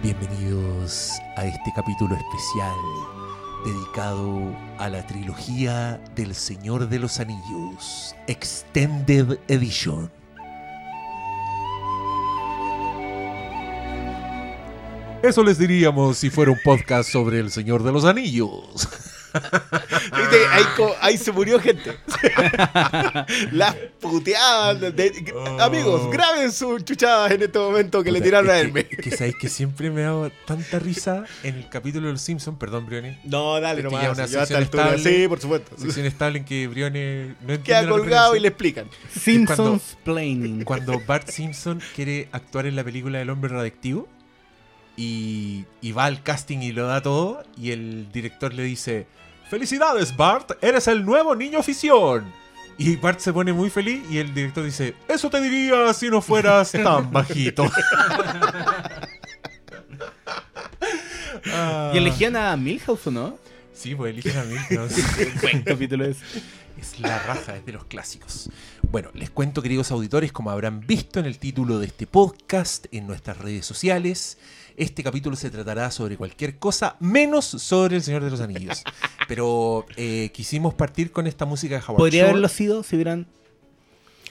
Bienvenidos a este capítulo especial dedicado a la trilogía del Señor de los Anillos, Extended Edition. Eso les diríamos si fuera un podcast sobre el Señor de los Anillos. ¿Viste? Ahí, se murió gente. Las puteadas. de- de- Oh. Amigos, graben sus chuchadas en este momento que le tiraron a Es Hermes. que, que sabéis que siempre me ha dado tanta risa en el capítulo de los Simpsons, perdón, Briones. No, dale Es que nomás. una yo a esta sección altura- estable. Sí, por supuesto. Sección estable en que Briones no Queda colgado y le explican. Simpsons Planning. Cuando Bart Simpson quiere actuar en la película del hombre radioactivo y, y va al casting y lo da todo y el director le dice, felicidades Bart, eres el nuevo niño afición. Y Bart se pone muy feliz y el director dice, eso te diría si no fueras tan bajito. Ah. ¿Y elegían a Milhouse o no? Sí, pues eligen a Milhouse. Buen capítulo es. Es la raja, es de los clásicos. Bueno, les cuento, queridos auditores, como habrán visto en el título de este podcast, en nuestras redes sociales, este capítulo se tratará sobre cualquier cosa menos sobre el Señor de los Anillos. Pero eh, quisimos partir con esta música de Howard Podría Shore. haberlo sido si hubieran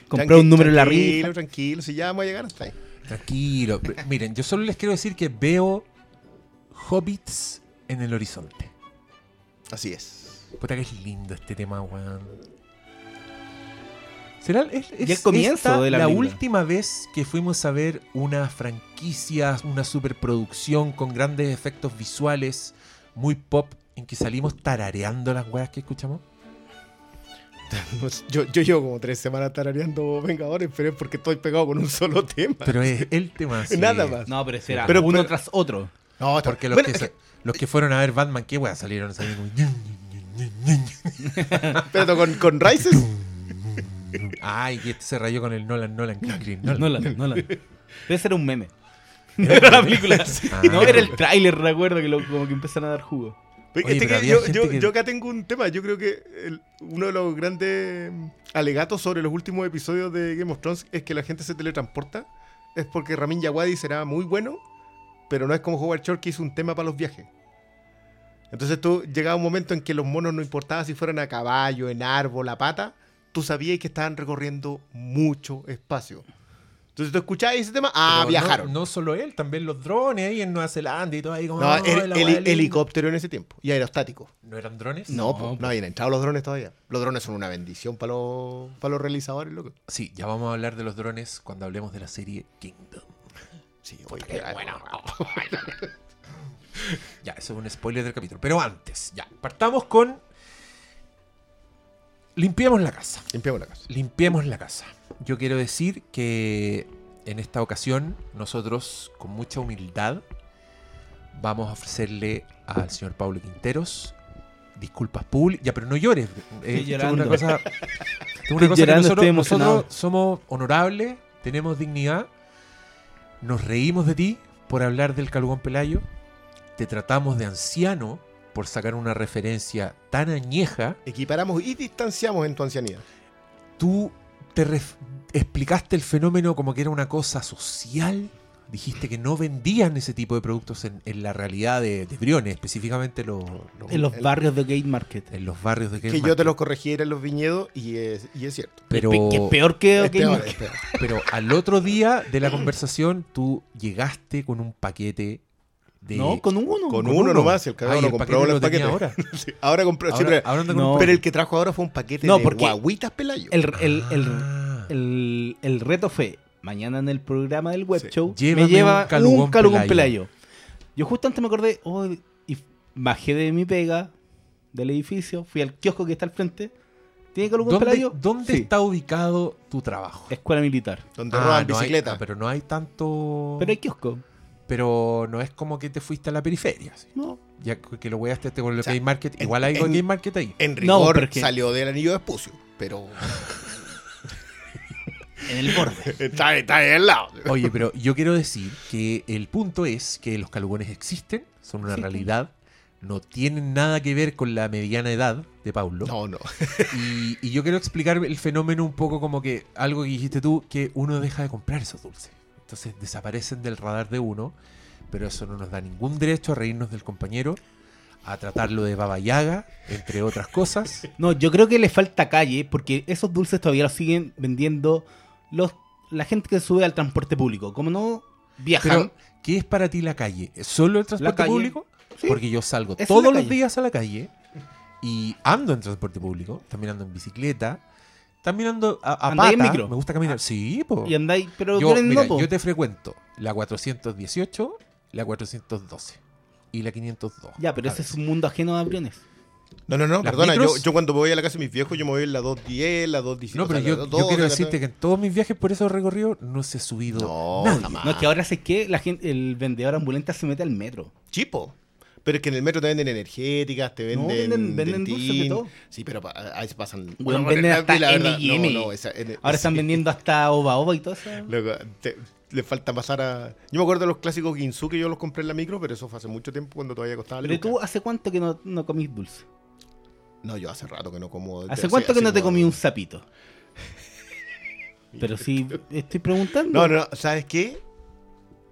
comprado un número en la Tranquilo, rifa. tranquilo. Si ya vamos a llegar hasta ahí. Tranquilo. Miren, yo solo les quiero decir que veo hobbits en el horizonte. Así es. Puta que es lindo este tema, weón. ¿Será es, el comienzo esta de la la película. última vez que fuimos a ver una franquicia, una superproducción con grandes efectos visuales, muy pop, en que salimos tarareando las weas que escuchamos? Pues Yo, yo llevo como tres semanas tarareando Vengadores, pero es porque estoy pegado con un solo tema. Pero es el tema. sí. Nada más. No, pero Pero- uno pero- tras otro. No, Porque los, bueno, que, es los que fueron a ver Batman, ¿qué weas salieron? Salieron como... Pero con, con Rises. Ay, que este se rayó con el Nolan, Nolan, Green, No, Nolan. no, no. Debe ser un meme. Era la película. Ah. No, era el tráiler, recuerdo, que lo, como que empiezan a dar jugo. Oye, este que yo, gente yo- que- yo acá tengo un tema. Yo creo que el- uno de los grandes alegatos sobre los últimos episodios de Game of Thrones es que la gente se teletransporta. Es porque Ramin Djawadi será muy bueno, pero no es como Howard Shore que hizo un tema para los viajes. Entonces tú llegaba un momento en que los monos no importaba si fueran a caballo, en árbol, a pata, tú sabías que estaban recorriendo mucho espacio. Entonces tú escuchabas ese tema, ah, Pero viajaron. No, no solo él, también los drones ahí en Nueva Zelanda y todo ahí como... No, "Ay, el- el- wea linda". helicóptero en ese tiempo y aerostático. ¿No eran drones? No, No, po. no habían entrado los drones todavía. Los drones son una bendición para los, para los realizadores, loco. Sí, ya vamos a hablar de los drones cuando hablemos de la serie Kingdom. Sí, oye, bueno. Ya, eso es un spoiler del capítulo. Pero antes, ya, partamos con... Limpiemos la casa. Limpiamos la casa. Limpiemos la casa. Yo quiero decir que en esta ocasión nosotros, con mucha humildad, vamos a ofrecerle al señor Pablo Quinteros disculpas públicas. Ya, pero no llores. Eh, Estoy una cosa, una Estoy cosa que llorando, nosotros, estoy emocionado. nosotros somos honorables, tenemos dignidad, nos reímos de ti por hablar del Calugón Pelayo, te tratamos de anciano por sacar una referencia tan añeja Equiparamos y distanciamos en tu ancianidad. tú te explicaste el fenómeno como que era una cosa social. Dijiste que no vendían ese tipo de productos en, en la realidad de, de Briones, específicamente los, los- En los el- barrios de Gate Market. en los barrios de Que Game yo te Market. los corregiera en los viñedos y es, y es cierto. Pero, Que es peor que Gate Market. peor. pero al otro día de la conversación tú llegaste con un paquete de... No, con uno. Con con uno uno. nomás, el cagado Ay, no el compró paquete lo ahora. Sí, ahora compró, Ahora, pero, ahora No. el que trajo ahora fue un paquete No, de guaguitas pelayo. El, el, el, Ah. el, el reto fue, mañana en el programa del web Sí. show, Llévame me lleva un calugón un calugón pelayo. pelayo. Yo justo antes me acordé, oh, y bajé de mi pega del edificio, fui al kiosco que está al frente. ¿Tiene calugón ¿Dónde, pelayo? dónde Sí. está ubicado tu trabajo? Escuela militar. donde Ah, roban no hay- bicicleta. ah, pero no hay tanto... Pero hay kiosco. Pero no es como que te fuiste a la periferia. así. No. Ya que lo voy a con el O sea, Game Market. en- Igual hay en- Game Market ahí. En rigor salió del anillo de espucio, pero En el borde. está, está ahí al lado. Oye, pero yo quiero decir que el punto es que los calugones existen, son una realidad, no tienen nada que ver con la mediana edad de Paulo. No, no. Y, y yo quiero explicar el fenómeno un poco como que algo que dijiste tú, que uno deja de comprar esos dulces. Entonces desaparecen del radar de uno, pero eso no nos da ningún derecho a reírnos del compañero, a tratarlo de baba yaga, entre otras cosas. No, yo creo que le falta calle porque esos dulces todavía los siguen vendiendo los la gente que sube al transporte público. Como no viajan, Pero, ¿qué es para ti la calle? ¿Es ¿Solo el transporte público? Sí. Porque yo salgo todos los días a la calle y ando en transporte público, también ando en bicicleta, también ando a, a ¿Andáis en pata. micro? Me gusta caminar. Sí, po. y andáis, pero yo, mira, no, yo te frecuento la 418, la 412 y la 502. Ya, pero a ese es veces. un mundo ajeno a Briones. No, no, no, Las perdona. Yo, micros- yo cuando voy a la casa de mis viejos, yo me voy en la 210, la 217. No, pero o sea, yo, la yo 212, quiero la- decirte que en todos mis viajes por esos recorridos no se ha subido No, nadie. jamás. No, es que ahora sé que la gente, el vendedor ambulante se mete al metro. Chipo. Pero es que en el metro te venden energéticas, te No, venden. venden- venden dentín. dulces de todo. Sí, pero pa- ahí se pasan. Bueno, venden hasta la verdad. No, no, esa- en- Ahora están vendiendo hasta ova ova y todo eso. Loco, te- le falta pasar a. Yo me acuerdo de los clásicos Ginsu que yo los compré en la micro, pero eso fue hace mucho tiempo cuando todavía costaba. Pero tú, ¿hace cuánto que no, no comís dulce? No, yo hace rato que no como. ¿Hace cuánto que no te comí un sapito? Pero sí, estoy preguntando. No, no, no, ¿sabes qué?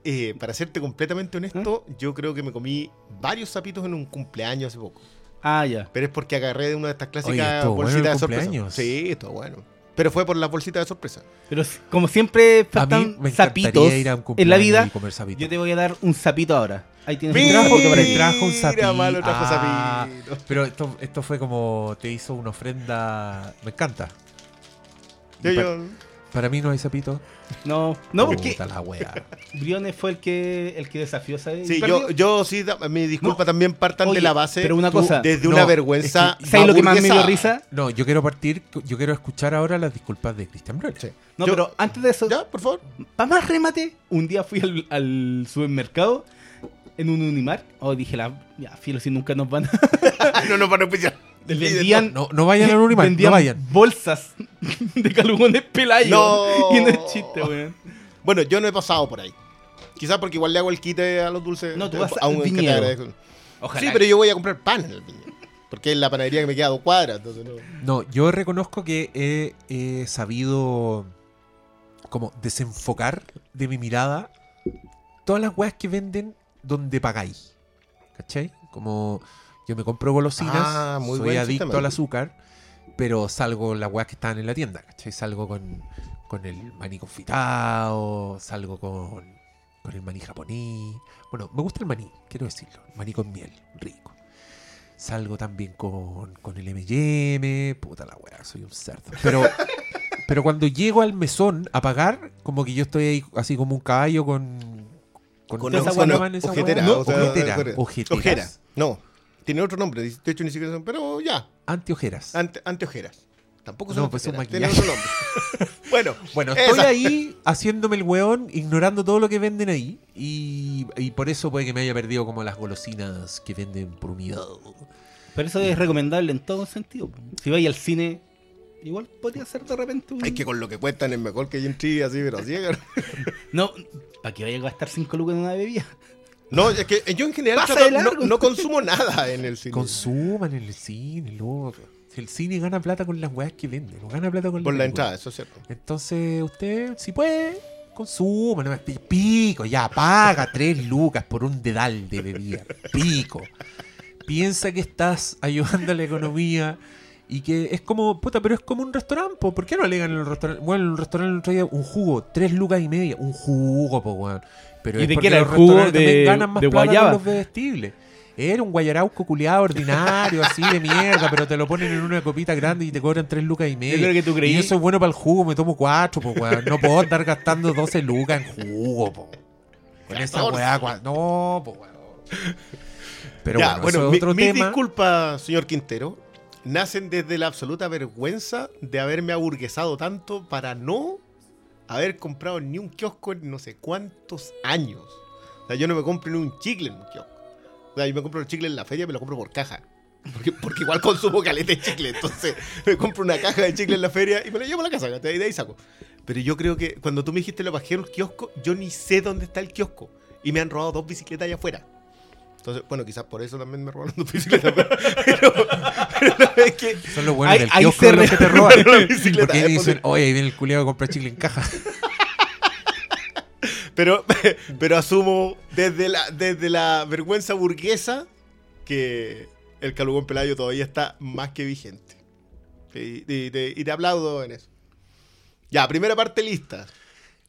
Eh, para serte completamente honesto, ¿Eh? yo creo que me comí varios sapitos en un cumpleaños hace poco. Ah, ya. Pero es porque agarré de una de estas Oye, clásicas bueno bolsitas el de sorpresa. cumpleaños. Sí, estuvo bueno. Pero fue por las bolsitas de sorpresa. Pero como siempre faltan sapitos ir a un en la vida, yo te voy a dar un sapito ahora. Ahí tienes Mira, un trabajo para trajo un sapito. malo trajo Ah, sapito. Pero esto, esto fue como te hizo una ofrenda. Me encanta. Yo, Y pa- yo- Para mí no hay sapito. No, no, porque la wea. Briones fue el que el que desafió esa sí, yo, yo sí, mi disculpa No. también partan Oye, de la base. pero una tú, cosa- Desde No, una es vergüenza. que- ¿Sabes lo que más me dio risa? No, yo quiero partir. Yo quiero escuchar ahora las disculpas de Christian. Sí. No, Yo- pero antes de eso, Ya, por favor. para más remate, un día fui al, al supermercado en un Unimar. Oh, dije, la, ya, filo, si nunca nos van a... no, no, para no pillar. Vendían, No, no vayan al Unimar, vendían no vayan. bolsas de calugones pelayos. No. Y no es chiste, weón. Bueno, yo no he pasado por ahí. Quizás porque igual le hago el quite a los dulces. No, tú eh, vas a un al que te viñedo. Ojalá. Sí, pero yo voy a comprar pan en el viñedo. Porque es la panadería que me queda a dos cuadras. Entonces no. No, yo reconozco que he, he sabido como desenfocar de mi mirada todas las weas que venden donde pagáis. ¿Cachai? Como yo me compro golosinas, Ah, muy soy adicto sistema. al azúcar, pero salgo las weas que están en la tienda, ¿cachai? Salgo con, con el maní confitado, salgo con, con el maní japonés. Bueno, me gusta el maní, quiero decirlo. Maní con miel, rico. Salgo también con, con el M&M. Puta la wea, soy un cerdo. Pero, pero cuando llego al mesón a pagar, como que yo estoy ahí así como un caballo con... Con toda esa esa esa ojetera, o sea, ojetera, ojetera. ojeteras. Ojera. No. Tiene otro nombre. De hecho, ni siquiera son. Pero ya. Antiojeras. Ante, anteojeras. Tampoco No, son. pues son ojeras, tienen maquillaje. otro nombre. bueno, Bueno, estoy esa. ahí haciéndome el weón, ignorando todo lo que venden ahí. Y, y por eso puede que me haya perdido como las golosinas que venden por unidad. Pero eso es recomendable en todo sentido. Si vais al cine, igual podría ser de repente un... Es que con lo que cuestan es mejor que Gentry así, pero así. No, ¿para qué vaya a gastar 5 lucas en una bebida? No, es que yo en general trato- no, no consumo nada en el cine. Consuman en el cine, loco. El cine gana plata con las weas que venden, no gana plata con Por la entrada, eso es cierto. Entonces, usted, si puede, consuma, no me pi- pico, ya, paga tres lucas por un dedal de bebida. Pico. Piensa que estás ayudando a la economía y que es como, puta, pero es como un restaurante, po. ¿por qué no alegan en el restaurante? Bueno, en el restaurante el otro día un jugo, tres lucas y media, un jugo, po, weón. Pero ¿Y es de qué porque era, los el jugo restaurantes también de- ganan más de plata guayaba? los bebestibles. Era un guayarauco culiado ordinario, así de mierda, pero te lo ponen en una copita grande y te cobran tres lucas y media. creo que tú creí- Y yo soy bueno para el jugo, me tomo cuatro, pues, weón. No puedo andar gastando 12 lucas en jugo, po. Con esa 14. weá, no, pues, weón. Pero Ya, bueno, eso mi- es otro mis tema. disculpas, señor Quintero, nacen desde la absoluta vergüenza de haberme aburguesado tanto para no haber comprado ni un kiosco en no sé cuántos años. O sea, yo no me compro ni un chicle en un kiosco. O sea, yo me compro el chicle en la feria y me lo compro por caja. Porque, porque igual consumo caleta de chicle. Entonces me compro una caja de chicle en la feria y me la llevo a la casa. Y de ahí saco. Pero yo creo que cuando tú me dijiste lo bajé en un kiosco, yo ni sé dónde está el kiosco. Y me han robado dos bicicletas allá afuera. Entonces, bueno, quizás por eso también me robaron dos bicicletas. Pero, pero, es que Son los buenos Ahí- del ahí kiosco los que te roban. Porque es dicen, oye, ahí viene el culiado a comprar chicle en caja. Pero, pero asumo desde la, desde la vergüenza burguesa que el Calugón Pelayo todavía está más que vigente. Y, y te, y te aplaudo en eso. Ya, primera parte lista.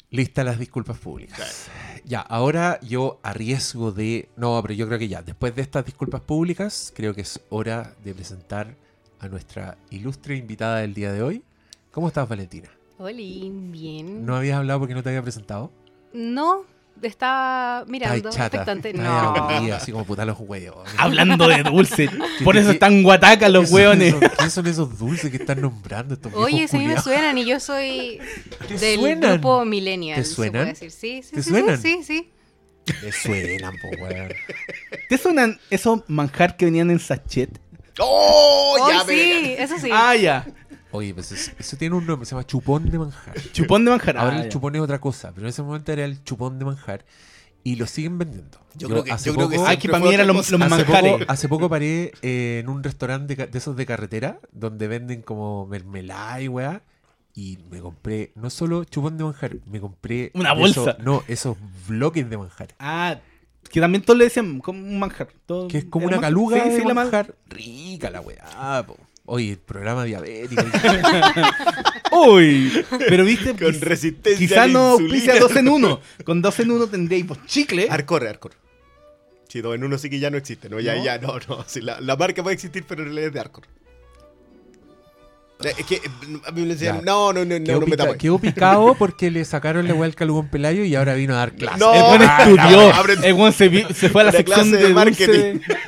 Lista las disculpas públicas. Ya, ahora yo a riesgo de... No, pero yo creo que ya, después de estas disculpas públicas, creo que es hora de presentar a nuestra ilustre invitada del día de hoy. ¿Cómo estás, Valentina? Oli, bien. ¿No habías hablado porque no te había presentado? No, estaba mirando, chata. expectante. No. aburrida, así como puta los huevos. Hablando de dulce. Por eso están guatacas los ¿Qué son hueones. esos- ¿Qué son esos dulces que están nombrando estos Oye, sí me suenan y yo soy ¿Te del suenan? grupo millennial. ¿Te se suenan? puede decir. Sí, sí, ¿Te sí, suenan? sí, sí. Me suenan, po, weón. ¿Te suenan esos manjar que venían en sachet? ¡Oh! Oh, ya, sí, eso sí. Ah, ya. Oye, pues es- eso tiene un nombre, se llama chupón de manjar. Chupón de manjar. Ahora Ah, el ya. chupón es otra cosa, pero en ese momento era el chupón de manjar y lo siguen vendiendo. Yo creo que- yo creo que Ah, para mí eran los, los hace, manjares. poco, hace poco paré eh, en un restaurante de, esos de carretera donde venden como mermelada y weá. Y me compré no solo chupón de manjar, me compré. Una bolsa. esos- no, esos bloques de manjar. Ah, que también todos le decían como un manjar. todo- Que es como ¿era una manjar? caluga Sí, de sí, la man- manjar. Rica la weá, po. Oye, el programa diabético. Uy, pero viste, Con quiz- resistencia quizá a la no auspicia dos en uno. Con dos en uno tendréis pues, chicle. Arcor, Arcor. Sí, dos en uno sí que ya no existe, ¿no? Ya, ¿No? ya, no, no. Sí, la, la marca puede existir, pero en realidad es de Arcor. Eh, Es que eh, a mí me decían, Ya. no, no, no, no, Quedó, no me pica- tapo. quedó picado porque le sacaron la weá al calugón Pelayo y ahora vino a dar clases. No, el buen estudió. El buen se, vi- se fue a la sección clase de, de marketing. marketing.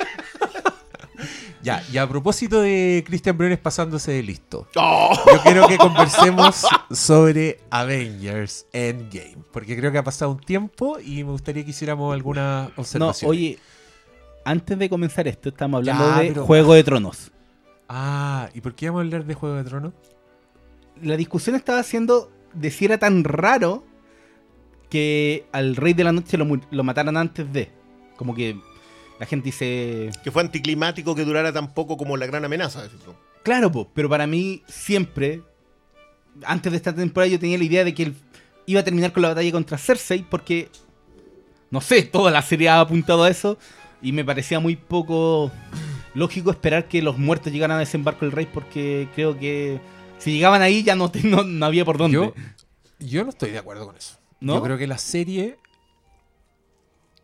Ya, y a propósito de Christian Briones pasándose de listo, ¡Oh! yo quiero que conversemos sobre Avengers Endgame, porque creo que ha pasado un tiempo y me gustaría que hiciéramos alguna No, observación. oye, antes de comenzar esto, estamos hablando Ya, de pero- Juego de Tronos. Ah, ¿y por qué vamos a hablar de Juego de Tronos? La discusión estaba haciendo de si era tan raro que al Rey de la Noche lo, lo mataran antes de. Como que la gente dice. Que fue anticlimático que durara tan poco como la gran amenaza. decís tú. Claro, po, pero para mí siempre, antes de esta temporada, yo tenía la idea de que él iba a terminar con la batalla contra Cersei, porque, no sé, toda la serie ha apuntado a eso, y me parecía muy poco lógico esperar que los muertos llegaran a desembarco del rey, porque creo que si llegaban ahí ya no, te- no, no había por dónde. Yo, yo no estoy de acuerdo con eso. ¿No? Yo creo que la serie,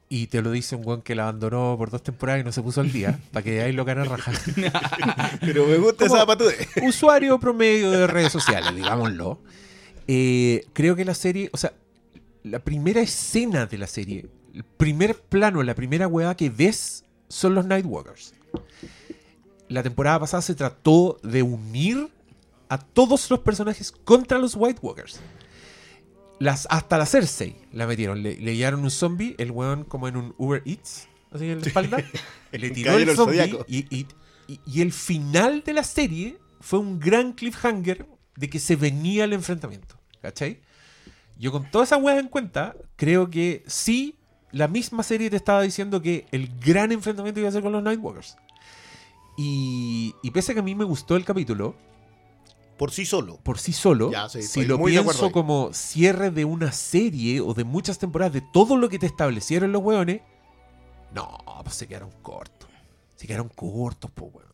y te lo dice un weón que la abandonó por dos temporadas y no se puso al día, para que ahí lo gana raja. Pero me gusta esa patude. usuario promedio de redes sociales, digámoslo. Eh, creo que la serie, o sea, la primera escena de la serie, el primer plano, la primera hueá que ves son los Nightwalkers. La temporada pasada se trató de unir a todos los personajes contra los White Walkers. Las, hasta la Cersei la metieron. Le, le llevaron un zombie, el weón como en un Uber Eats, así en la espalda. le tiró el zombie y, y- y- y el final de la serie fue un gran cliffhanger de que se venía el enfrentamiento. ¿Cachai? Yo con toda esa weas en cuenta, creo que sí, la misma serie te estaba diciendo que el gran enfrentamiento iba a ser con los Nightwalkers. Y, y pese a que a mí me gustó el capítulo, Por sí solo. por sí solo, Ya, sí, si lo pienso como cierre de una serie o de muchas temporadas, de todo lo que te establecieron los weones, no, pues se quedaron cortos. Se quedaron cortos, pues weón.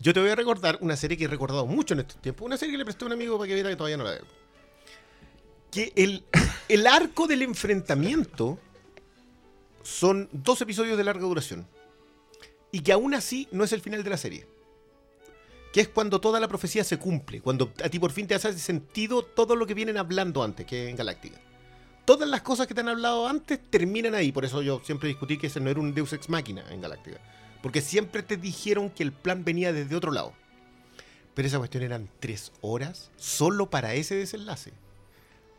Yo te voy a recordar una serie que he recordado mucho en estos tiempos. Una serie que le presté a un amigo para que viera que todavía no la veo. Que el, el arco del enfrentamiento son dos episodios de larga duración. Y que aún así no es el final de la serie. Que es cuando toda la profecía se cumple. Cuando a ti por fin te hace sentido todo lo que vienen hablando antes, que en Galáctica. Todas las cosas que te han hablado antes terminan ahí. Por eso yo siempre discutí que ese no era un Deus Ex Máquina en Galáctica. Porque siempre te dijeron que el plan venía desde otro lado. Pero esa cuestión eran tres horas solo para ese desenlace.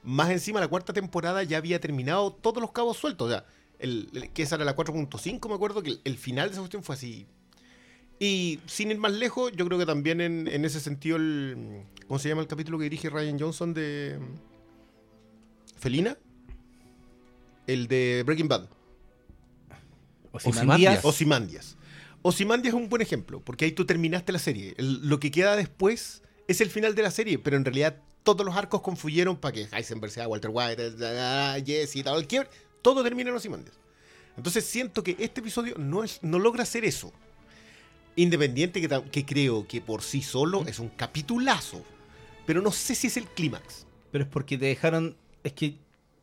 Más encima, la cuarta temporada ya había terminado todos los cabos sueltos. O sea, el, el- que esa era la 4.5, me acuerdo que el, el final de esa cuestión fue así. Y sin ir más lejos, yo creo que también en, en ese sentido, el, ¿cómo se llama el capítulo que dirige Ryan Johnson de Felina? El de Breaking Bad. Ozymandias. Ozymandias. Ozymandias es un buen ejemplo, porque ahí tú terminaste la serie. El- lo que queda después es el final de la serie, pero en realidad todos los arcos confluyeron para que Heisenberg sea Walter White, eh, Jesse tal, el quiebre, todo termina en Ozymandias. Entonces siento que este episodio no, es, no logra hacer eso. Independiente que, que creo que por sí solo es un capitulazo. Pero no sé si es el clímax. Pero es porque te dejaron. Es que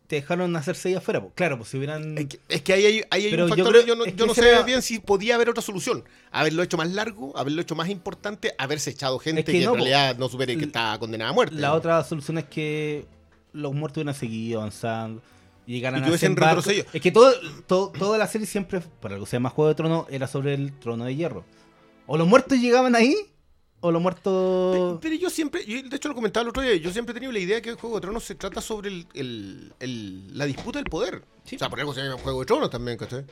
te dejaron hacerse ahí afuera. Claro, pues si hubieran. Es que, es que ahí hay, ahí hay un yo factor. creo- Yo, no, yo que no sé era- bien si podía haber otra solución. Haberlo hecho más largo, haberlo hecho más importante, haberse echado gente Es que que, no, en realidad no supere que está condenada a muerte. La otra solución es que los muertos hubieran seguido avanzando. Y llegaran Y a que hubiesen hacer. Es que todo, todo- toda la serie siempre, por algo se llama Juego de Trono, era sobre el trono de hierro. O los muertos llegaban ahí, o los muertos. Pe- Pero yo siempre, yo de hecho lo comentaba el otro día, yo siempre he tenido la idea que el Juego de Tronos se trata sobre el, el- el- la disputa del poder. Sí. O sea, por algo se llama Juego de Tronos también, ¿cachai?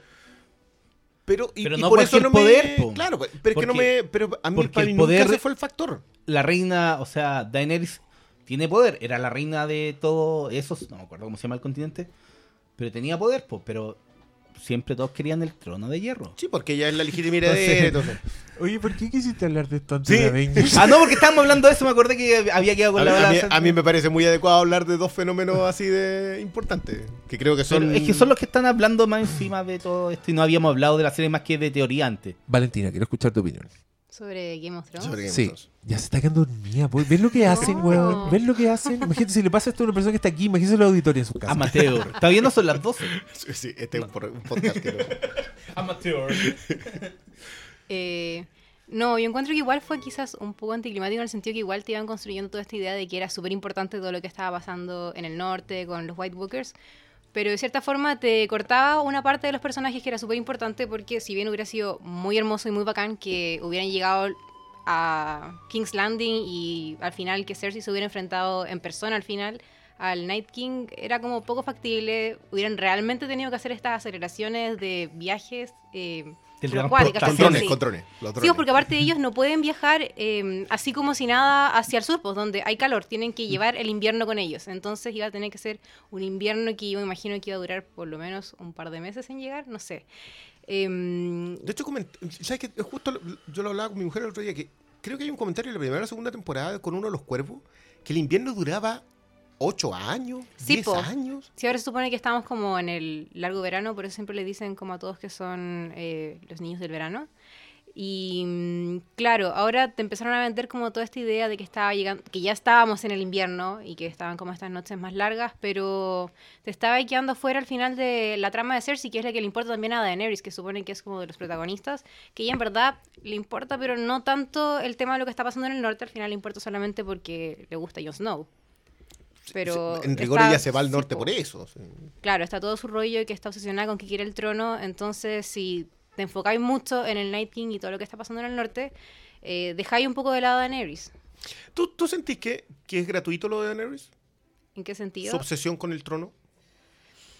Pero, y, Pero y no por eso no me... po. Claro, pero es que no Porque- me... Pero a mí, porque el nunca poder- ese fue el factor. La reina, o sea, Daenerys tiene poder. Era la reina de todo esos, no me acuerdo cómo se llama el continente. Pero tenía poder, pues, pero siempre todos querían el trono de hierro. Sí, porque ella es la legítima heredera, entonces. Oye, ¿por qué quisiste hablar de esto antes Sí. de Avengers? Ah, no, porque estábamos hablando de eso, me acordé que había quedado con A, la a mí, balanza. a mí me parece muy adecuado hablar de dos fenómenos así de importantes. Que creo que Pero son... es que son los que están hablando más encima de todo esto y no habíamos hablado de la serie más que de teoría antes. Valentina, quiero escuchar tu opinión. Sobre Game of Thrones. Sobre Game of Sí, Thrones. ya se está quedando dormida. pues. ¿Ves lo que hacen, No. weón? ¿Ves lo que hacen? Imagínate si le pasa esto a una persona que está aquí, imagínate los auditorios en su casa. Amateur. Todavía no son las 12. Sí, sí, este es un, podcast que lo- Amateur. Eh, no, yo encuentro que igual fue quizás un poco anticlimático en el sentido que igual te iban construyendo toda esta idea de que era súper importante todo lo que estaba pasando en el norte con los White Walkers. Pero de cierta forma te cortaba una parte de los personajes que era súper importante porque si bien hubiera sido muy hermoso y muy bacán que hubieran llegado a King's Landing y al final que Cersei se hubiera enfrentado en persona al final al Night King, era como poco factible. Hubieran realmente tenido que hacer estas aceleraciones de viajes eh, Del. Con drones, sí. con drones. Los Sí, drones. porque aparte ellos no pueden viajar eh, así como si nada hacia el sur, pues donde hay calor, tienen que llevar el invierno con ellos. Entonces iba a tener que ser un invierno que yo me imagino que iba a durar por lo menos un par de meses en llegar, no sé. Em, De hecho, coment- ¿sabes qué? Justo lo- yo lo hablaba con mi mujer el otro día, que creo que hay un comentario en la primera o segunda temporada con uno de los cuervos, que el invierno duraba 8 años, Sí, 10 po. años. Sí, ahora se supone que estamos como en el largo verano, por eso siempre le dicen como a todos que son eh, los niños del verano. Y mm, claro, ahora te empezaron a vender como toda esta idea de que estaba llegando, que ya estábamos en el invierno y que estaban como estas noches más largas, pero te estaba quedando fuera al final de la trama de Cersei, que es la que le importa también a Daenerys, que supone que es como de los protagonistas, que ella en verdad le importa, pero no tanto el tema de lo que está pasando en el norte, al final le importa solamente porque le gusta Jon Snow. Pero en rigor está- ella se va al norte po. por eso. sí. Claro, está todo su rollo y que está obsesionada con que quiere el trono. Entonces, si te enfocáis mucho en el Night King y todo lo que está pasando en el norte, eh, dejáis un poco de lado a Daenerys. ¿Tú, tú sentís que, que es gratuito lo de Daenerys? ¿En qué sentido? ¿Su obsesión con el trono?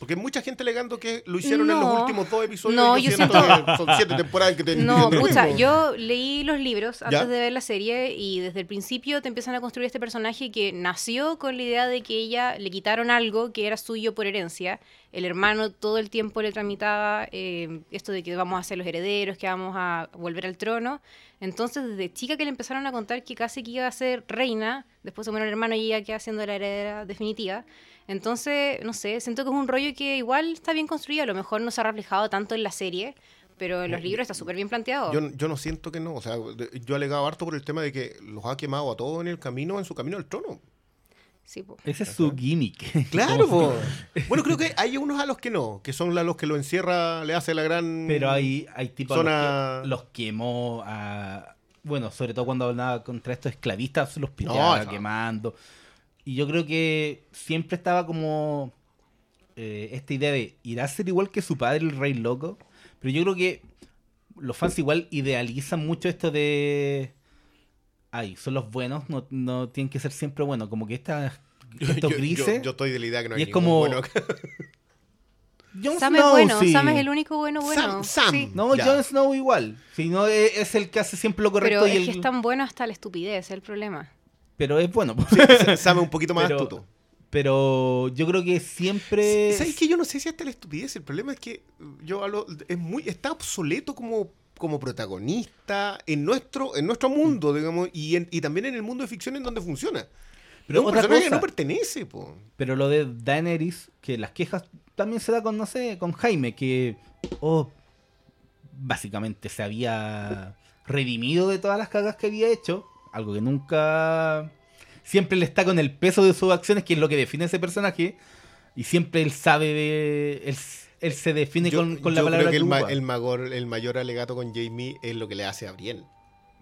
Porque hay mucha gente alegando que lo hicieron en los últimos dos episodios. No, yo, siento que son siete temporadas que te No, pucha, yo leí los libros antes ¿Ya? de ver la serie y desde el principio te empiezan a construir este personaje que nació con la idea de que ella le quitaron algo que era suyo por herencia. El hermano todo el tiempo le tramitaba eh, esto de que vamos a ser los herederos, que vamos a volver al trono. Entonces, desde chica que le empezaron a contar que casi que iba a ser reina, después se muere el hermano y ella queda siendo la heredera definitiva. Entonces, no sé, siento que es un rollo que igual está bien construido, a lo mejor no se ha reflejado tanto en la serie, pero en los libros está súper bien planteado. Yo, yo no siento que no. O sea, yo he alegado harto por el tema de que los ha quemado a todos en el camino, en su camino al trono. Sí, po. Ese es su gimmick. Claro, po. Bueno, creo que hay unos a los que no, que son a los que lo encierra, le hace la gran. Pero hay, hay tipos a Zona- los, que los quemó a. Bueno, sobre todo cuando hablaba contra estos esclavistas, los pillaba quemando. Y yo creo que siempre estaba como eh, esta idea de ir a ser igual que su padre, el rey loco. Pero yo creo que los fans igual idealizan mucho esto de. Ay, son los buenos, no, no tienen que ser siempre buenos. Como que estas, estos yo- grises. yo- yo estoy de la idea que no hay y es ningún como- bueno. Jon Sam es Snow, bueno, sí. Sam es el único bueno bueno. Sam, Sam. Sí. No, Ya. Jon Snow igual. Si no, es, es el que hace siempre lo correcto Pero y es el- que es tan bueno hasta la estupidez, es el problema. Pero es bueno. Sabe un poquito más Pero- astuto. Pero yo creo que siempre. ¿Sabes qué? Yo no sé si hasta la estupidez. El problema es que yo hablo, es muy, está obsoleto como, como protagonista en nuestro, en nuestro mundo, digamos, y, en- y también en el mundo de ficción en donde funciona. Pero un otra personaje que cosa, no pertenece, po. pero lo de Daenerys, que las quejas también se da con, no sé, con Jaime, que oh, básicamente se había redimido de todas las cagas que había hecho, algo que nunca... Siempre le está con el peso de sus acciones, que es lo que define ese personaje, y siempre él sabe de... Él, él se define Yo, con, con la yo palabra creo que el, ma- el, magor- el mayor alegato con Jamie es lo que le hace a Brienne.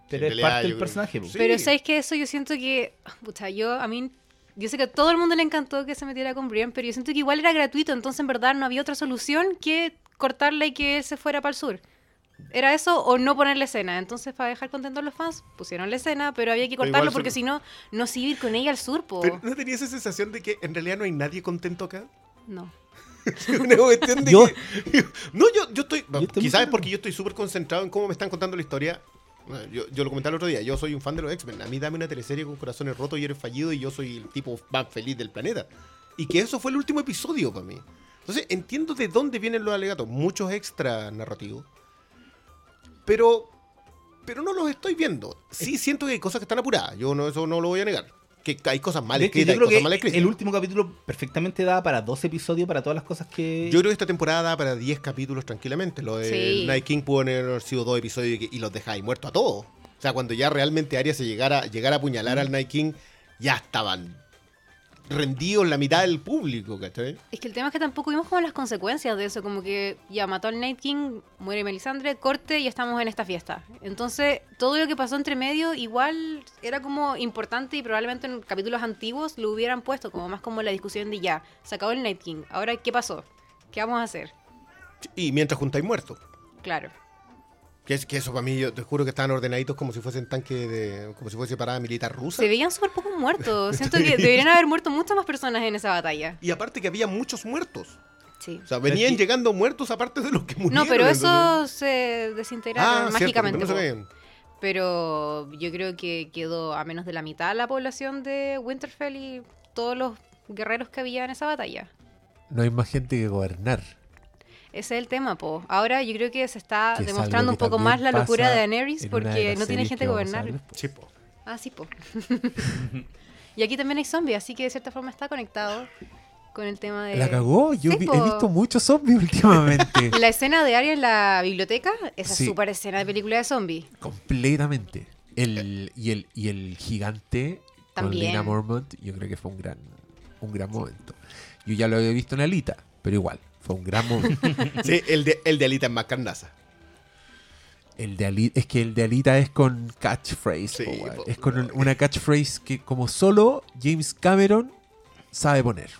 Pero es parte del personaje. Sí. Pero ¿sabéis que eso yo siento que, pucha, yo a mí, yo sé que a todo el mundo le encantó que se metiera con Brian, pero yo siento que igual era gratuito, entonces en verdad no había otra solución que cortarla y que él se fuera para el sur. Era eso o no ponerle escena. Entonces, para dejar contentos a los fans, pusieron la escena, pero había que cortarlo igual porque si no, no se iba a ir con ella al sur, po. Pero ¿no tenía esa sensación de que en realidad no hay nadie contento acá? No. Una cuestión de Yo- que- No, yo, yo estoy... Yo estoy quizás es porque yo estoy súper concentrado en cómo me están contando la historia. Yo, yo lo comenté el otro día, yo soy un fan de los X-Men. A mí dame una teleserie con corazones rotos y eres fallido y yo soy el tipo más feliz del planeta. Y que eso fue el último episodio para mí. Entonces entiendo de dónde vienen los alegatos, muchos extra narrativos. Pero pero no los estoy viendo. Sí siento que hay cosas que están apuradas, yo no eso no lo voy a negar. Que hay cosas mal escritas, yo hay cosas que mal escritas. el último capítulo perfectamente da para dos episodios para todas las cosas que... Yo creo que esta temporada da para 10 capítulos tranquilamente. Lo de Sí. Night King pudo haber sido dos episodios y, y los dejáis muertos a todos. O sea, cuando ya realmente Arya se llegara, llegara a apuñalar al Night King, ya estaban rendidos la mitad del público, ¿cachai? Es que el tema es que tampoco vimos como las consecuencias de eso, como que ya mató al Night King, muere Melisandre, corte y estamos en esta fiesta. Entonces, todo lo que pasó entre medio igual era como importante y probablemente en capítulos antiguos lo hubieran puesto, como más como la discusión de ya, se acabó el Night King, ahora ¿qué pasó? ¿Qué vamos a hacer? Y mientras juntáis muertos. Claro. Que, es, que eso para mí, yo te juro que estaban ordenaditos como si fuesen tanques de. como si fuese parada militar rusa. Se veían súper pocos muertos. Siento que deberían haber muerto muchas más personas en esa batalla. Y aparte que había muchos muertos. Sí. O sea, venían aquí- llegando muertos aparte de los que murieron. No, pero eso entonces- se desintegraron Ah, cierto, mágicamente. Pero yo creo que quedó a menos de la mitad la población de Winterfell y todos los guerreros que había en esa batalla. No hay más gente que gobernar. Ese es el tema, po. Ahora yo creo que se está que demostrando un poco más la locura de Daenerys porque no tiene gente que gobernar. ver. Sí, po. Ah, sí, po. y aquí también hay zombies, así que de cierta forma está conectado con el tema de... La cagó. Yo Sí, vi- po. he visto muchos zombies últimamente. La escena de Arya en la biblioteca, esa Sí. super escena de película de zombies. Completamente. El, y, el, y el gigante También. con Lina Mormont, yo creo que fue un gran, un gran momento. Yo ya lo había visto en Alita, pero igual, fue un gran momento. Sí, el de, el de Alita es más carnaza. El de Alita, es que el de Alita es con catchphrase. Sí, po, es con un- una catchphrase que como solo James Cameron sabe poner.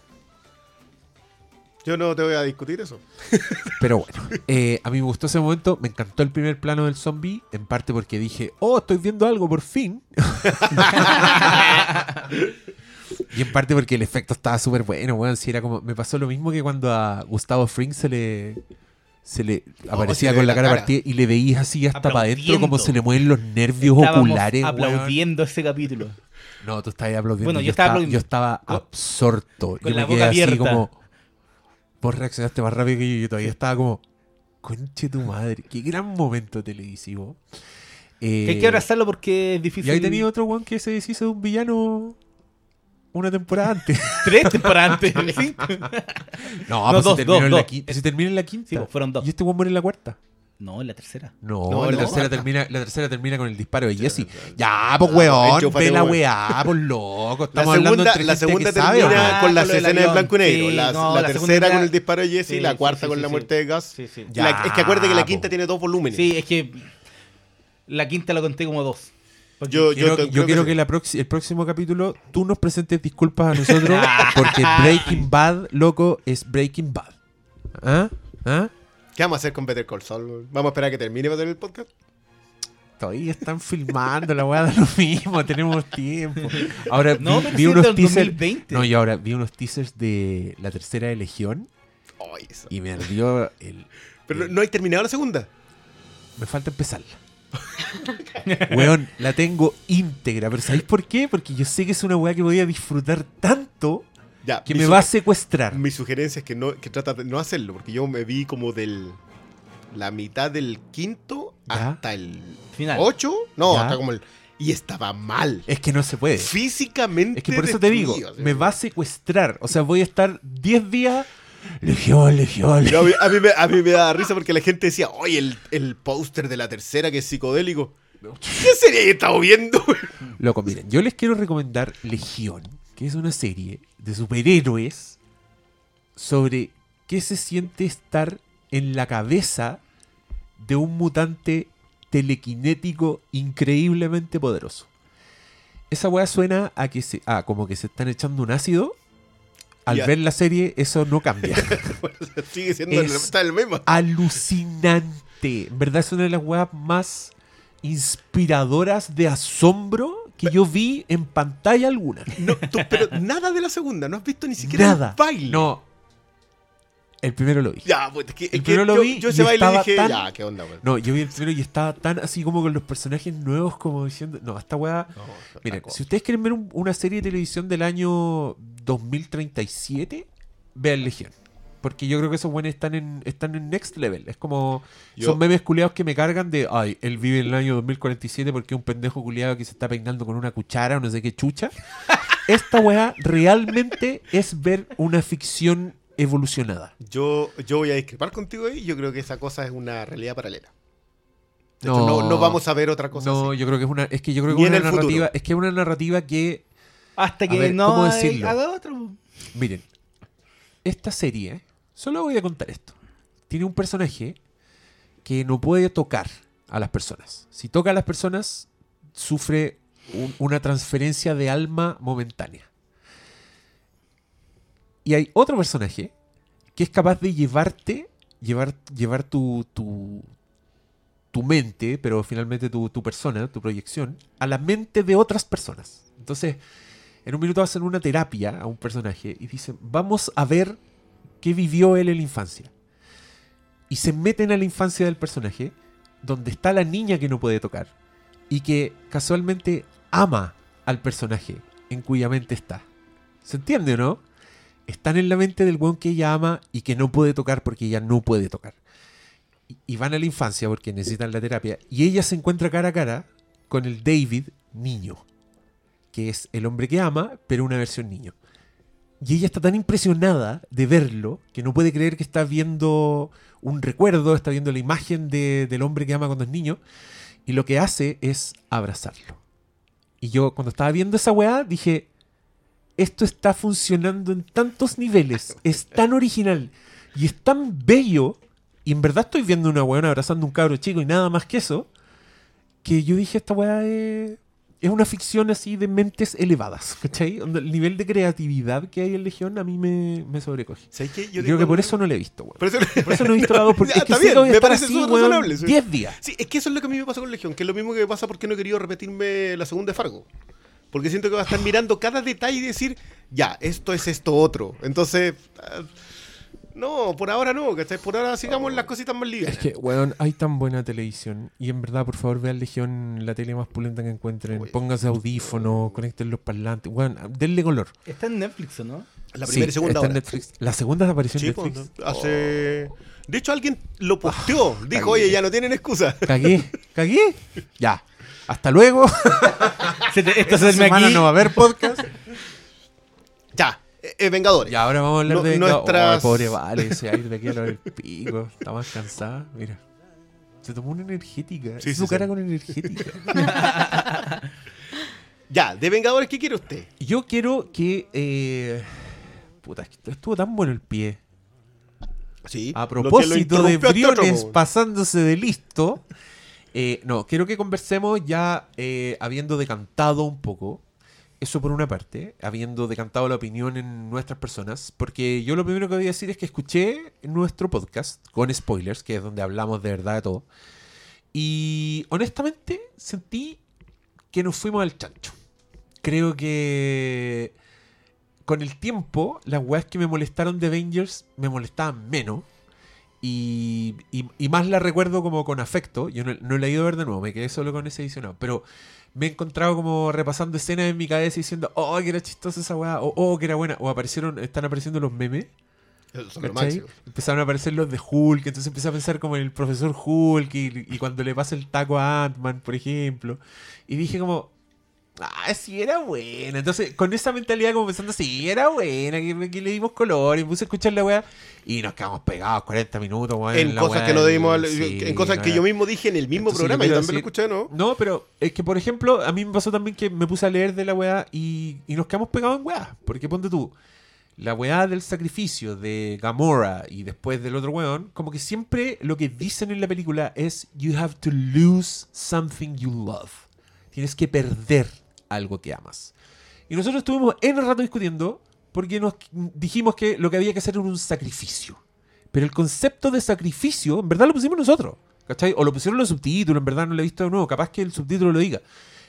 Yo no te voy a discutir eso. Pero bueno, eh, a mí me gustó ese momento, me encantó el primer plano del zombie, en parte porque dije, oh, estoy viendo algo por fin. y en parte porque el efecto estaba súper bueno, weón. Si era como, me pasó lo mismo que cuando a Gustavo Fring se le, se le aparecía se le con la cara cara. partida y le veías así hasta para adentro como se le mueven los nervios Estábamos oculares, weón. aplaudiendo ese capítulo. No, tú estabas aplaudiendo. Bueno, yo estaba estaba, aplaudiendo. yo estaba absorto. con yo la me boca quedé así abierta. como. Vos reaccionaste más rápido que yo. Yo todavía estaba como. Conche tu madre. Qué gran momento televisivo. Eh, Que hay que abrazarlo porque es difícil. y ahí tenía otro one que se deshizo de un villano una temporada antes. tres temporadas antes. no, No, pues dos, si terminó dos, en la quinta. Si termina en la quinta. Sí, pues, fueron dos. Y este one muere en la cuarta. No, en la tercera. No, No, la, no. Tercera termina, la tercera termina con el disparo de Jesse. Ya, Ah, pues weón, enchúfate, ve la weón. weá, pues loco. La Estamos hablando segunda, entre la segunda sabe, termina ¿o no? Ah, con escenas en avión. blanco y negro. Sí, la no, la la tercera segunda- con el disparo de Jesse Sí, y la cuarta sí, con sí, la sí. muerte de Gus. Sí, sí. Ya, La- es que acuérdate que la po. quinta tiene dos volúmenes. Sí, es que la quinta la conté como dos. Porque- Yo, Quiero, yo, yo creo quiero sí. que la proxi- el próximo capítulo tú nos presentes disculpas a nosotros porque Breaking Bad, loco, es Breaking Bad. ¿Ah? ¿Ah? ¿Qué vamos a hacer con Better Call Saul? ¿Vamos a esperar a que termine para hacer el podcast? Todavía están filmando la weá de lo mismo, tenemos tiempo. Ahora No, vi, unos teasers. 2020. No, y ahora vi unos teasers de la tercera de Legión Ay, eso. y me ardió el. Pero el- no hay terminado la segunda. Me falta empezarla. Weón, la tengo íntegra. Pero ¿sabéis por qué? Porque yo sé que es una weá que voy a disfrutar tanto Ya, que me va a secuestrar. Mi sugerencia es que, no, que trata de no hacerlo, porque yo me vi como del la mitad del quinto Ya. hasta el Final. 8. No, Ya. hasta como el, Y estaba mal. Es que no se puede. Físicamente. Es que por eso te digo, me va a secuestrar. O sea, voy a estar 10 días. Legión, legión, No, legión. a, mí, a mí me, a mí me da risa porque la gente decía, oye, el, el póster de la tercera que es psicodélico. ¿Qué serie he estado viendo? Loco, miren, yo les quiero recomendar Legión, que es una serie de superhéroes sobre qué se siente estar en la cabeza de un mutante telequinético increíblemente poderoso. Esa weá suena a que se. Ah, como que se están echando un ácido. Al ver la serie, eso no cambia. Sigue siendo el, Es- está el mismo. Alucinante. En verdad es una de las weas más inspiradoras de asombro que yo vi en pantalla alguna. No, tú- pero nada de la segunda, no has visto ni siquiera Nada. el baile. No. El primero lo vi. Ya, pues es que, es El que primero lo yo, vi yo y ese baile dije, tan- ya, qué onda, güey. No, yo vi el primero y estaba tan así como con los personajes nuevos como diciendo, no, esta wea... Miren, si ustedes quieren ver un- una serie de televisión del año 2037, vean Legión. Porque yo creo que esos buenos están en, están en next level. Es como. Yo- son memes culiados que me cargan de. Ay, él vive en el año 2047 porque es un pendejo culiado que se está peinando con una cuchara o no sé qué chucha. Esta weá realmente es ver una ficción evolucionada. Yo, yo voy a discrepar contigo ahí. Yo creo que esa cosa es una realidad paralela. Hecho, no, no vamos a ver otra cosa No, así. yo creo que es una. Es que yo creo que una futuro. narrativa. Es que es una narrativa que. Hasta que ver, no haga otro. Miren, esta serie, solo voy a contar esto. Tiene un personaje que no puede tocar a las personas. Si toca a las personas, sufre un- una transferencia de alma momentánea. Y hay otro personaje que es capaz de llevarte, llevar, llevar tu, tu, tu mente, pero finalmente tu, tu persona, tu proyección, a la mente de otras personas. Entonces, en un minuto hacen una terapia a un personaje y dicen, vamos a ver qué vivió él en la infancia. Y se meten a la infancia del personaje, donde está la niña que no puede tocar y que casualmente ama al personaje en cuya mente está. ¿Se entiende no? Están en la mente del weón que ella ama y que no puede tocar porque ella no puede tocar. Y van a la infancia porque necesitan la terapia. Y ella se encuentra cara a cara con el David niño que es el hombre que ama, pero una versión niño. Y ella está tan impresionada de verlo que no puede creer que está viendo un recuerdo, está viendo la imagen de- del hombre que ama cuando es niño, y lo que hace es abrazarlo. Y yo cuando estaba viendo esa weá dije, esto está funcionando en tantos niveles, es tan original y es tan bello, y en verdad estoy viendo una weona abrazando un cabro chico y nada más que eso, que yo dije, esta weá es, es una ficción así de mentes elevadas, ¿cachai? El nivel de creatividad que hay en Legión a mí me, me sobrecoge. ¿Sabes qué? Y Yo creo que por eso no la he visto, weón. Por eso, Por eso no he visto la dos, porque Ya, es que está bien, que voy a me estar parece así, súper weón, razonable, sí. 10 días. Sí, es que eso es lo que a mí me pasa con Legión, que es lo mismo que me pasa porque no he querido repetirme la segunda de Fargo. Porque siento que va a estar mirando cada detalle y decir, ya, esto es esto otro. Entonces, ah, no, por ahora no, ¿cachai? Por ahora sigamos las cositas más livianas. Es que, weón, hay tan buena televisión. Y en verdad, por favor, vean Legión, la tele más pulenta que encuentren. Oye. Pónganse audífonos, conecten los parlantes. Weón, denle color. Está en Netflix, ¿o no? La Sí, primera y segunda está en. Netflix. La segunda apareció en Sí, pues, Netflix. hace... De hecho, alguien lo posteó. Dijo, oye, ya no tienen excusa. Cagué, cagué. Ya. Hasta luego. Se te- Esto Esta semana aquí. no va a haber podcast. Ya, eh, eh, Vengadores. Y ahora vamos a hablar No- de... nuestras- Oh, pobre Vale, ese aire de aquí a lo del pico. Está más cansada. Mira. Se tomó una energética. Sí, su sí, cara sí. con energética. Ya, de Vengadores, ¿qué quiere usted? Yo quiero que... eh, Puta, es estuvo tan bueno el pie. Sí. A propósito de a Briones pasándose de listo, eh, no, quiero que conversemos ya eh, habiendo decantado un poco. Eso por una parte, habiendo decantado la opinión en nuestras personas, porque yo lo primero que voy a decir es que escuché nuestro podcast con spoilers, que es donde hablamos de verdad de todo, y honestamente sentí que nos fuimos al chancho. Creo que con el tiempo, las weas que me molestaron de Avengers me molestaban menos. Y, y- más la recuerdo como con afecto. Yo no, no la he ido a ver de nuevo, me quedé solo con ese edicionado. Pero me he encontrado como repasando escenas en mi cabeza diciendo, oh, que era chistosa esa wea, o oh, que era buena. O aparecieron, están apareciendo los memes. Empezaron a aparecer los de Hulk, entonces empecé a pensar como en el profesor Hulk y, y cuando le pasa el taco a Ant-Man, por ejemplo. Y dije como, ah, sí era buena. Entonces, con esa mentalidad como pensando, sí, era buena, que, que le dimos color y me puse a escuchar la weá y nos quedamos pegados 40 minutos, weón. En cosas que no debimos, sí, en cosas no que era- yo mismo dije en el mismo Entonces, programa, yo también lo escuché, ¿no? No, pero es que, por ejemplo, a mí me pasó también que me puse a leer de la weá y, y nos quedamos pegados en weá. Porque ponte tú, la weá del sacrificio de Gamora y después del otro weón, como que siempre lo que dicen en la película es You have to lose something you love. Tienes que perder algo que amas. Y nosotros estuvimos en el rato discutiendo porque nos dijimos que lo que había que hacer era un sacrificio. Pero el concepto de sacrificio, en verdad lo pusimos nosotros. ¿Cachai? O lo pusieron los subtítulos, en verdad no lo he visto de nuevo. Capaz que el subtítulo lo diga.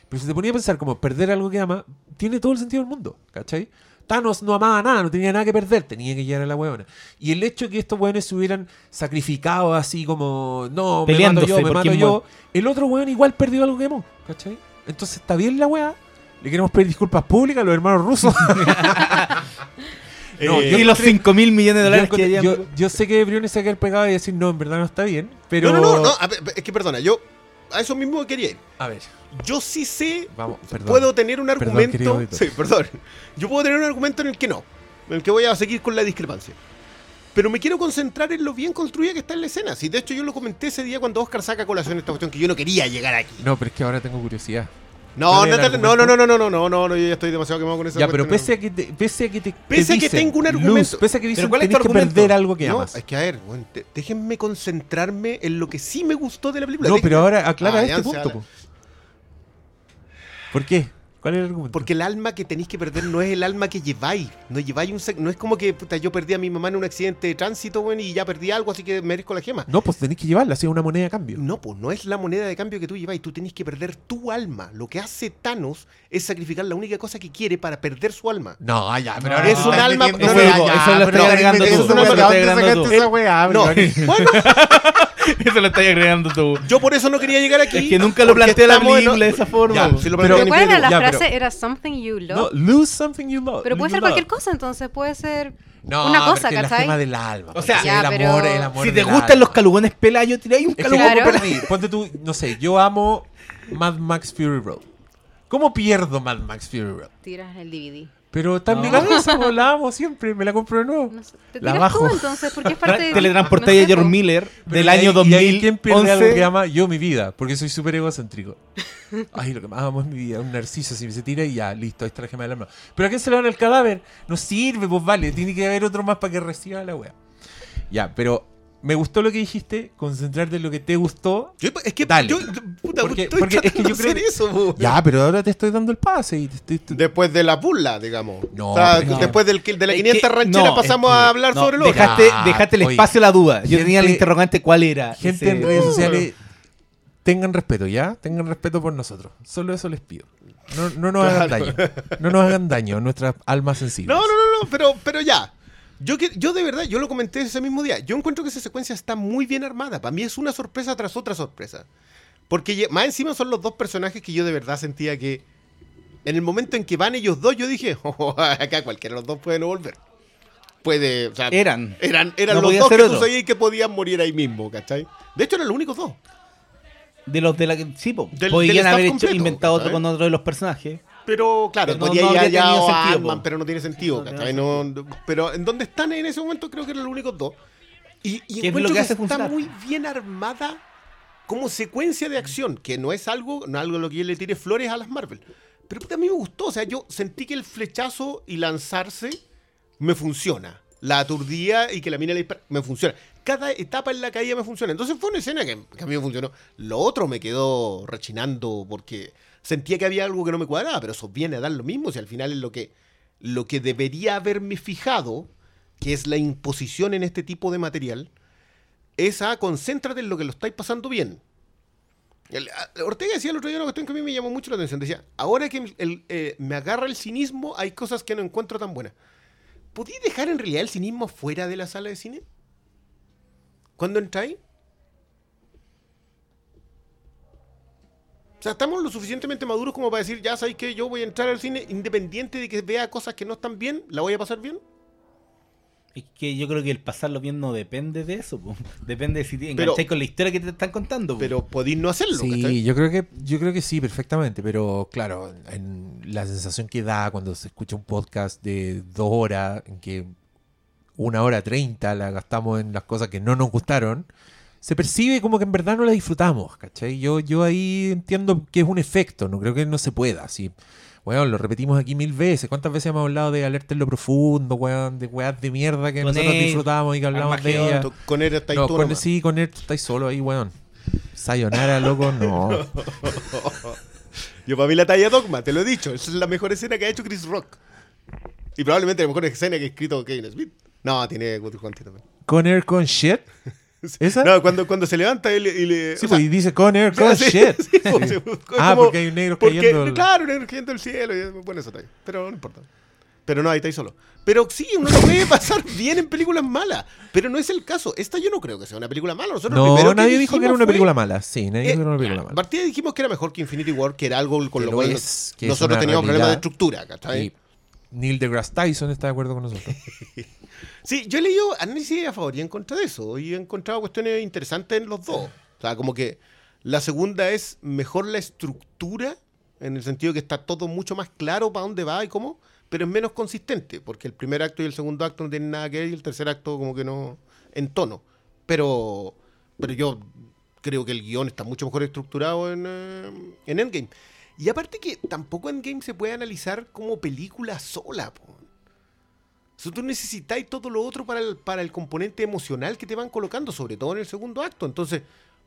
Pero si te ponía a pensar como perder algo que ama, tiene todo el sentido del mundo. ¿Cachai? Thanos no amaba nada, no tenía nada que perder, tenía que llegar a la huevona. Y el hecho de que estos hueones se hubieran sacrificado así como, no, me mato yo, me mato yo, el otro hueón igual perdió algo que amó. ¿Cachai? Entonces está bien la hueá. Le queremos pedir disculpas públicas a los hermanos rusos. No, Eh, yo y los encontré- 5 mil millones de yo, dólares que encontré- hayan- yo, yo sé que Briones se va a quedar pegado y decir, no, en verdad no está bien. Pero. No, no, no, no, a ver, es que perdona, yo a eso mismo quería ir. A ver, Yo sí sé, vamos, perdón. puedo tener un Perdón, argumento. auditor. sí, perdón. Yo puedo tener un argumento en el que no, en el que voy a seguir con la discrepancia. Pero me quiero concentrar en lo bien construida que está en la escena. Si de hecho yo lo comenté ese día cuando Oscar saca colación esta cuestión que yo no quería llegar aquí. No, pero es que ahora tengo curiosidad. No, ¿Cuál no, no, no, no, no, no, no, no, no, yo ya estoy demasiado quemado con eso. Ya, pero pese a que te, pese a que te, Pese a que tengo un argumento. Pese a que dicen ¿cuál es tu tenés que argumento? perder algo que no, amas. es que a ver, déjenme concentrarme en lo que sí me gustó de la película. No, pero ahora aclara Ah, este punto. ¿Por qué? ¿Cuál es el argumento? Porque el alma que tenéis que perder no es el alma que lleváis. No lleváis un sec- no es como que puta, yo perdí a mi mamá en un accidente de tránsito, weón, y ya perdí algo, así que merezco la gema. No, pues tenés que llevarla, así una moneda a cambio. No, pues no es la moneda de cambio que tú lleváis, tú tenés que perder tu alma. Lo que hace Thanos es sacrificar la única cosa que quiere para perder su alma. No, ya, pero No, ahora es un alma- metiendo- no, no, ya, no, ya, eso lo ahora agregando tú, eso eso no lo me estás acabas de agregando sacaste tú. esa weá, No, bueno, Eso lo estás agregando tú. yo por eso no quería llegar aquí. Es que nunca lo plantea la película de esa forma. Ya, si lo Pero- plantea ¿Pero cuál era la Ya, frase? pero- Era something you No, love. lose something you love. pero puede ser love. cualquier cosa, entonces puede ser No, una cosa, ¿cachai? gema del alma. O sea, ya, el pero- amor, el amor Si te gustan alma. los calugones pelayo, tiráis un calugón Claro. ¿cómo perdí? Ponte tú, no sé, yo amo Mad Max Fury Road. ¿Cómo pierdo Mad Max Fury Road? tiras el DVD. Pero está en mi No. cabeza, po, la amo siempre, me la compro de nuevo. No sé, te La bajo. tú entonces, porque es parte de... Teletransportáis no a George. Miller Pero del y año y 2011. ahí ¿Quién pierde algo que ama? Yo, mi vida, porque soy súper egocéntrico. Ay, lo que más amo es mi vida, un narciso, si se tira y ya, listo, ahí está la gema del alma. Pero ¿a quién se le dan el cadáver? No sirve, pues vale, tiene que haber otro más para que reciba la wea. Ya, pero me gustó lo que dijiste, concentrarte en lo que te gustó. Yo- es que Dale. yo, puta, Porque- estoy porque es que yo creo eso. Ya, pero ahora te estoy dando el pase y te estoy... te- Después de la burla, digamos. No, O sea, es que- después del, de la Es 500 que- rancheras no, pasamos es que- a hablar No, sobre lo otro. dejaste, Ya, dejaste el oye, espacio a la duda. Yo tenía la gente- interrogante cuál era. Gente ese- en redes Uh, sociales, tengan respeto, ¿ya? Tengan respeto por nosotros. Solo eso les pido. No, no nos hagan daño. No nos hagan daño a nuestras almas sensibles. No, no, no, no, pero, pero ya. Yo, que, yo de verdad, yo lo comenté ese mismo día. Yo encuentro que esa secuencia está muy bien armada. Para mí es una sorpresa tras otra sorpresa. Porque más encima son los dos personajes que yo de verdad sentía que en el momento en que van ellos dos, yo dije, "Oh, acá cualquiera de los dos puede no volver. Puede, o sea, Eran. eran, eran No los dos que tú otro. sabías que podían morir ahí mismo, ¿cachai? De hecho, eran los únicos dos. De los de la que. Sí, po. Del- Podían del haber hecho, inventado otro ¿sabes? con otro de los personajes. Pero claro, Pero no- podía no o a sentido, pero no tiene sentido, No, ¿cachai? no. No- pero en donde están en ese momento creo que eran los únicos dos. Y, y ¿Qué es encuentro lo que que, hace está funcionar? muy bien armada como secuencia de acción, que no es algo, no algo a lo que yo le tire flores a las Marvel. Pero a mí me gustó, o sea, yo sentí que el flechazo y lanzarse me funciona. La aturdía y que la mina le dispara, me funciona. Cada etapa en la caída me funciona. Entonces fue una escena que, que a mí me funcionó. Lo otro me quedó rechinando porque sentía que había algo que no me cuadraba, pero eso viene a dar lo mismo. Si al final es lo que, lo que debería haberme fijado, que es la imposición en este tipo de material, es a concéntrate en lo que lo estáis pasando bien. Ortega decía el otro día una cuestión que a mí me llamó mucho la atención. Decía, ahora que eh, me agarra el cinismo, hay cosas que no encuentro tan buenas. ¿Podéis dejar en realidad el cinismo fuera de la sala de cine? ¿Cuándo entráis? O sea, estamos lo suficientemente maduros como para decir, ya sabéis que yo voy a entrar al cine independiente de que vea cosas que no están bien, la voy a pasar bien. Es que yo creo que el pasarlo bien no depende de eso, po. depende de si te engancháis con la historia que te están contando. po. Pero podéis no hacerlo, Sí, ¿cachai? yo creo que yo creo que sí, perfectamente, pero claro, en la sensación que da cuando se escucha un podcast de dos horas, en que una hora treinta la gastamos en las cosas que no nos gustaron, se percibe como que en verdad no la disfrutamos, ¿cachai? Yo, yo ahí entiendo que es un efecto, no creo que no se pueda, así. Bueno, lo repetimos aquí mil veces. ¿Cuántas veces hemos hablado de alerta en lo profundo, weón? De weas de mierda que Con nosotros él, disfrutamos y que hablamos de. Tú- Con él estáis No, tú con, sí, con él estáis solo ahí, weón. Sayonara, loco, no. Yo para mí la talla Dogma, te lo he dicho. Esa es la mejor escena que ha hecho Chris Rock. Y probablemente la mejor escena que ha escrito Kevin Smith. No, tiene Guthrie Conti también. Con air con shit. ¿Esa? No, cuando, cuando se levanta él y le... sí, pues, sea, y dice con air con sí, shit. sí, pues, es Ah, como- porque hay un negro porque- cayendo. al- Claro, un negro cayendo del cielo. Y es buena esa talla. Pero no importa. Pero no, ahí estáis solo. Pero sí, uno lo puede pasar bien en películas malas. Pero no es el caso. Esta yo no creo que sea una película mala. Nosotros No, primero nadie dijo que era una fue- película mala. Sí, nadie Eh, dijo que era una película mala. Partida dijimos que era mejor que Infinity War, que era algo con Que lo lo cual es, que es nosotros teníamos problemas de realidad. estructura, ¿cachai? Neil deGrasse Tyson está de acuerdo con nosotros. Sí, yo he leído análisis a favor y en contra de eso. Y he encontrado cuestiones interesantes en los dos. O sea, como que la segunda es mejor la estructura, en el sentido que está todo mucho más claro para dónde va y cómo, pero es menos consistente, porque el primer acto y el segundo acto no tienen nada que ver y el tercer acto como que no en tono. Pero, pero yo creo que el guion está mucho mejor estructurado en, eh, en Endgame. Y aparte que tampoco Endgame se puede analizar como película sola, po. Tú necesitáis todo lo otro para el, para el componente emocional que te van colocando, sobre todo en el segundo acto. Entonces,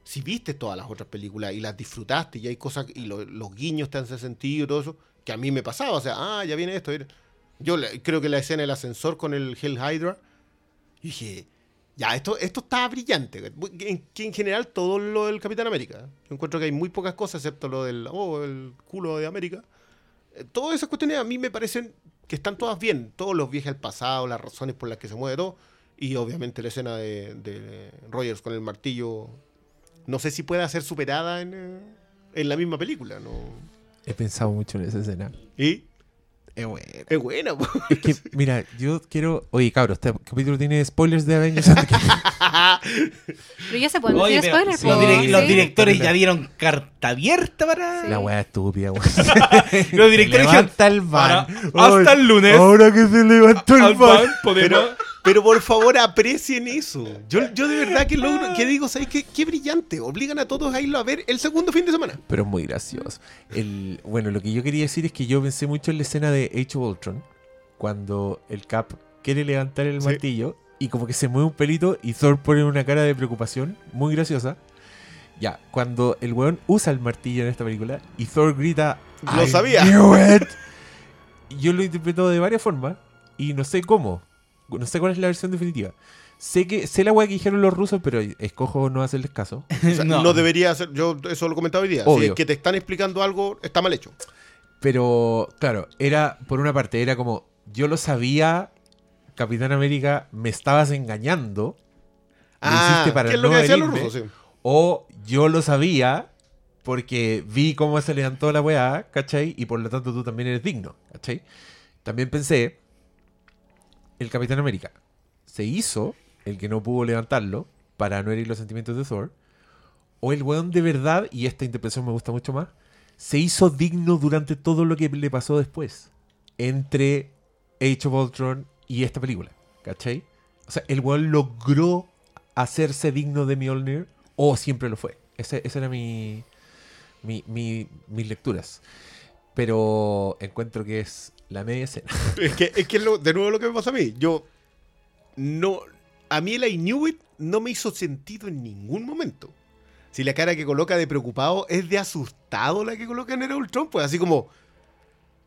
si viste todas las otras películas y las disfrutaste y hay cosas y lo- los guiños te hacen sentido y todo eso, que a mí me pasaba, o sea, ah, ya viene esto. Yo creo que la escena del ascensor con el Hell Hydra, dije, ya, esto, esto está brillante. En, que en general todo lo del Capitán América. Yo encuentro que hay muy pocas cosas, excepto lo del, oh, el culo de América. Eh, Todas esas cuestiones a mí me parecen que están todas bien. Todos los viajes al pasado, las razones por las que se mueve todo. Y obviamente la escena de, de Rogers con el martillo. No sé si pueda ser superada en, eh, en la misma película. ¿no? He pensado mucho en esa escena. Y Es bueno. es buena. po. Es que, mira, yo quiero. Oye, cabros, este capítulo tiene spoilers de Avengers. Pero ya se pueden Oye, decir pero spoilers. sí, los, po, direc- sí. los sí. directores ya dieron carta abierta para. La weá estúpida, weón. Los directores dijeron, Levanta el van. Ahora, hasta el lunes. Ahora que se levantó el al van. van podemos- Pero, por favor aprecien eso. Yo, yo de verdad que logro, que digo, ¿sabes qué? Qué brillante. Obligan a todos a irlo a ver el segundo fin de semana. Pero es muy gracioso. El, bueno, lo que yo quería decir es que yo pensé mucho en la escena de Age of Ultron, cuando el Cap quiere levantar el Sí. martillo y como que se mueve un pelito y Thor pone una cara de preocupación muy graciosa. Ya, cuando el weón usa el martillo en esta película y Thor grita, Lo "I sabía". knew it". Yo lo interpreto de varias formas y no sé cómo. No sé cuál es la versión definitiva. Sé que sé la weá que dijeron los rusos, pero escojo no hacerles caso. O sea, no. No. debería ser. Yo eso lo comentaba hoy día. Si Obvio. es que te están explicando algo, está mal hecho. Pero, claro, era, por una parte, era como, yo lo sabía, Capitán América, me estabas engañando, lo hiciste para ¿qué es lo no que decían los rusos? Sí. o yo lo sabía porque vi cómo se levantó la weá, ¿cachai? Y por lo tanto tú también eres digno, ¿cachai? También pensé, el Capitán América se hizo el que no pudo levantarlo para no herir los sentimientos de Thor, o el weón de verdad, y esta interpretación me gusta mucho más, se hizo digno durante todo lo que le pasó después, entre Age of Ultron y esta película, ¿cachai? O sea, el weón logró hacerse digno de Mjolnir, o siempre lo fue. Ese, esa era mi, mi, mi- mis lecturas. Pero encuentro que es la media escena. Es que, es que es lo- de nuevo lo que me pasa a mí. Yo no. A mí el I knew it no me hizo sentido en ningún momento. Si la cara que coloca de preocupado es de asustado la que coloca en el Ultron, pues así como.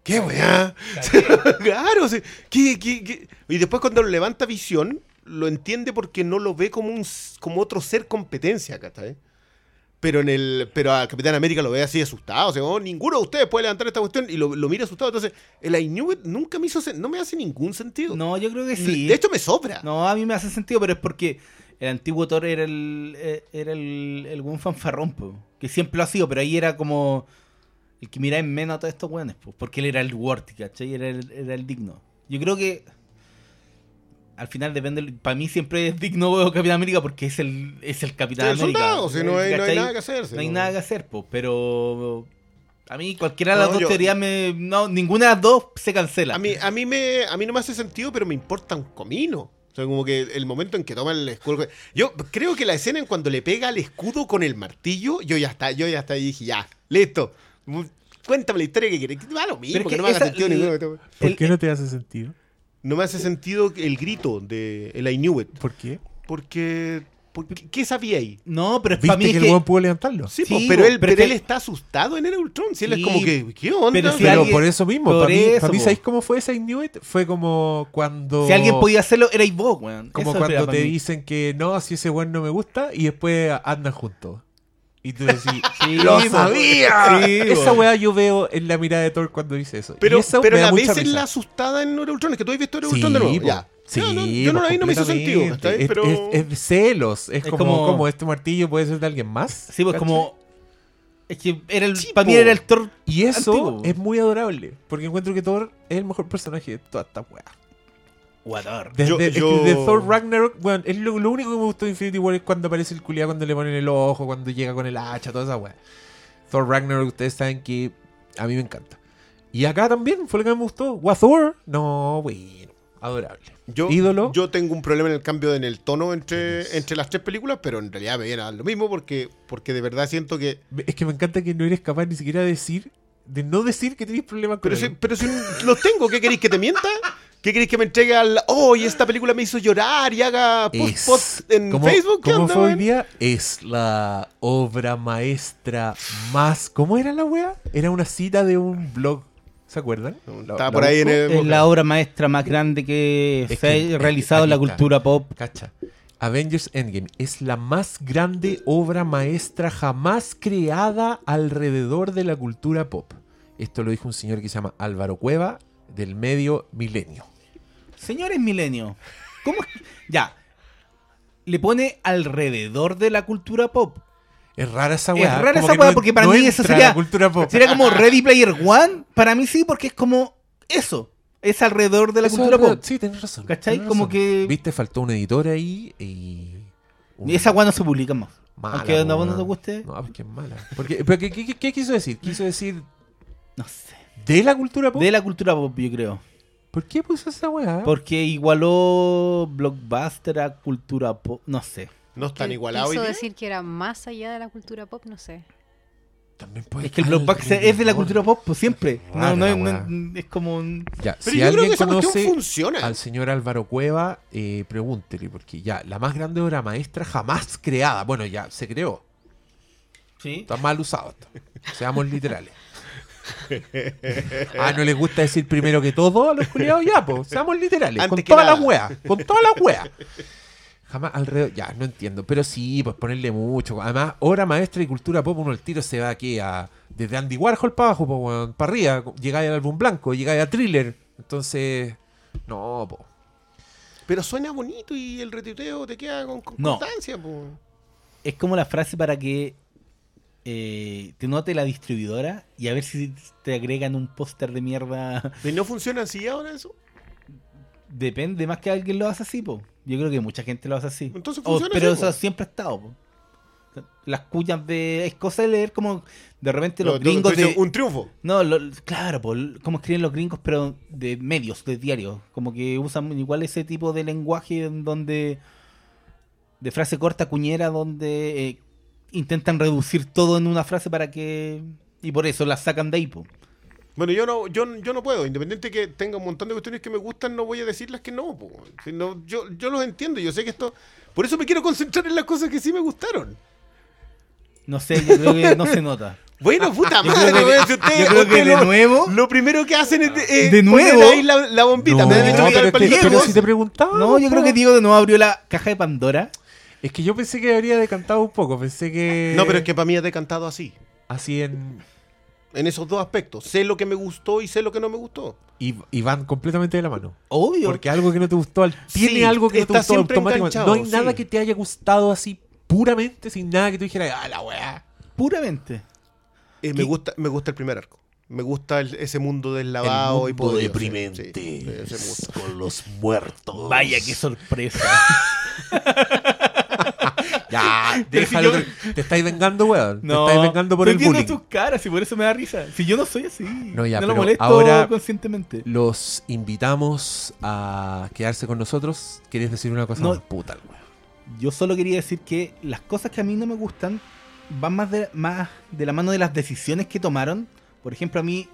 ¿Qué weá? claro, o sea, ¿qué, qué, qué? Y después cuando lo levanta visión, lo entiende porque no lo ve como un como otro ser competencia, ¿cachai? Pero en el pero a Capitán América lo ve así asustado, o sea, oh, ninguno de ustedes puede levantar esta cuestión y lo, lo mira asustado. Entonces, el I knew it nunca me hizo no me hace ningún sentido. No, yo creo que sí. De hecho me sobra. No, a mí me hace sentido, pero es porque el antiguo Thor era el eh, era el, el buen fanfarrón, po, que siempre lo ha sido, pero ahí era como el que miraba en menos a todos estos weones, po, porque él era el worthy, ¿cachai? Era el, era el digno. Yo creo que al final depende. Para mí siempre es digno Capitán América porque es el, es el Capitán el América. soldado, si no hay, no hay nada que hacer. si No hay no- nada que hacer, pues, pero a mí cualquiera de las No, dos yo- teorías me no ninguna de las dos se cancela. A mí, a, mí me, a mí no me hace sentido, pero me importa un comino. O sea, como que el momento en que toma el escudo. Yo creo que la escena en cuando le pega al escudo con el martillo, yo ya está, yo ya está y dije, ya, listo. Cuéntame la historia que quieres. Va lo mismo, que, que no me haga sentido ninguno. ¿Por qué no te hace sentido? No me hace sentido el grito de el I knew it. ¿Por qué? Porque. porque ¿Qué sabía ahí? no, pero para ¿Viste mí que es el que pudo levantarlo? Sí, Sí, po, pero, él, pero pero es él está asustado en el Ultron. Si él es Sí, como que, ¿qué onda? pero si Pero alguien- por eso mismo, por para mí, eso, para mí. ¿sabéis cómo fue ese I Knew It? Fue como cuando... si alguien podía hacerlo erais vos, weón. Como Eso cuando te para mí. dicen que no, si ese weón no me gusta, y después andan juntos. Y tú decís, Sí, ¡Lo sabía! Sí, esa weá yo veo en la mirada de Thor cuando dice eso. Pero, y eso pero me da la mucha vez en risa. la asustada en Era Ultron, es que tú has visto Era Sí, Ultron de nuevo. po. Ya. Sí, No, no, yo no la vi, no me hizo sentido. Es, Pero... es- es de celos. Es, Es como, como- como este martillo puede ser de alguien más. Sí, pues ¿cachai? como es que era el Sí, para mí po. era el Thor Y eso Antiguo. es muy adorable. Porque encuentro que Thor es el mejor personaje de toda esta weá. Guador. Desde, Yo- es que yo- de Thor Ragnarok, bueno, es lo, lo único que me gustó de Infinity War es cuando aparece el culiado, cuando le ponen el ojo, cuando llega con el hacha, toda esa weá. Thor Ragnarok, ustedes saben que a mí me encanta. Y acá también fue lo que me gustó. Wathor, no, bueno, adorable. Yo, Ídolo. yo tengo un problema en el cambio en el tono entre, entre las tres películas, pero en realidad me viene a dar lo mismo porque, porque de verdad siento que. Es que me encanta que no eres capaz ni siquiera de decir, de no decir que tenés problemas con Pero si, él. pero si los tengo, ¿qué queréis que te mienta? ¿Qué queréis que me entregue al. Oh, y esta película me hizo llorar y haga post, en ¿Cómo- Facebook? ¿Qué ¿Cómo onda, fue hoy día? Es la obra maestra más. ¿Cómo era la wea? Era una cita de un blog. ¿Se acuerdan? La- Estaba la por ahí en el. Es la obra maestra más grande que Es se ha realizado en la cultura pop. Cacha. Avengers Endgame es la más grande obra maestra jamás creada alrededor de la cultura pop. Esto lo dijo un señor que se llama Álvaro Cueva, del medio Milenio. Señores milenio, ¿cómo es? Ya. Le pone alrededor de la cultura pop. Es rara esa Es weá. rara como esa weá no- porque para no mí eso sería- la cultura pop. Sería como Ready Player One. Para mí sí, porque es como eso. Es alrededor de la Eso cultura es pop. Sí, tenés razón. ¿Cachai? tenés Como razón. que- Viste, faltó un editor ahí y. un- Y esa weá no se publica más. Mala, Aunque vos no te guste. No, porque es mala. Porque, pero ¿qué, qué- qué quiso decir? ¿Quiso decir No sé. de la cultura pop? De la cultura pop, yo creo. ¿Por qué puso esa weá? Porque igualó Blockbuster a cultura pop. No sé. No están Que igualados. Quiso hoy día. decir que era más allá de la cultura pop, no sé. También puede Es que el Blockbuster es de la cultura pop, pues siempre. No, Rara no, no- es como un. Ya, Pero si yo creo alguien que esa cuestión conoce funciona. al señor Álvaro Cueva, eh, pregúntele, porque ya, la más grande obra maestra jamás creada. Bueno, ya se creó. Sí. Está mal usado esto. Seamos literales. Ah, ¿no les gusta decir primero que todo a los culiados? Ya, pues, seamos literales. Antes con que todas nada. las weas. Con todas las weas. Jamás alrededor. Ya, no entiendo. Pero sí, pues ponerle mucho. Además, obra maestra y cultura pop, uno el tiro se va aquí a. Desde Andy Warhol para abajo, pues, para arriba. Llegáis al álbum blanco, llegáis a thriller. Entonces. No, pues. Pero suena bonito y el retuiteo te queda con No. constancia. po. Es como la frase para que eh, te note la distribuidora y a ver si te agregan un póster de mierda. ¿Y no funciona así ahora eso? Depende más que alguien lo hace así, po. Yo creo que mucha gente lo hace así. Entonces O- funciona pero así, eso siempre ha estado, po. Las cuñas de. Es cosa de leer como de repente los no, gringos de. Un triunfo. No, lo- claro, po, como escriben los gringos, pero de medios, de diarios. Como que usan igual ese tipo de lenguaje en donde. de frase corta, cuñera, donde eh, intentan reducir todo en una frase para que. y por eso la sacan de ahí, po. Bueno, yo no, yo, yo no puedo. Independiente que tenga un montón de cuestiones que me gustan, no voy a decirles que no. po. Si no, yo, yo los entiendo. Yo sé que esto. Por eso me quiero concentrar en las cosas que sí me gustaron. No sé, yo creo que no se nota. Bueno, puta Yo madre, creo que- si ustedes- yo creo que de lo- nuevo- Lo primero que hacen es de, eh, De nuevo- ahí la, la bombita. No, me han que pero, es que- pero si te preguntaba. No, yo creo que Diego de nuevo abrió la caja de Pandora. Es que yo pensé que habría decantado un poco. Pensé que. No, pero es que para mí es decantado así. Así en. En esos dos aspectos. Sé lo que me gustó y sé lo que no me gustó. Y, y van completamente de la mano. Obvio. Porque algo que no te gustó, al- tiene Sí, algo que no te gustó automáticamente. No hay nada que te haya gustado así puramente, sin nada que tú dijeras, ah, la weá. Puramente. Eh, me, gusta, me gusta el primer arco. Me gusta el- ese mundo del lavado y mundo sí, deprimente sí, sí, con los muertos. Vaya, qué sorpresa. Ya, si déjalo. yo- Te estáis vengando, weón. No, te estáis vengando por el estoy viendo bullying. tus caras y por eso me da risa. Si yo no soy así. No, ya, lo molesto ahora- conscientemente. Los invitamos a quedarse con nosotros. ¿Querías decir una cosa? No. más? Puta, weón. Yo solo quería decir que las cosas que a mí no me gustan van más de, más de la mano de las decisiones que tomaron. Por ejemplo, a mí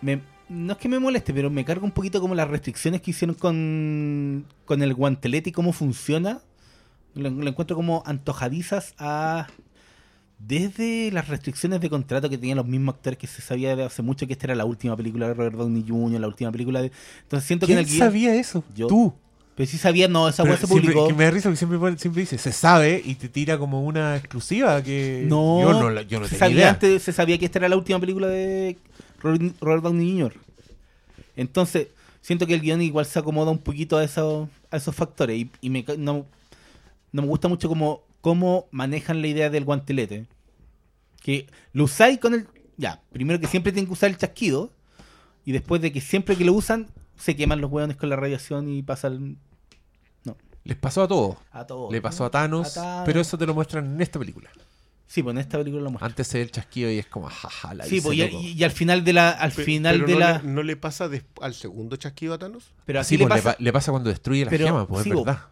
me- no es que me moleste, pero me carga un poquito como las restricciones que hicieron con, con el guantelete y cómo funciona. Lo, lo encuentro como antojadizas a... Desde las restricciones de contrato que tenían los mismos actores que se sabía de hace mucho que esta era la última película de Robert Downey Jr., la última película de... Entonces siento que en ¿Quién el guion... sabía eso? Yo. Tú. Pero sí sabía, no, esa weá se siempre- publicó. que me da risa que siempre, siempre dice, se sabe y te tira como una exclusiva que No, yo no, la- yo no se, tenía sabía idea. antes- se sabía que esta era la última película de Robert Downey Jr. Entonces, siento que el guion igual se acomoda un poquito a esos, a esos factores. Y, y me no, no me gusta mucho cómo, cómo manejan la idea del guantelete. Que lo usáis con el. Ya, primero que siempre tienen que usar el chasquido. Y después de que siempre que lo usan, se queman los hueones con la radiación y pasa el- Les pasó a todos. a todo. Le pasó a Thanos, A Thanos. pero eso te lo muestran en esta película. Sí, pues en esta película lo muestran. Antes se ve el chasquido y es como, jaja, la Sí, pues y, loco. y- y al final de la, al final pero de no, la, le, ¿No le pasa al segundo chasquido a Thanos? pero Sí, le pues, le, pasa, pa- le pasa cuando destruye la Pero- gema, pues sí, es bo- verdad.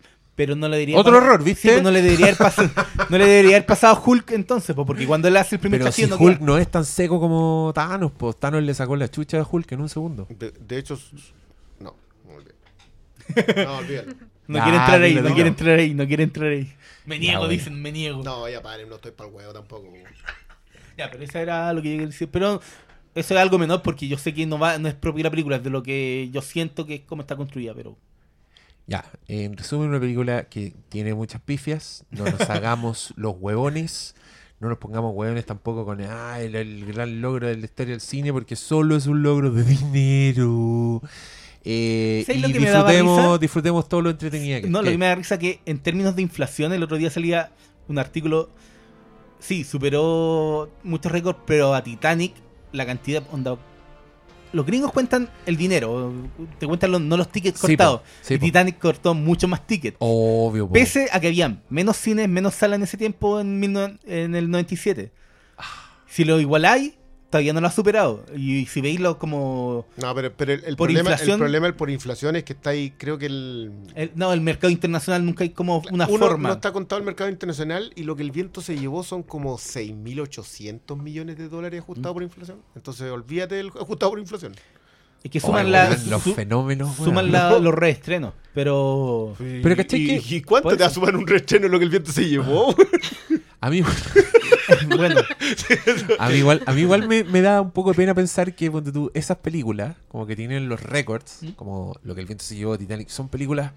Pero no le debería Otro error, ¿viste? Sí, pues no le debería haber pasado, no le debería haber pasado a Hulk entonces, pues, porque cuando él hace el primer Pero si chasquido no Hulk queda. no es tan seco como Thanos, pues Thanos le sacó la chucha a Hulk en un segundo. De, de hecho, no, no olvídalo. No, olvídalo. No quiere entrar ahí, no quiere entrar ahí, no quiere entrar ahí. Me niego, dicen, me niego. No, ya paren, no estoy para el huevo tampoco. Ya, pero eso era lo que yo quería decir. Pero eso es algo menor porque yo sé que no va, no es propio de la película, es de lo que yo siento que es como está construida, pero. Ya, en resumen, una película que tiene muchas pifias. No nos hagamos los huevones. No nos pongamos huevones tampoco con ah, el, el gran logro de la historia del cine, porque solo es un logro de dinero. Eh, ¿Sabes y disfrutemos, disfrutemos todo lo entretenida que No, lo que- que me da risa que en términos de inflación, el otro día salía un artículo. Sí, superó muchos récords, pero a Titanic la cantidad. Onda, los gringos cuentan el dinero, te cuentan los- no los tickets cortados. sí, y. Titanic cortó mucho más tickets. Obvio, po. Pese a que habían menos cines, menos salas en ese tiempo, en, 19 en el 97. Si lo igualáis, todavía no lo ha superado. Y si veis lo como. No, pero, pero el, el Por problema, inflación- el problema el por inflación es que está ahí, creo que el... el- no, el mercado internacional nunca hay como una Uno, forma. no está contado el mercado internacional y lo que el viento se llevó son como 6.800 millones de dólares ajustados por inflación. Entonces, olvídate del ajustado por inflación. Es que suman, la, los su- fenómenos. suman la- los reestrenos. Pero. Pero ¿cachai ¿Y, que- ¿y cuánto te va a sumar un restreno lo que el viento se llevó? A mí, bueno, a mí igual, a mí igual me, me da un poco de pena pensar que ponte tú, esas películas, como que tienen los récords, ¿Mm? como lo que el viento se llevó, Titanic, son películas,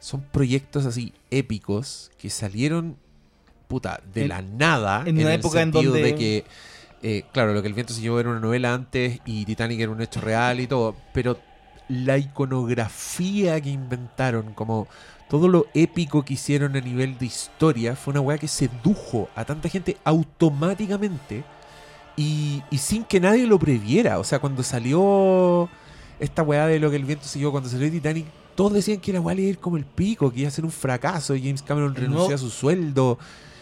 son proyectos así épicos que salieron, puta, de En- la nada. en una el época en sentido donde- de que, eh, claro, lo que el viento se llevó era una novela antes y Titanic era un hecho real y todo, pero la iconografía que inventaron, como todo lo épico que hicieron a nivel de historia, fue una weá que sedujo a tanta gente automáticamente y, y sin que nadie lo previera. O sea, cuando salió esta weá de lo que el viento siguió, cuando salió Titanic, todos decían que la weá le iba a ir como el pico, que iba a ser un fracaso, y James Cameron renunció a su sueldo.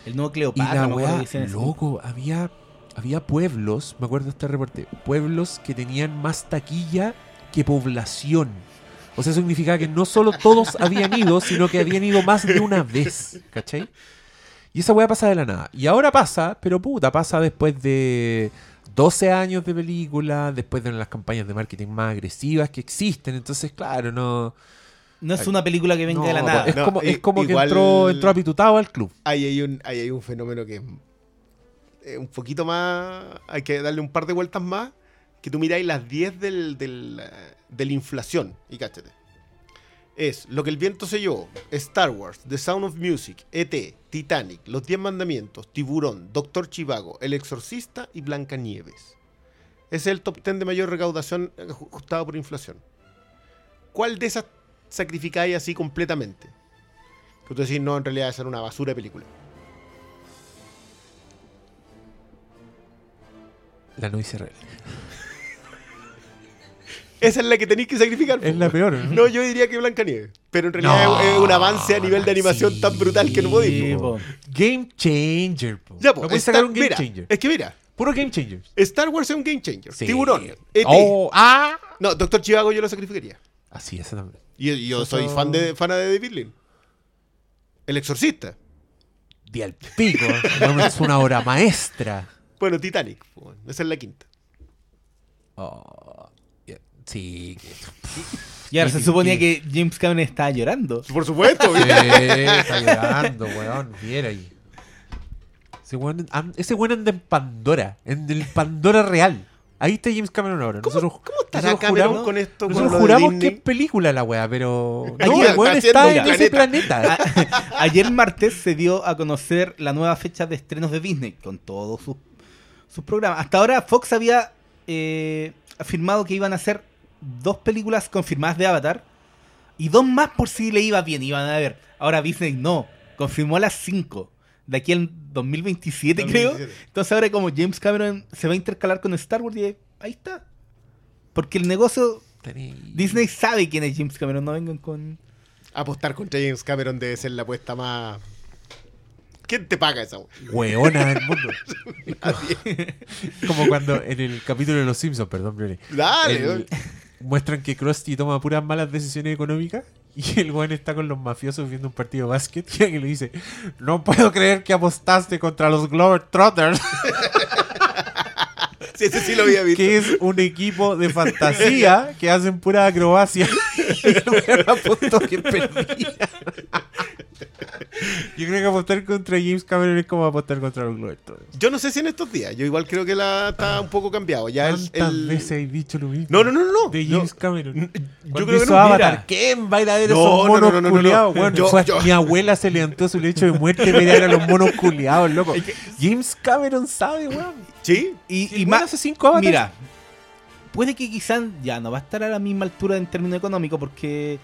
el nuevo Y Cleopatra, la weá, loco, había, había pueblos, me acuerdo de este reporte, pueblos que tenían más taquilla que población. O sea, eso significaba que no solo todos habían ido, sino que habían ido más de una vez, ¿cachai? Y esa weá pasa de la nada. Y ahora pasa, pero puta, pasa después de 12 años de película, después de las campañas de marketing más agresivas que existen. Entonces, claro, no... No es una película que venga no, de la nada. Es No, como, es como que entró, entró apitutado al club. Ahí hay un, ahí hay un fenómeno que es eh, un poquito más. Hay que darle un par de vueltas más. Que tú miráis las 10 del, del, eh, de la inflación. Y cáchate. Es Lo que el viento se llevó, Star Wars, The Sound of Music, E.T., Titanic, Los 10 Mandamientos, Tiburón, Doctor Chivago, El Exorcista y Blancanieves. Es el top 10 de mayor recaudación eh, ajustado por inflación. ¿Cuál de esas sacrificáis así completamente? Que tú decís, no, en realidad esa era una basura de película. La novicia rebelde. Esa es la que tenéis que sacrificar. Es la peor. ¿no? No, yo diría que Blancanieves. Pero en realidad No, es, es un avance a nivel de animación sí. tan brutal que no podéis. Po. Game changer, po. Ya, po, No Star- sacar un game mira, changer. Es que mira, Puro game changer. Star Wars es un game changer. Sí. Tiburón. E.T. Oh, ah. No, Doctor Chivago yo lo sacrificaría. Así, esa también. Y yo soy fan de, fan de David Lynn. El exorcista. Di al pico. Es una obra maestra. Bueno, Titanic. Esa es la quinta. Oh, ya, sí. Y ahora se suponía que James Cameron estaba llorando. Por supuesto. Sí, está llorando, weón. Viera ahí. Ese weón, an- ese weón anda en Pandora. En el Pandora real. Ahí está James Cameron ahora. Nosotros, ¿Cómo estará nosotros Cameron juramos- con esto? con Nosotros juramos que es película la weá, pero. No, está el weón está en ese planeta. planeta. A- ayer martes se dio a conocer la nueva fecha de estrenos de Disney con todos sus, sus programas. Hasta ahora Fox había eh, afirmado que iban a hacer dos películas confirmadas de Avatar y dos más por si le iba bien, iban a ver. Ahora Disney no, confirmó las cinco. De aquí al 2027, creo. 2027. Entonces ahora como James Cameron se va a intercalar con Star Wars, y ahí está. Porque el negocio, Tení- Disney sabe quién es James Cameron, no vengan con... Apostar contra James Cameron debe ser la apuesta más. ¿Quién te paga esa? wea? Weona del mundo. Como cuando en el capítulo de Los Simpsons, perdón, Bruni, Dale, el- muestran que Krusty toma puras malas decisiones económicas y el weón está con los mafiosos viendo un partido de básquet y alguien le dice, no puedo creer que apostaste contra los Glover Trotters, Sí, ese sí lo había visto. que es un equipo de fantasía que hacen pura acrobacia. Y el weón apostó que perdía. Yo creo que apostar contra James Cameron es como apostar contra los Trotters. Yo no sé si en estos días. Yo igual creo que la está un poco cambiado. Ya el, ¿Cuántas el- veces has dicho lo mismo? No, no, no, no. De Yo- James Cameron. yo creo que no. Avatar, Mira. ¿quién va a ir a ver No, esos no, monos no, no, no, no. culiados? Bueno, Yo- fue- yo- mi abuela se levantó su lecho de muerte para ir a ver a los monos culiados, loco. James Cameron sabe, weón. Sí. Y, más, hace cinco Avatars. mira, puede que quizás ya no va a estar a la misma altura en términos económicos porque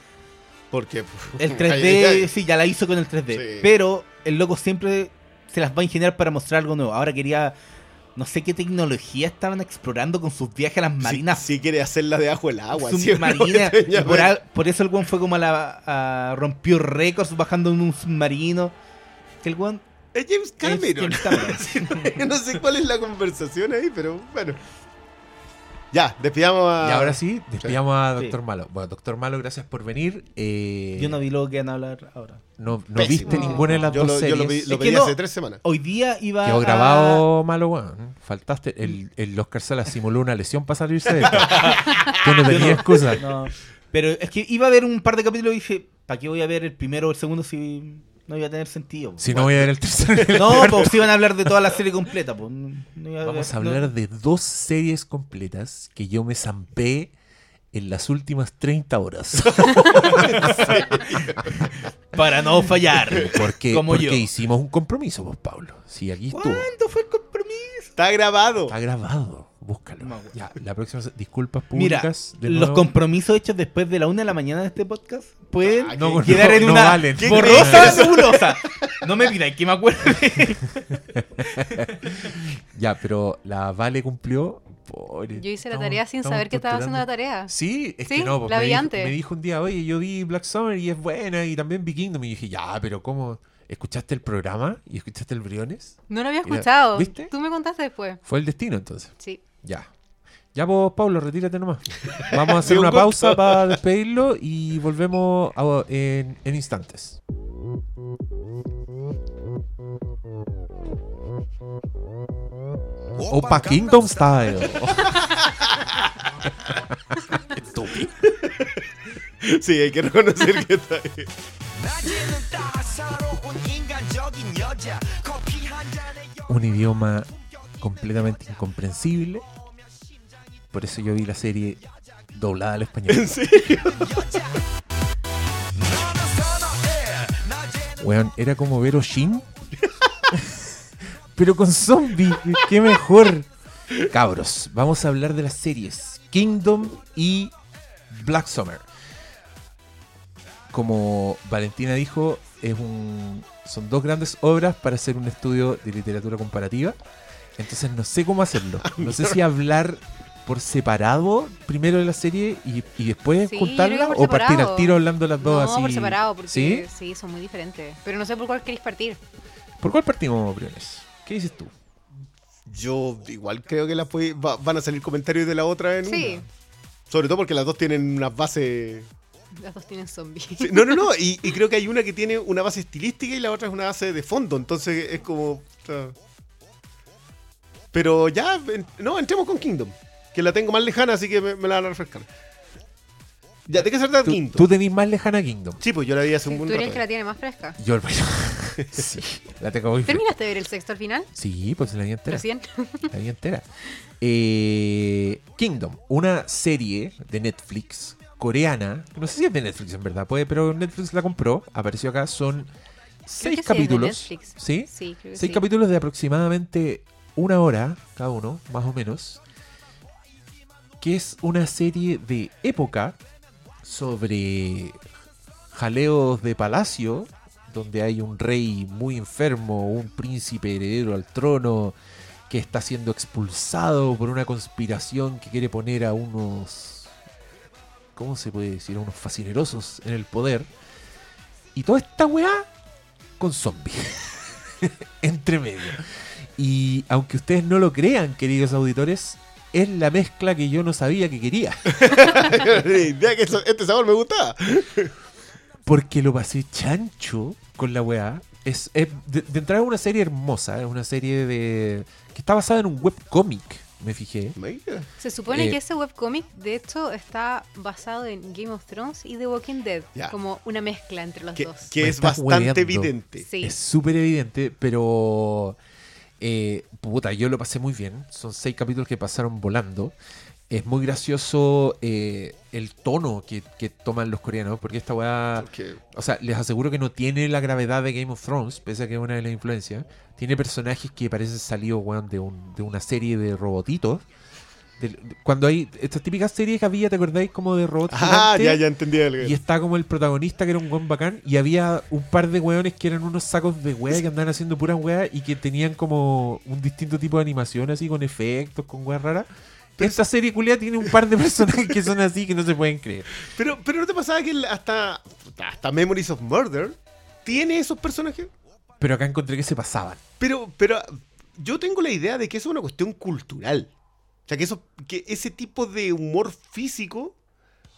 Porque. el Ay, 3D ay, ay. sí ya la hizo con el 3D, Sí. pero el loco siempre se las va a ingeniar para mostrar algo nuevo. Ahora quería no sé qué tecnología estaban explorando con sus viajes a las marinas Si, si quiere hacerla debajo del agua. sí, y por, eso el weón fue como a la a- rompió récords bajando en un submarino. Que el weón Es James es Cameron. James Cameron. no sé cuál es la conversación ahí, pero bueno. Ya, despidamos a. Y ahora sí, despidamos a Sí. Doctor Malo. Bueno, Doctor Malo, gracias por venir. Eh, Yo no vi lo que van a hablar ahora. no, no viste ninguna de las Yo dos lo, yo series. lo, pedí- lo que pedí no. hace tres semanas. Hoy día iba Quedó a- grabado malo, weón. Faltaste. El, el Oscar Sala simuló una lesión para salirse de esto. Tú no tenías excusa. No, pero es que iba a ver un par de capítulos y dije, ¿para qué voy a ver el primero o el segundo si no iba a tener sentido? Si no voy a ver el tercero. No, pues si iban a hablar de toda la serie completa. Pues, no- iba Vamos a hablar no- de dos series completas que yo me zampé en las últimas 30 horas. Para no fallar. Porque, Como porque yo. hicimos un compromiso, vos, Pablo. Si aquí estuvo. ¿Cuándo fue el compromiso? Está grabado. Está grabado. Búscalo. No, ya, la próxima. Disculpas Mira, públicas. de los compromisos hechos después de la una de la mañana de este podcast pueden Ah, No, quedar no, en no una valen. ¿Qué borrosa nebulosa. No me pidáis que me acuerde. Ya, pero la Vale cumplió. Pobre, Yo hice la estamos- tarea sin estamos saber que estaba haciendo la tarea. Sí, es Sí, que no, pues la me, vi dijo, antes. me dijo un día, oye, yo vi Black Summer y es buena, y también Viking. Y dije, ya, pero ¿cómo? ¿Escuchaste el programa? ¿Y escuchaste el Briones? No lo había Mira, escuchado. ¿viste? Tú me contaste después. Fue el destino entonces. Sí. Ya. Ya vos, Pablo, retírate nomás. Vamos a hacer una pausa para despedirlo y volvemos a, en, instantes. Opa Kingdom Style. Sí, hay que reconocer que está ahí. Un idioma completamente incomprensible. Por eso yo vi la serie doblada al español. ¿En serio? Weón, era como ver Oshin. Pero con zombies, qué mejor. Cabros, vamos a hablar de las series Kingdom y Black Summer. Como Valentina dijo, es un, son dos grandes obras para hacer un estudio de literatura comparativa. Entonces no sé cómo hacerlo. No sé si hablar por separado primero de la serie y, y después Sí, juntarla o partir al tiro hablando las dos no, así. por separado, porque ¿Sí? ¿Sí? son muy diferentes. Pero no sé por cuál queréis partir. ¿Por cuál partimos, Briones? ¿Qué dices tú? Yo igual creo que las puede- va- van a salir comentarios de la otra en Sí, una. Sobre todo porque las dos tienen unas bases. las dos tienen zombies. Sí, no, no, no. Y, y creo que hay una que tiene una base estilística y la otra es una base de fondo. Entonces es como. o sea, Pero ya, en- no, entremos con Kingdom. Que la tengo más lejana, así que me, me la van a refrescar. Ya, ¿de qué se trata Tú, Kingdom? tú tenés más lejana Kingdom. Sí, pues yo la vi hace un Tú buen eres el rato. que la tiene más fresca. Yo, bueno, sí, la tengo muy fresca. ¿Terminaste de ver el sexto al final? Sí, pues la vi entera. Recién. La vi entera. Eh, Kingdom, una serie de Netflix coreana. No sé si es de Netflix en verdad, puede, pero Netflix la compró. Apareció acá. Son seis sí, capítulos. ¿Sí? Sí, creo que Seis sí. capítulos de aproximadamente una hora cada uno, más o menos. Que es una serie de época sobre jaleos de palacio, donde hay un rey muy enfermo, un príncipe heredero al trono, que está siendo expulsado por una conspiración que quiere poner a unos. ¿Cómo se puede decir? A unos fascinerosos en el poder. Y toda esta weá con zombies. Entre medio. Y aunque ustedes no lo crean, queridos auditores, es la mezcla que yo no sabía que quería. Que este sabor me gustaba. Porque lo pasé chancho con la weá. Es, es- de, de entrada es una serie hermosa, es una serie de que está basada en un webcómic, me fijé. Se supone Eh, que ese webcómic, de hecho, está basado en Game of Thrones y The Walking Dead. Ya. Como una mezcla entre los Que, dos. que Me es bastante evidente. Sí. Es súper evidente, pero eh, puta, yo lo pasé muy bien. Son seis capítulos que pasaron volando. Es muy gracioso eh, el tono que, que toman los coreanos, porque esta weá... O sea, les aseguro que no tiene la gravedad de Game of Thrones, pese a que es una de las influencias. Tiene personajes que parecen salidos, weón, de, un- de una serie de robotitos. Cuando hay estas típicas series que había, ¿te acordáis? Como de robots Ah, gigantes? ya, ya entendí. el- Y está como el protagonista que era un buen bacán. Y había un par de weones que eran unos sacos de wea que andaban haciendo puras weas y que tenían como un distinto tipo de animación, así con efectos, con weas raras. Esta serie culia tiene un par de personajes que son así que no se pueden creer. Pero, pero ¿no te pasaba que hasta, hasta Memories of Murder tiene esos personajes? Pero acá encontré que se pasaban. Pero, pero yo tengo la idea de que eso es una cuestión cultural. O sea, que, eso, que ese tipo de humor físico,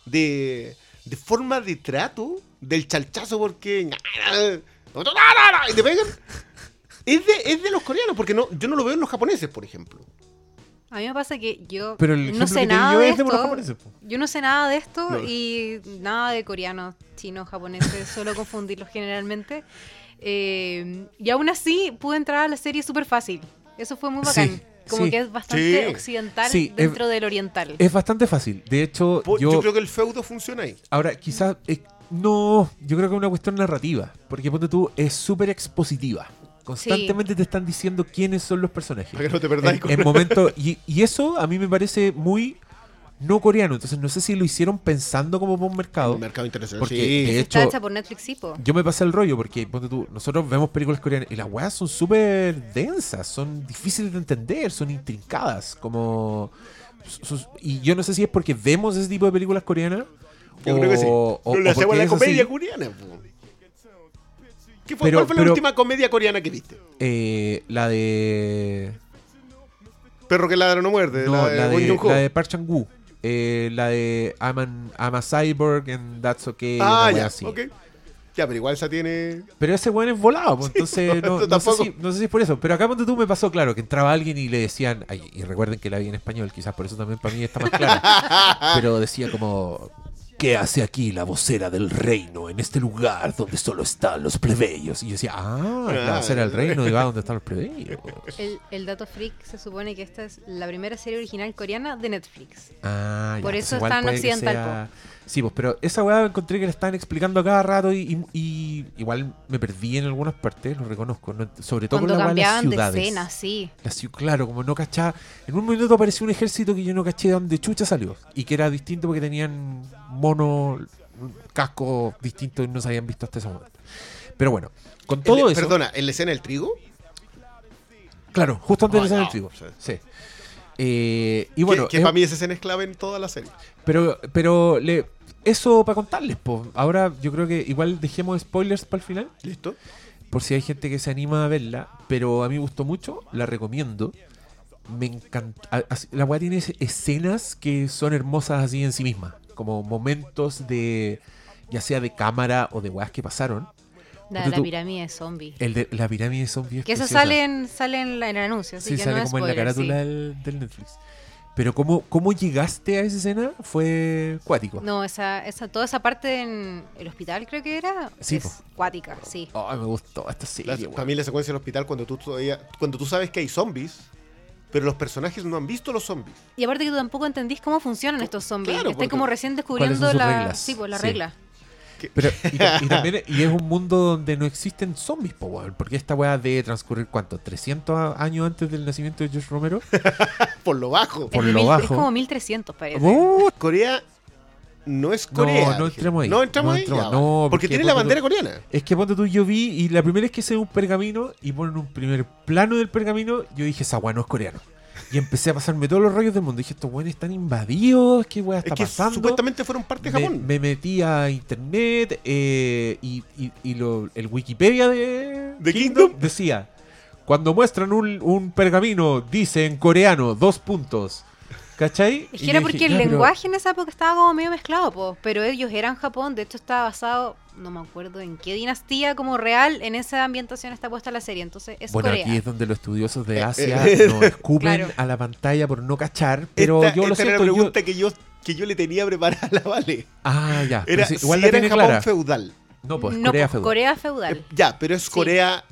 de, de forma de trato, del chalchazo porque... Y te pegan. Es de, es de los coreanos, porque no, yo no lo veo en los japoneses, por ejemplo. A mí me pasa que yo Pero el no sé nada yo de esto. japoneses. Yo no sé nada de esto No. y nada de coreanos, chinos, japoneses, solo confundirlos generalmente. Eh, y aún así pude entrar a la serie súper fácil. Eso fue muy Sí, bacán. Como sí. que es bastante Sí. occidental Sí, es- dentro del oriental. Es bastante fácil. De hecho, yo creo que el feudo funciona ahí. Ahora, quizás. eh, no, yo creo que es una cuestión narrativa. Porque ponte tú, es súper expositiva. Constantemente te están diciendo quiénes son los personajes. Para que no te perdáis En, con- en momento, y, y eso a mí me parece muy no coreano. Entonces no sé si lo hicieron pensando como para un mercado. El mercado internacional. Porque sí. de Está hecho, hecha por Netflix, sí, po. yo me pasé el rollo porque ponte tú, nosotros vemos películas coreanas y las weas son súper densas, son difíciles de entender, son intrincadas, como y yo no sé si es porque vemos ese tipo de películas coreanas Yo o, creo que sí. o- o le hacemos la comedia coreana. ¿Qué fue, Pero- ¿Cuál fue la última comedia coreana que viste? Eh, la de Perro que ladra no muerde. no, la de, la de, la de Park Chan-wook, eh, la de I'm, an- I'm a cyborg and that's okay, Ah, ya. así. ok. Ya, pero igual esa tiene. Pero ese weón es volado, pues, entonces no, no sé si, no sé si es por eso. Pero acá ponte tú me pasó claro que entraba alguien y le decían, ay, y recuerden que la vi en español, quizás por eso también para mí está más claro. pero decía como, ¿qué hace aquí la vocera del reino en este lugar donde solo están los plebeyos? Y yo decía, ah, la vocera del reino y va donde están los plebeyos. El, el dato freak se supone que esta es la primera serie original coreana de Netflix. Ah, ya, Por pues eso igual está en occidental, Sí, pues, pero esa weá encontré que la estaban explicando a cada rato y, y- y igual me perdí en algunas partes, lo reconozco. no- sobre todo Cuando con la weá de las cambiaban de ciudades. escena, sí. La claro, como no cachaba. En un minuto apareció un ejército que yo no caché de dónde chucha salió. Y que era distinto porque tenían mono, casco distinto y no se habían visto hasta ese momento. Pero bueno, con todo El- eso. Perdona, ¿en la escena del trigo? Claro, justo antes Oh, de salir no, el trigo. sí. Sí. Eh, y bueno, bueno, que, es- para mí esa escena es clave en toda la serie. pero, pero le, eso para contarles, po. Ahora yo creo que igual dejemos spoilers para el final, ¿Listo? por si hay gente que se anima a verla, pero a mí me gustó mucho, la recomiendo. Me encanta. La weá tiene es- escenas que son hermosas así en sí mismas, como momentos de, ya sea de cámara o de weas que pasaron. La, la pirámide de zombie. El de la pirámide zombie es Que eso preciosa. sale en, sale en, la- en el anuncio, así Sí, que sale no como en la spoiler, carátula sí. del, del Netflix. Pero cómo, cómo llegaste a esa escena fue cuático. No, esa, esa, toda esa parte en el hospital creo que era Sí, es cuática, sí. Ay, me gustó esta La- serie, para mí la secuencia del hospital cuando tú todavía, cuando tú sabes que hay zombies, pero los personajes no han visto los zombies. Y aparte que tú tampoco entendís cómo funcionan estos zombies. Claro, Estás porque- como recién ¿Cuáles descubriendo la, reglas? sí, pues, la Sí. regla. Pero, y, ta- y también y es un mundo donde no existen zombies, po, weón, porque esta weá debe transcurrir, ¿cuánto? ¿300 a- años antes del nacimiento de George Romero? Por lo bajo. Por es, de lo mil- bajo. es como 1300 parece. ¡Oh! Corea no es No, Corea. no dije. entremos ahí, No entramos no ahí. entremos, ya, no, porque, porque tiene la bandera tú- coreana. Es que ponte tú, yo vi, y la primera vez que se ve un pergamino y ponen un primer plano del pergamino, yo dije, esa weá no es coreano. Y empecé a pasarme todos los rollos del mundo. Dije, estos weones están invadidos, ¿qué weá Es está que pasando? supuestamente fueron parte de me, Japón. me metí a internet eh, y, y- y lo- el Wikipedia de ¿De Kingdom? decía, cuando muestran un, un pergamino, dice en coreano, dos puntos. ¿Cachai? Es Y que era porque dije, el "Ya, pero- lenguaje en esa época estaba como medio mezclado, po, pero ellos eran Japón, de hecho estaba basado, no me acuerdo en qué dinastía como real, en esa ambientación está puesta la serie, entonces es Bueno, Corea. aquí es donde los estudiosos de Eh, Asia eh, nos escupen Claro. a la pantalla por no cachar, pero esta, yo lo esta era siento. la yo- pregunta que, yo, que yo le tenía preparada a la Vale. Ah, ya. pero Era si igual la era tiene Japón clara. feudal. No, pues no, Corea po, feudal. Corea feudal. Eh, Ya, pero es Sí. Corea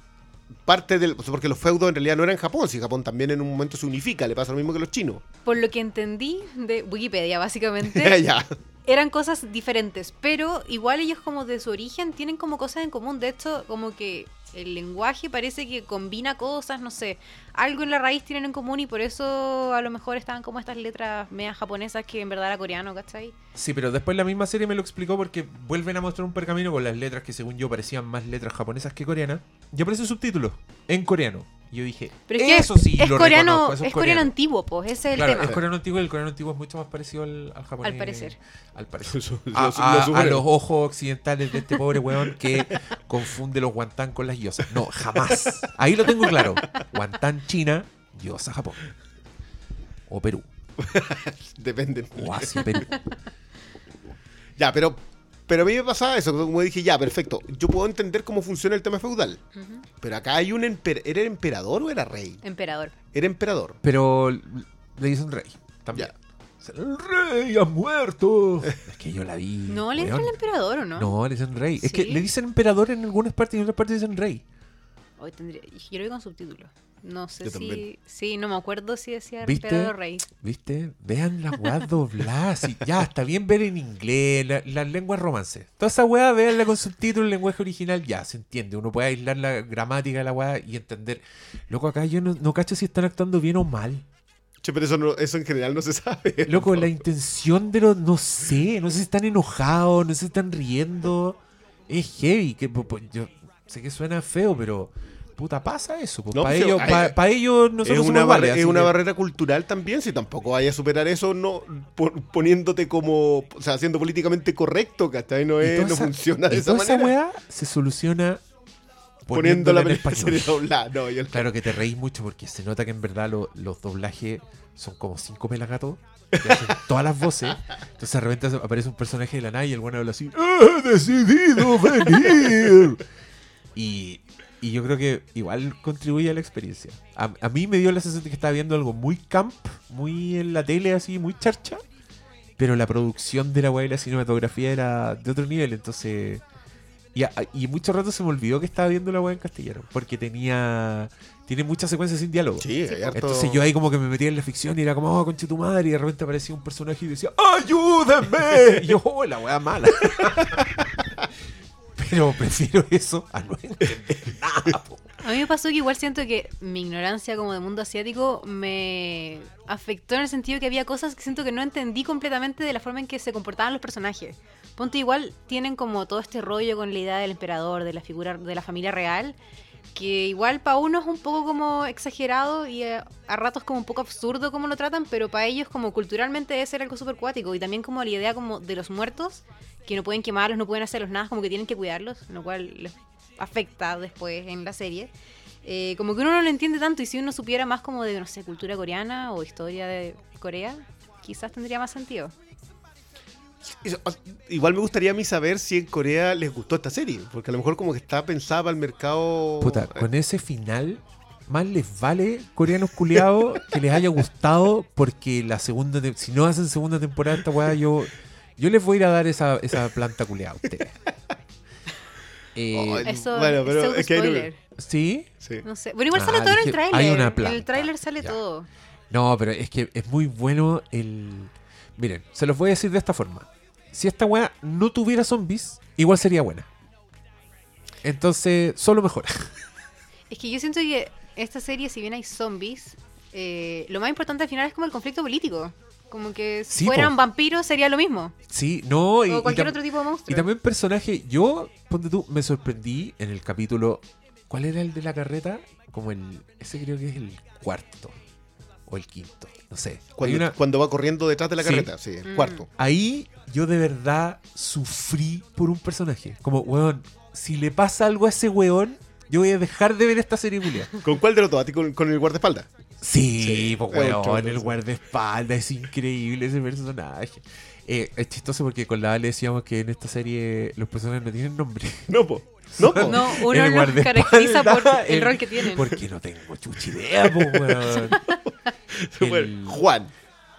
parte del... Porque los feudos en realidad no eran Japón, si Japón también en un momento se unifica, le pasa lo mismo que los chinos. Por lo que entendí de Wikipedia, básicamente, ya. Eran cosas diferentes, pero igual ellos como de su origen tienen como cosas en común. De hecho, como que el lenguaje parece que combina cosas, no sé, algo en la raíz tienen en común y por eso a lo mejor estaban como estas letras medias japonesas que en verdad era coreano, ¿cachai? Sí, pero después la misma serie me lo explicó porque vuelven a mostrar un pergamino con las letras que según yo parecían más letras japonesas que coreanas. Y aparece subtítulos en coreano. Y yo dije, Pero es que eso sí es lo coreano, reconozco, eso es coreano antiguo, pues, ese es el Claro, tema. es coreano antiguo y el coreano antiguo es mucho más parecido al, al japonés. Al parecer. Al parecer. A, lo- a- lo a supero. los ojos occidentales de este pobre weón que confunde los guantán con las yosas. No, jamás. Ahí lo tengo claro. Guantán China, yosa Japón. O Perú. Depende. O Asia, Perú. Ya, pero, pero a mí me pasaba eso, como dije, ya, perfecto. Yo puedo entender cómo funciona el tema feudal. Pero acá hay un... emper- ¿Era emperador o era rey? Emperador. Era emperador. Pero le dicen rey. También. El rey ha muerto. Es que yo la vi. ¿No le dicen el emperador o no? No, le dicen rey. Es que le dicen emperador en algunas partes y en otras partes dicen rey. Hoy tendría, yo lo vi con subtítulos. No sé Yo si. también. Sí, no me acuerdo si decía ¿Viste? rey. ¿Viste? Vean las weas dobladas. y ya, está bien ver en inglés, la- las lenguas romance. Toda esa wea, veanla con subtítulos en lenguaje original, ya, se entiende. Uno puede aislar la gramática de la wea y entender. Loco, acá yo no, no cacho si están actuando bien o mal. Che, pero eso, no- eso en general no se sabe. Loco, la intención de los. No sé, no sé si están enojados, no sé si están riendo. Es heavy. Que, yo sé que suena feo, pero. Puta, pasa eso. No, para pues, ellos, pa- ellos es una, somos barre- iguales, es así una que- barrera cultural también, si tampoco vaya a superar eso, no po- poniéndote como, o sea, siendo políticamente correcto, ¿cachai? No, es, no esa- funciona de y esa toda esa manera. weá se soluciona Poniendo la poniéndola en español. No, yo- Claro que te reís mucho porque se nota que en verdad lo- los doblajes son como cinco pelagatos. que hacen todas las voces. Entonces de repente aparece un personaje de la nada y el bueno habla así. ¡He decidido venir! Y, y yo creo que igual contribuye a la experiencia. A, a mí me dio la sensación de que estaba viendo algo muy camp, muy en la tele, así, muy charcha. Pero la producción de la weá y la cinematografía era de otro nivel, entonces. Y, a- y mucho rato se me olvidó que estaba viendo la weá en castellano. Porque tenía. Tiene muchas secuencias sin diálogo. Sí, hay harto- Entonces yo ahí como que me metía en la ficción y era como, oh, conche tu madre, y de repente aparecía un personaje y decía, ¡ayúdenme! Y yo, oh, la weá mala. Pero prefiero eso a no entender nada, po. A mí me pasó que igual siento que mi ignorancia como de mundo asiático me afectó en el sentido que había cosas que siento que no entendí completamente de la forma en que se comportaban los personajes. Ponte igual tienen como todo este rollo con la idea del emperador, de la figura de la familia real, que igual para uno es un poco como exagerado y a, a ratos como un poco absurdo como lo tratan, pero para ellos como culturalmente debe ser algo súper cuático y también como la idea como de los muertos, que no pueden quemarlos, no pueden hacerlos nada, como que tienen que cuidarlos, lo cual les afecta después en la serie. Eh, como que uno no lo entiende tanto y si uno supiera más como de, no sé, cultura coreana o historia de Corea, quizás tendría más sentido. O- Igual me gustaría a mí saber si en Corea les gustó esta serie, porque a lo mejor como que está pensada para el mercado... Puta, con ese final, más les vale, coreanos culiados, que les haya gustado, porque la segunda, te- si no hacen segunda temporada esta weá, yo, yo les voy a ir a dar esa, esa planta culiada a ustedes. Eh, Eso Bueno, pero es que. ¿Sí? Sí. No sé. Bueno, igual Ah, sale todo en el tráiler. hay una En el tráiler sale ya. todo. No, pero es que es muy bueno el... Miren, se los voy a decir de esta forma. Si esta weá no tuviera zombies, igual sería buena. Entonces, solo mejora. Es que yo siento que esta serie, si bien hay zombies, eh, lo más importante al final es como el conflicto político. Como que si Sí, fueran po. vampiros sería lo mismo. Sí, no, y, o y cualquier tam- otro tipo de monstruo. Y también personaje, yo, ponte tú, me sorprendí en el capítulo. ¿Cuál era el de la carreta? Como el. Ese creo que es el cuarto. O el quinto. No sé. Cuando, una- cuando va corriendo detrás de la carreta, sí, el Mm. cuarto. Ahí yo de verdad sufrí por un personaje. Como, weón, si le pasa algo a ese weón, yo voy a dejar de ver esta serie culia. ¿Con cuál de los dos? ¿A ti con, con el guardaespaldas? Sí, Sí, pues weón, el sí. guardaespaldas es increíble ese personaje. Eh, es chistoso porque con la Ale decíamos que en esta serie los personajes no tienen nombre. No, po. No, po. No, uno guardaespaldas, caracteriza por el el- rol que tienen. Porque no tengo chucha idea, po, weón. El- Juan.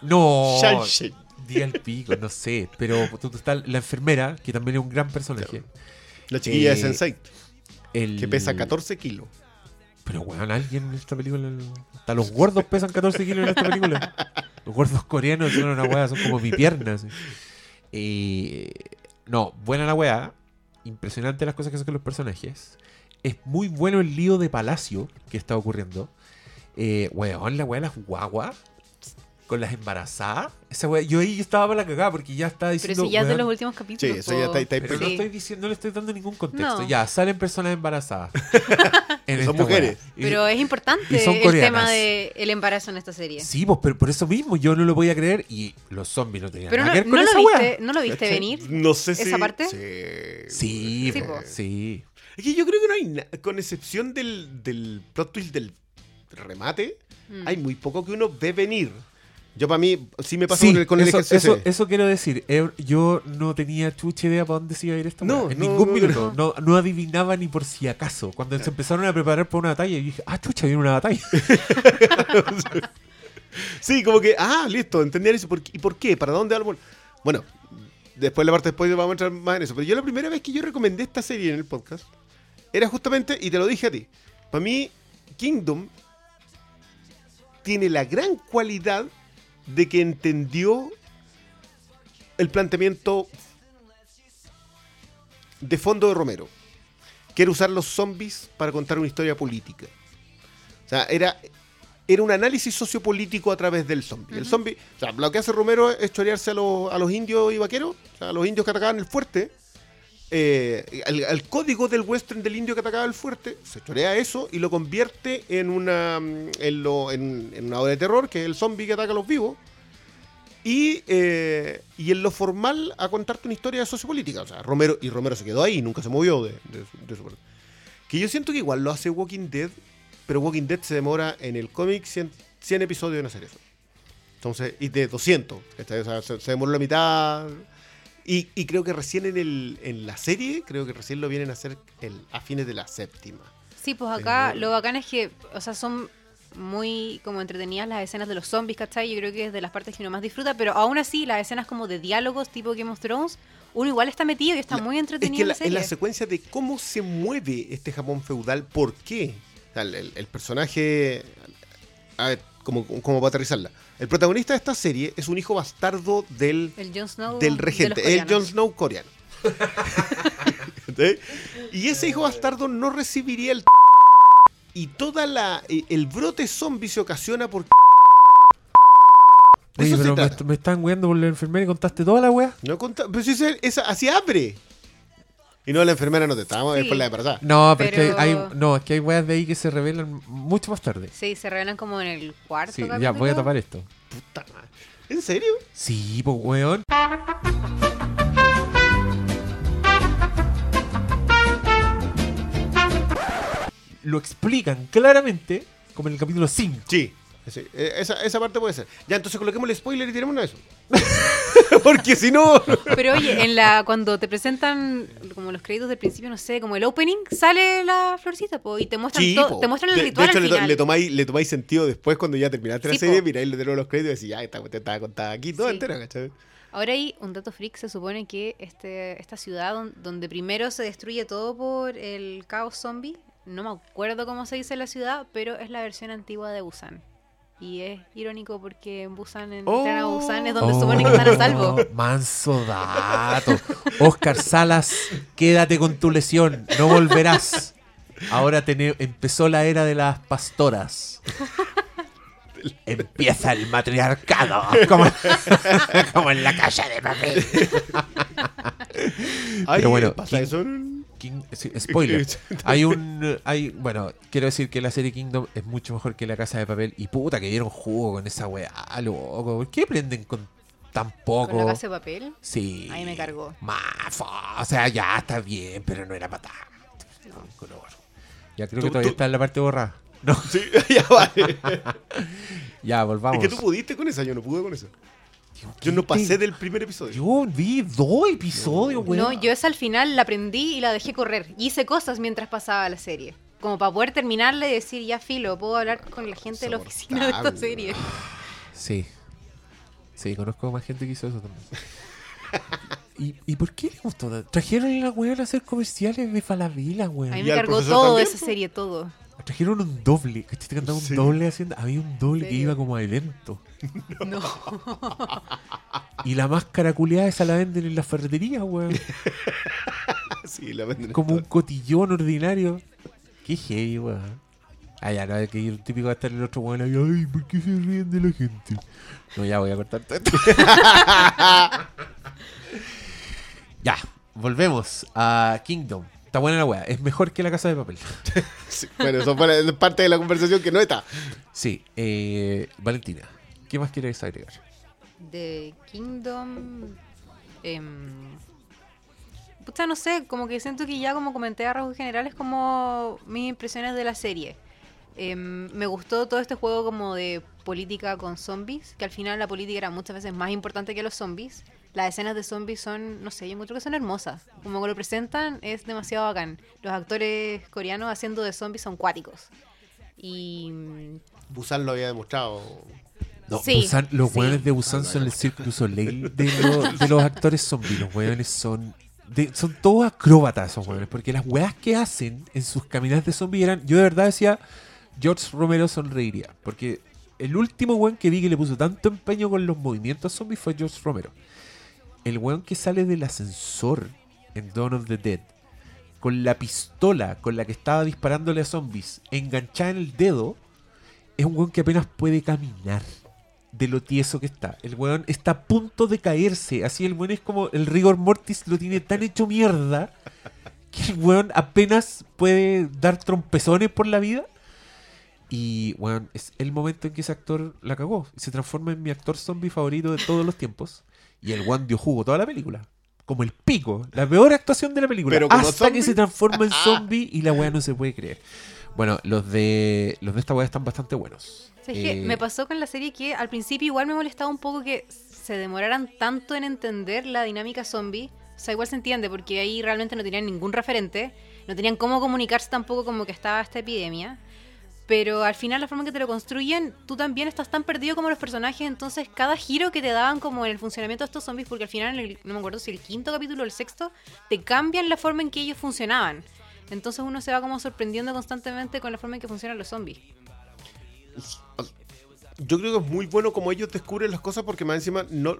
No, Shanshin. di al pico, no sé. Pero está la enfermera, que también es un gran personaje. La chiquilla Eh, de Sensei, El... que pesa 14 kilos. Pero, weón, alguien en esta película. Hasta los gordos pesan 14 kilos en esta película. Los gordos coreanos son una weá, son como mi pierna. así. Eh, no, buena la weá. Impresionante las cosas que hacen los personajes. Es muy bueno el lío de palacio que está ocurriendo. Eh, weón, la weá de las guaguas. Con las embarazadas. Esa weá, yo ahí estaba para la cagada porque ya estaba Pero diciendo. si ya es de los últimos capítulos. Sí, eso ya está- está pero no, estoy diciendo, no le estoy dando ningún contexto. No. Ya, salen personas embarazadas. En Son mujeres. Y- Pero es importante el coreanas. tema del embarazo en esta serie. Sí, pues, pero por eso mismo yo no lo voy a creer y los zombies no tenían Pero nada no, que ver con no lo viste, no lo viste venir. No sé si. ¿Esa parte? Sí. Sí. Es que yo creo que no hay nada. Con excepción del, del plot twist del remate, Mm. hay muy poco que uno ve venir. Yo, para mí, sí me pasa Sí, con el, con el eso, ejercicio. eso, eso quiero decir. Eh, Yo no tenía chucha idea para dónde se iba a ir esta No. En no, ningún no, minuto. No, no adivinaba ni por si acaso. Cuando se empezaron a preparar para una batalla, yo dije, ah, chucha, viene una batalla. Sí, como que, ah, listo, entender eso. ¿Por qué- ¿Y por qué? ¿Para dónde va el bueno? Bueno, después la parte después vamos a entrar más en eso. Pero yo la primera vez que yo recomendé esta serie en el podcast era justamente, y te lo dije a ti, para mí, Kingdom tiene la gran cualidad de que entendió el planteamiento de fondo de Romero. Quiere usar los zombies para contar una historia política. O sea, era, era un análisis sociopolítico a través del zombie. El zombie, o sea, lo que hace Romero es chorearse a, los- a los indios y vaqueros, o sea, a los indios que atacaban el fuerte. Eh, al, código del western del indio que atacaba el fuerte, se chorea eso y lo convierte en una, mm, en, lo- en- una obra de terror, que es el zombie que ataca a los vivos. Y, eh, y en lo formal a contarte una historia sociopolítica. O sea, Romero, y Romero se quedó ahí, nunca se movió de, de de. Que yo siento que igual lo hace Walking Dead, pero Walking Dead se demora en el cómic 100, 100 episodios en hacer eso. Entonces, y de 200. ¿cachai? O sea, se, se la mitad. Y, y creo que recién en, el, en la serie, creo que recién lo vienen a hacer el- a fines de la séptima. Sí, pues acá lo bacán es que, o sea, son muy como entretenidas las escenas de los zombies, ¿cachai? Yo creo que es de las partes que uno más disfruta, pero aún así las escenas como de diálogos tipo Game of Thrones, uno igual está metido y está La- muy Es entretenido que en la, la serie. en la secuencia de cómo se mueve este Japón feudal, ¿por qué? O sea, el, el- el personaje. A ver, como, como para aterrizarla. El protagonista de esta serie es un hijo bastardo del, el Jon Snow del de regente, el Jon. Snow coreano. ¿Sí? y ese hijo bastardo no recibiría el. Y toda la. eh, El brote zombie se ocasiona por. Oye, pero me, están weando por la enfermera y contaste toda la weá. No conta- pero si ese- esa- así abre. Y no, la enfermera no te estábamos Sí. después la de pasada. No, pero, Pero- es que hay, no, es que hay weas de ahí que se revelan mucho más tarde. Sí, se revelan como en el cuarto Sí, capítulo. ya voy a tapar esto. Puta madre. ¿En serio? Sí, pues weón. Lo explican claramente como en el capítulo 5. Sí. Sí, eh, esa, esa parte puede ser. Ya, entonces coloquemos el spoiler y tiremos eso. Porque si no. Pero oye, en la cuando te presentan como los créditos del principio, no sé, como el opening, sale la florcita, po, y te muestran, Sí, te muestran el de, ritual de hecho, al le, to- final. le tomáis, le tomáis sentido después cuando ya terminaste la Sí, serie, po. miráis de los créditos y decís, ya, esta cuestión estaba contada aquí toda Sí. entera, ¿cachai? Ahora hay un dato freak, se supone que este, esta ciudad don- donde primero se destruye todo por el caos zombie, no me acuerdo cómo se dice la ciudad, pero es la versión antigua de Busan. Y es irónico porque en Busan, en Oh. a Busan es donde se supone que están a salvo. Oh, Manso dato. Oscar Salas, quédate con tu lesión, no volverás. Ahora empezó la era de las pastoras. Empieza el matriarcado, como, como en la calle de papel. Ay, Pero bueno, ¿pasa eso en- King- spoiler. Hay un. Hay, bueno, quiero decir que la serie Kingdom es mucho mejor que la casa de papel. Y puta, que dieron jugo con esa weá, loco. ¿Por qué prenden con tan poco? Con la casa de papel. Sí. Ahí me cargó. Mafo. O sea, ya está bien, pero no era para tanto. Color. Ya creo Tú- que todavía tú- está en la parte borrada. No, Sí, ya vale. ya, volvamos. Es que tú pudiste con esa, yo no pude con esa. Yo no pasé del primer episodio. Yo vi dos episodios, weón. No, yo esa al final la aprendí y la dejé correr. Y hice cosas mientras pasaba la serie. Como para poder terminarla y decir, ya filo, puedo hablar con la gente de la oficina de esta serie. Sí. Sí, conozco más gente que hizo eso también. ¿Y, ¿Y por qué le gustó? Trajeron a la weón a hacer comerciales de Falabella, A mí weón. me ¿Y al cargó todo también, esa serie, todo. Trajeron un doble. ¿Cachai? Te cantaba un Sí. doble haciendo. Había un doble que iba como a evento. No. Y la máscara culiada esa la venden en la ferretería, weón. Sí, la venden en Como un todo. cotillón ordinario. Qué heavy, weón. Ah, ya, no, es que el típico va a estar el otro weón ahí. Ay, ¿por qué se ríen de la gente? No, ya voy a cortar todo esto. ya, volvemos a Kingdom. Está buena la weá. Es mejor que la casa de papel. Sí, Bueno, eso fue parte de la conversación que no está. Sí, eh, Valentina, ¿qué más quieres agregar? De Kingdom. em, pucha, no sé, como que siento que ya como comenté a rasgos generales como mis impresiones de la serie. Em, me gustó todo este juego como de política con zombies, que al final la política era muchas veces más importante que los zombies. Las escenas de zombies son, no sé, yo encuentro que son hermosas. Como que lo presentan es demasiado bacán. Los actores coreanos haciendo de zombies son cuáticos. Y mm, Busan lo había demostrado. No, Sí, Busan- los sí. weones de Busan son el Cirque du Soleil de, los- de los actores zombies. Los weones son. de- son todos acróbatas esos weones. Porque las weas que hacen en sus caminatas de zombies eran. Yo de verdad decía. George Romero sonreiría. Porque el último weón que vi que le puso tanto empeño con los movimientos zombies fue George Romero. El weón que sale del ascensor en Dawn of the Dead. Con la pistola con la que estaba disparándole a zombies enganchada en el dedo. Es un weón que apenas puede caminar de lo tieso que está. El weón está a punto de caerse. Así el weón es como el rigor mortis lo tiene tan hecho mierda que el weón apenas puede dar trompezones por la vida. Y weón, es el momento en que ese actor la cagó. Se transforma en mi actor zombie favorito de todos los tiempos. Y el weón dio jugo toda la película. Como el pico. La peor actuación de la película. Pero como hasta zombie. que se transforma en zombie y la weá no se puede creer. Bueno, los de los de esta weá están bastante buenos. ¿Sabes qué? Eh, Me pasó con la serie que al principio igual me molestaba un poco que se demoraran tanto en entender la dinámica zombie. O sea, igual se entiende porque ahí realmente no tenían ningún referente, no tenían cómo comunicarse tampoco como que estaba esta epidemia. Pero al final la forma en que te lo construyen, tú también estás tan perdido como los personajes, entonces cada giro que te daban como en el funcionamiento de estos zombies, porque al final, en el- no me acuerdo si el quinto capítulo o el sexto, te cambian la forma en que ellos funcionaban. Entonces uno se va como sorprendiendo constantemente con la forma en que funcionan los zombies. Yo creo que es muy bueno como ellos descubren las cosas porque más encima no,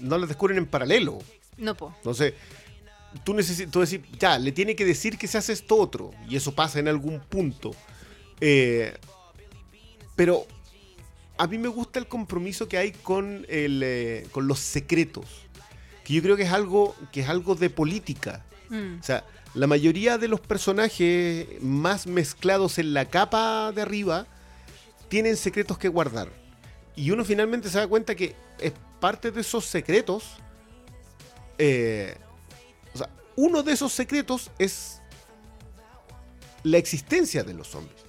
no las descubren en paralelo. No, po. Entonces, tú necesitas, tú decir, ya, le tiene que decir que se hace esto otro. Y eso pasa en algún punto. Eh, pero a mí me gusta el compromiso que hay con, el, eh, con los secretos. Que yo creo que es algo, que es algo de política. Mm. O sea, la mayoría de los personajes más mezclados en la capa de arriba tienen secretos que guardar. Y uno finalmente se da cuenta que es parte de esos secretos. eh, o sea, uno de esos secretos es la existencia de los zombies.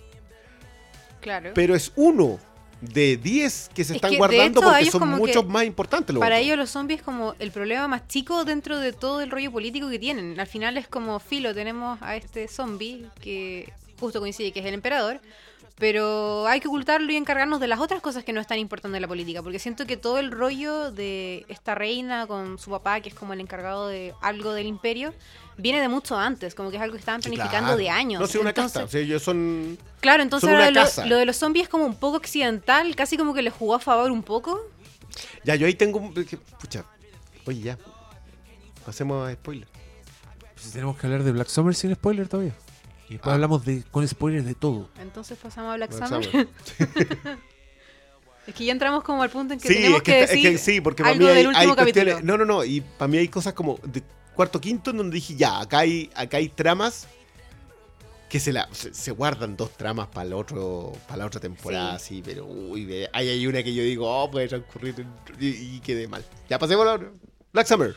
Claro. Pero es uno de 10 que se Es están que, guardando hecho, porque son muchos más importantes. los Para otros. ellos los zombies es como el problema más chico dentro de todo el rollo político que tienen. Al final es como filo, tenemos a este zombie que justo coincide que es el emperador, pero hay que ocultarlo y encargarnos de las otras cosas que no están importando en la política, porque siento que todo el rollo de esta reina con su papá, que es como el encargado de algo del imperio, viene de mucho antes, como que es algo que estaban Sí, planificando claro. de años. No sé, una Entonces- casta. O sea, ellos son. Claro, entonces Son una ahora lo, casa. lo de los zombies es como un poco occidental, casi como que le jugó a favor un poco. Ya, yo ahí tengo. un- Pucha. Oye, ya. Pasemos a spoiler. Pues tenemos que hablar de Black Summer sin spoiler todavía. Y después Ah. hablamos de, con spoilers de todo. Entonces pasamos a Black, Black Summer. Summer. Es que ya entramos como al punto en que Sí, tenemos es que, que, está- es decir que sí, porque para mí hay, del hay último cuestiones. capítulo. No, no, no. Y para mí hay cosas como de cuarto quinto en donde dije, ya, acá hay, acá hay tramas que se, la, se, se guardan dos tramas para el otro para la otra temporada, sí, pero uy, ve, ahí hay una que yo digo, oh, puede transcurrir y, y quedé mal. Ya pasemos a la otra. Black Summer.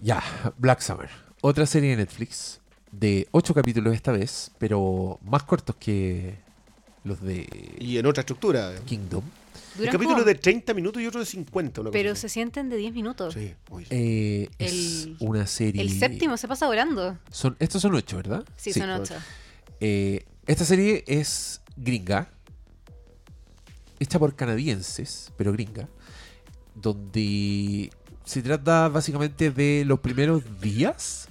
Ya, Black Summer. Otra serie de Netflix de 8 capítulos esta vez, pero más cortos que los de Y en otra estructura. Kingdom. Un Duran capítulo como- de 30 minutos y otro de 50. Una cosa Pero así. se sienten de 10 minutos. Sí. Eh, es El- una serie. El séptimo se pasa volando. Son, estos son 8, ¿verdad? Sí, Sí, son son 8. Eh, esta serie es gringa, hecha por canadienses, pero gringa, donde se trata básicamente de los primeros días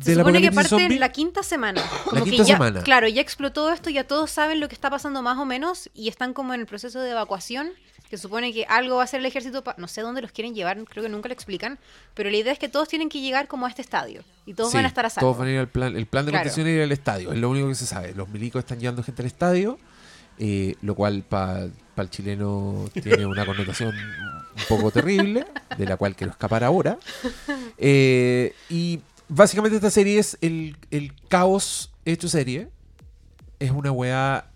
Se supone que parte zombie. en la quinta semana. Como quinta que ya, semana. Claro, ya explotó esto, ya todos saben lo que está pasando más o menos y están como en el proceso de evacuación. Que supone que algo va a hacer el ejército, pa- no sé dónde los quieren llevar, creo que nunca lo explican, pero la idea es que todos tienen que llegar como a este estadio y todos Sí, van a estar a salvo. Todos van a ir al plan. El plan de Claro. contención es ir al estadio, es lo único que se sabe. Los milicos están llevando gente al estadio, eh, lo cual para el chileno tiene una connotación un poco terrible, de la cual quiero escapar ahora. Eh, y básicamente esta serie es el, el caos hecho serie. Es una weá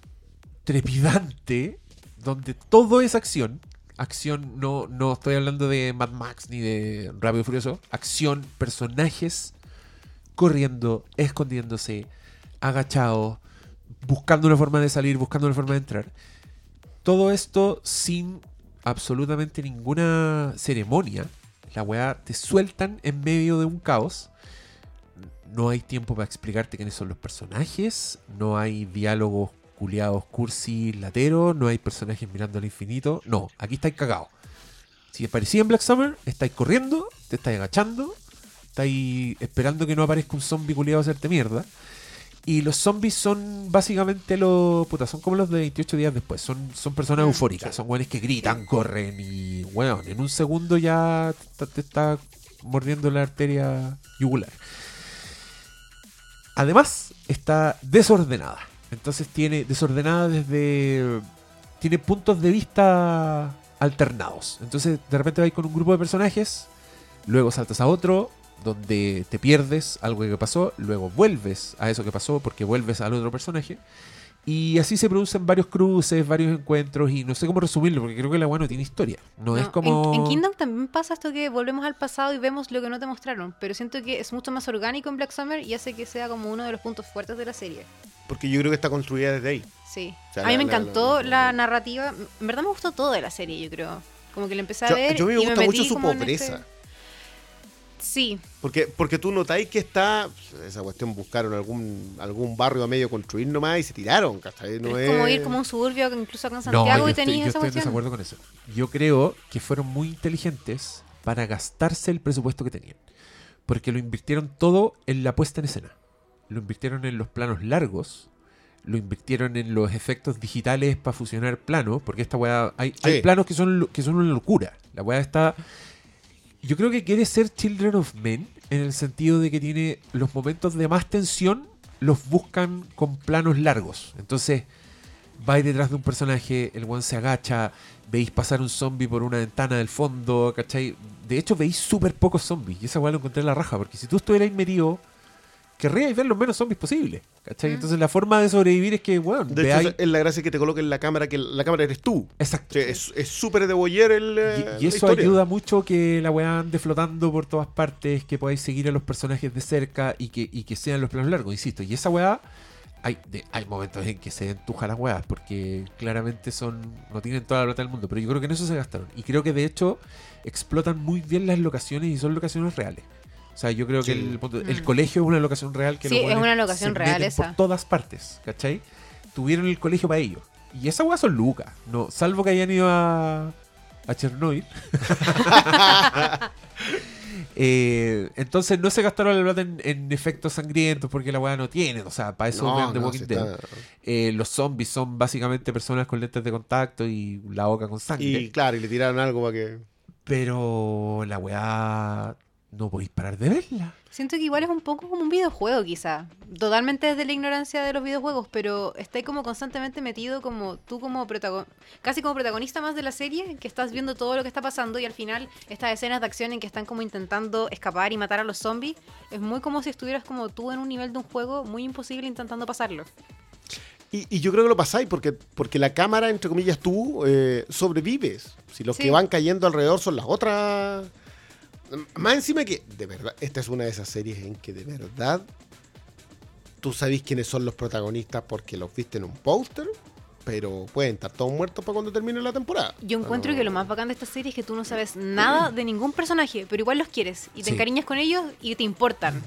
trepidante, donde todo es acción. Acción, no, no estoy hablando de Mad Max ni de Rápido y Furioso. Acción, personajes corriendo, escondiéndose, agachados, buscando una forma de salir, buscando una forma de entrar. Todo esto sin absolutamente ninguna ceremonia. La weá te sueltan en medio de un caos. No hay tiempo para explicarte quiénes son los personajes. No hay diálogos culiados, cursi, lateros. No hay personajes mirando al infinito. No, aquí estáis cagados. Si aparecía en Black Summer, estáis corriendo, te estáis agachando, estáis esperando que no aparezca un zombie culiado a hacerte mierda. Y los zombies son básicamente los. Puta, son como los de 28 días después. Son, son personas Mm, eufóricas. Son güeyes que gritan, corren y. Bueno, en un segundo ya te, te está mordiendo la arteria yugular. Además, está desordenada. Entonces tiene desordenada desde. Tiene puntos de vista alternados. Entonces, de repente vais con un grupo de personajes, luego saltas a otro, donde te pierdes algo que pasó, luego vuelves a eso que pasó porque vuelves al otro personaje. Y así se producen varios cruces, varios encuentros, y no sé cómo resumirlo, porque creo que la bueno tiene historia. No, es como. en, en Kingdom también pasa esto que volvemos al pasado y vemos lo que no te mostraron, pero siento que es mucho más orgánico en Black Summer y hace que sea como uno de los puntos fuertes de la serie. Porque yo creo que está construida desde ahí. Sí. O sea, a mí la- me encantó la- la, la- narrativa. En verdad me gustó todo de la serie, yo creo. Como que la empecé a Yo, ver. yo me y gusta metí mucho su pobreza. este- Sí, Porque, porque tú notáis que está. Esa cuestión buscaron algún, algún barrio a medio construir nomás y se tiraron. No pero es como ir como un suburbio, incluso acá en No, Santiago, yo y estoy, tenías yo esa estoy en cuestión. desacuerdo con eso. Yo creo que fueron muy inteligentes para gastarse el presupuesto que tenían. Porque lo invirtieron todo en la puesta en escena. Lo invirtieron en los planos largos. Lo invirtieron en los efectos digitales para fusionar planos. Porque esta weá. Hay, planos que son, que son una locura. La weá está. Yo creo que quiere ser Children of Men. En el sentido de que tiene los momentos de más tensión. Los buscan con planos largos. Entonces vais detrás de un personaje, el one se agacha, veis pasar un zombie por una ventana del fondo, ¿cachai? De hecho, veis súper pocos zombies. Y esa weá lo encontré en la raja, porque si tú estuvieras metido, querríais ver los menos zombies posibles, ¿cachai? Entonces la forma de sobrevivir es que, bueno, De hecho, es la gracia que te coloquen la cámara, que la cámara eres tú. Exacto. O sea, es es súper de boyer el. eh, Y, y la eso historia. ayuda mucho que la weá ande flotando por todas partes, que podáis seguir a los personajes de cerca y que, y que sean los planos largos, insisto. Y esa weá, hay, de- hay momentos en que se entuja las weas, porque claramente son no tienen toda la plata del mundo, pero yo creo que en eso se gastaron. Y creo que de hecho explotan muy bien las locaciones y son locaciones reales. O sea, yo creo que el, el Mm. colegio es una locación real que Sí, los es una locación se real meten esa. por todas partes, ¿cachai? Tuvieron el colegio para ellos. Y esa weá son lucas, no, salvo que hayan ido a, a Chernobyl. Eh, entonces no se gastaron la plata en, en efectos sangrientos porque la weá no tiene. O sea, para eso No, The no, Walking Dead. está- Eh, los zombies son básicamente personas con lentes de contacto y la boca con sangre. Y claro, y le tiraron algo para que. Pero la weá no podéis parar de verla. Siento que igual es un poco como un videojuego, quizá. Totalmente desde la ignorancia de los videojuegos, pero está como constantemente metido como tú como protagonista, casi como protagonista más de la serie, que estás viendo todo lo que está pasando y al final estas escenas de acción en que están como intentando escapar y matar a los zombies, es muy como si estuvieras como tú en un nivel de un juego muy imposible intentando pasarlo. Y, y yo creo que lo pasáis porque, porque la cámara, entre comillas, tú eh, sobrevives. Si los Sí. que van cayendo alrededor son las otras. Más encima que, de verdad, esta es una de esas series en que de verdad tú sabes quiénes son los protagonistas porque los viste en un póster, pero pueden estar todos muertos para cuando termine la temporada. Yo encuentro No. que lo más bacán de esta serie es que tú no sabes nada de ningún personaje, pero igual los quieres y te Sí. encariñas con ellos y te importan.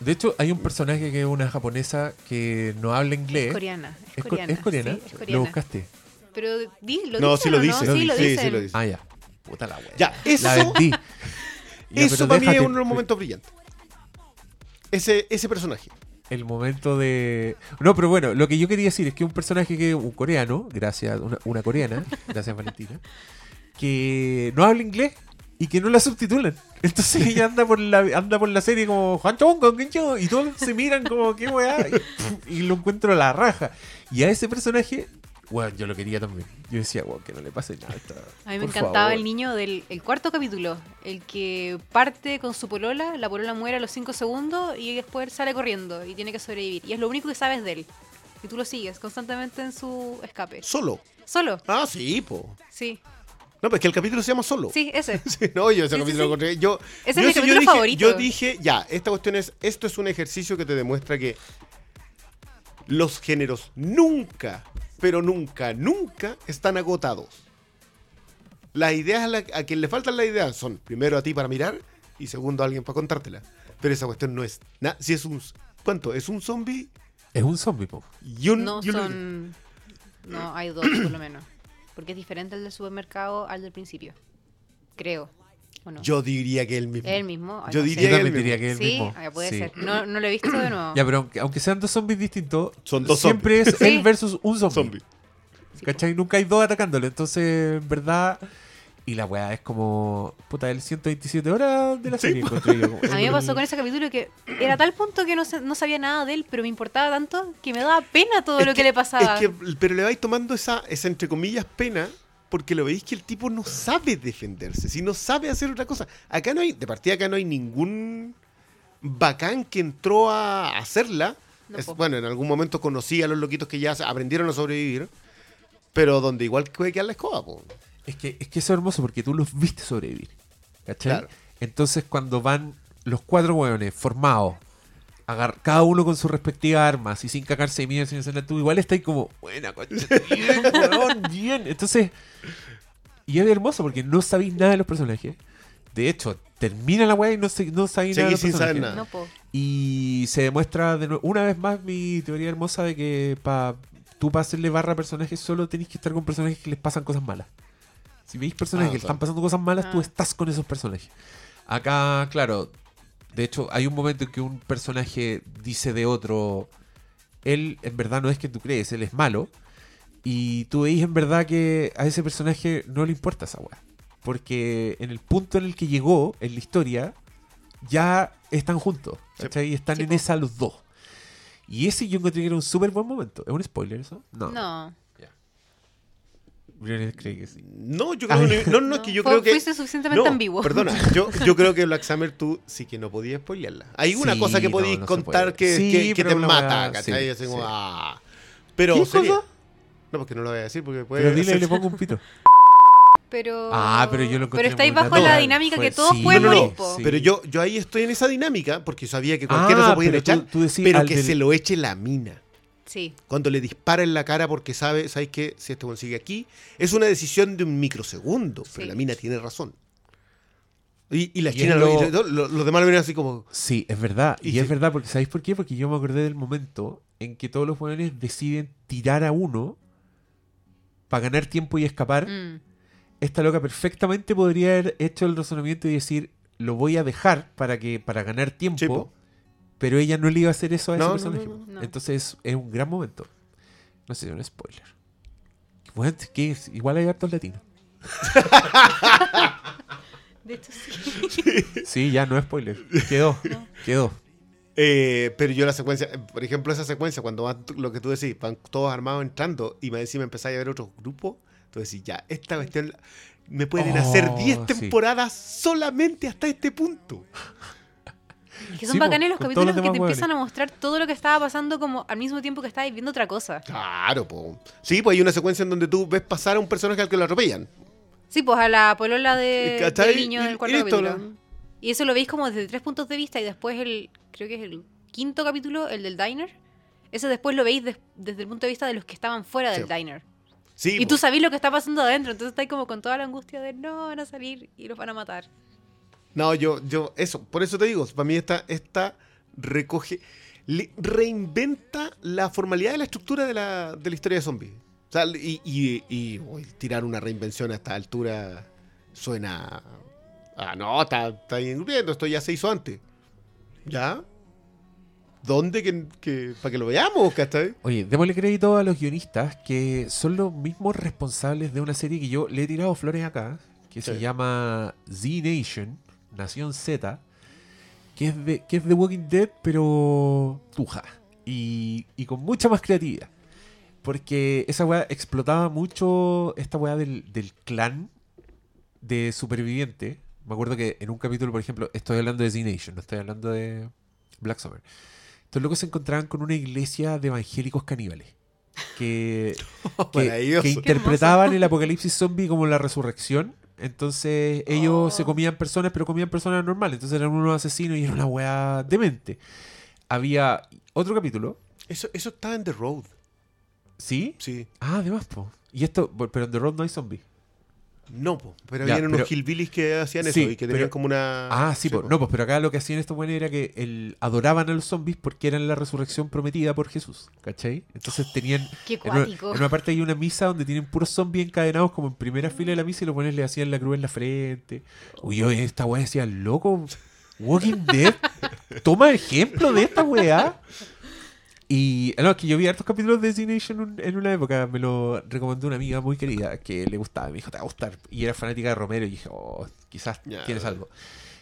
De hecho, hay un personaje que es una japonesa que no habla inglés. Es coreana. Es, ¿Es, co- coreana. es coreana? sí, es ¿Lo buscaste? Pero di, lo No, dicen sí lo o dicen. No? Sí, lo Sí, lo dicen. Ah, ya. Puta la wea. Ya, eso, La vendí. Ya, eso para mí es uno de los momentos brillantes. Ese, ese personaje. El momento de. No, pero bueno, lo que yo quería decir es que un personaje que. Un coreano, gracias, una, una coreana, gracias Valentina, que no habla inglés y que no la subtitulan. Entonces ella anda por la, anda por la serie como Juan Chong, con Kencho", y todos se miran como qué weá y, y lo encuentro a la raja. Y a ese personaje, bueno, yo lo quería también. Yo decía, wow, que no le pase nada. a mí me encantaba favor". el niño del el cuarto capítulo, el que parte con su polola, la polola muere a los 5 segundos y después sale corriendo y tiene que sobrevivir. Y es lo único que sabes de él. Y tú lo sigues constantemente en su escape. Solo. Solo, Ah, sí, po. sí. No, pero es que el capítulo se llama Solo. Sí, ese. Sí, no, yo ese Sí, capítulo sí. lo encontré. Yo, Ese yo es mi yo capítulo dije, favorito. Yo dije, ya, esta cuestión es, esto es un ejercicio que te demuestra que los géneros nunca, pero nunca, nunca están agotados. Las ideas a, la- a quien le faltan las ideas son, primero a ti para mirar y segundo a alguien para contártela. Pero esa cuestión no es nada. Si es un. ¿Cuánto? ¿Es un zombie Es un zombie, po. y un. No y un- son. No, hay dos por lo menos. Porque es diferente el del supermercado al del principio. Creo. ¿O no? Yo diría que el mismo. ¿Es el mismo? Ay, Yo no diría Yo que también el diría que es el Sí, mismo. ah, puede Sí. ser. No, no lo he visto de nuevo. Ya, pero aunque, aunque sean dos zombies distintos, Son dos siempre es Sí. él versus un zombie. Zombie. ¿Cachai? Nunca hay dos atacándolo. Entonces, en verdad. Y la weá es como. Puta, el 127 horas de la Sí, serie. yo. A mí me pasó con ese capítulo que era tal punto que no, se- no sabía nada de él, pero me importaba tanto que me daba pena todo Es lo que, le pasaba. Es que, pero le vais tomando esa, esa, entre comillas, pena, porque lo veis que el tipo no sabe defenderse, si no sabe hacer otra cosa. Acá no hay, de partida acá no hay ningún bacán que entró a hacerla. No, Es- po. bueno, en algún momento conocí a los loquitos que ya aprendieron a sobrevivir, pero donde igual puede quedar la escoba, po. Es que, es que eso es hermoso porque tú los viste sobrevivir. ¿Cachai? Claro. Entonces, cuando van los cuatro hueones formados, agar- cada uno con su respectiva armas y sin cagarse de miedo, sin hacer nada, tú igual estás ahí como, buena, concha, bien, bien. Entonces, y es hermoso porque no sabéis nada de los personajes. De hecho, termina la weá y no, sé- no sabéis nada de los sin saber personajes. nada. No, po. Y se demuestra de nuevo, una vez más mi teoría hermosa de que pa, tú para hacerle barra a personajes solo tenés que estar con personajes que les pasan cosas malas. Si veis personajes Ah, que o le sea. están pasando cosas malas, tú Ah. estás con esos personajes. Acá, claro, de hecho hay un momento en que un personaje dice de otro, él en verdad no es que tú crees, él es malo. Y tú veis en verdad que a ese personaje no le importa esa weá. Porque en el punto en el que llegó en la historia, ya están juntos. Sí. Y están Sí, en esa los dos. Y ese yo encontré que era un súper buen momento. ¿Es un spoiler eso? No. No. Ya. Briones cree que sí. No, yo creo que no, no, no, es que yo creo que. Fuiste suficientemente No, ambiguo. Perdona, yo, yo creo que Black Summer tú sí que no podías spoilearla. Hay una Sí, cosa que podías no contar que, Sí, que- te mata, ¿cachai? sí, Así como, sí. ah. Pero ¿Qué sería- cosa? No, porque no lo voy a decir porque puede Pero dile y le pongo un pito. Pero, Ah, pero yo lo Pero estáis bajo la dinámica Fue- que todos sí, pueden no, no, morir, no, po. sí. Pero yo, yo ahí estoy en esa dinámica porque sabía que cualquiera Ah, se podía echar, pero que se lo eche la mina. Sí. Cuando le dispara en la cara porque sabe, ¿sabes qué? Si esto consigue aquí, es una decisión de un microsegundo, pero Sí. la mina tiene razón. Y, y la china, lo- lo- lo- los demás lo ven así como, Sí, es verdad. Y, Y es sí. verdad, porque ¿sabéis por qué? Porque yo me acordé del momento en que todos los jóvenes deciden tirar a uno para ganar tiempo y escapar. Mm. Esta loca perfectamente podría haber hecho el razonamiento y decir, lo voy a dejar para que para ganar tiempo. Sí, po. Pero ella no le iba a hacer eso a No, ese personaje. no, po. no. Entonces es un gran momento. No sé, un spoiler. Bueno, que es- igual hay hartos latinos. De hecho, sí. Sí, ya no es spoiler. Quedó, quedó. Eh, pero yo la secuencia, por ejemplo, esa secuencia, cuando van, lo que tú decís, van todos armados entrando y más encima empezáis a ver otros grupos, tú decís, ya, esta cuestión me pueden Oh, hacer 10 sí. temporadas solamente hasta este punto. Que son Sí, po, bacanes los capítulos los que te empiezan a mostrar todo lo que estaba pasando como al mismo tiempo que estabas viendo otra cosa. Claro, po. Sí, pues hay una secuencia en donde tú ves pasar a un personaje al que lo atropellan. Sí, pues a la polola de, del niño Y- del y cuarto listo, capítulo. ¿no? Y eso lo veis como desde tres puntos de vista y después el, creo que es el quinto capítulo, el del diner. Ese después lo veis des- desde el punto de vista de los que estaban fuera del diner. Sí, Y po. tú sabés lo que está pasando adentro, entonces estáis como con toda la angustia de no, van a salir y los van a matar. No, yo, yo, eso, por eso te digo, para mí esta, esta recoge, le- reinventa la formalidad de la estructura de la, de la historia de zombies. O sea, y, y- y, uy, tirar una reinvención a esta altura suena... Ah, no, está, está incluyendo, esto ya se hizo antes. ¿Ya? ¿Dónde que, que- para que lo veamos, ¿cachai? Oye, démosle crédito a los guionistas que son los mismos responsables de una serie que yo le he tirado flores acá, que se llama Z Nation, Nación Z, que es de, que es de Walking Dead, pero tuja. Y, y con mucha más creatividad. Porque esa weá explotaba mucho esta weá del, del clan de superviviente. Me acuerdo que en un capítulo, por ejemplo, estoy hablando de Z Nation, no estoy hablando de Black Summer. Estos locos se encontraban con una iglesia de evangélicos caníbales. Que, que, interpretaban el apocalipsis zombie como la resurrección. Entonces ellos Oh. se comían personas, pero comían personas normales. Entonces eran unos asesinos y era una weá demente. Había otro capítulo, Eso, eso está en The Road, ¿sí? sí. Ah, además, po. Y esto, pero en The Road no hay zombies. No, po, pero Ya, habían pero- unos hillbillies que hacían eso Sí, y que tenían pero- como una... Ah, sí, po. po. no, pues, pero acá lo que hacían estos buenos era que el, adoraban a los zombies porque eran la resurrección prometida por Jesús, ¿cachai? Entonces tenían... Qué En una, cuático. en una parte hay una misa donde tienen puros zombies encadenados como en primera fila de la misa y los buenos le hacían la cruz en la frente. Uy, yo esta weá decía, loco, Walking Dead, toma ejemplo de esta weá. Y no, es que yo vi hartos capítulos de Z Nation un- en una época, me lo recomendó una amiga muy querida que le gustaba, me dijo, te va a gustar. Y era fanática de Romero y dije, oh, quizás tienes algo,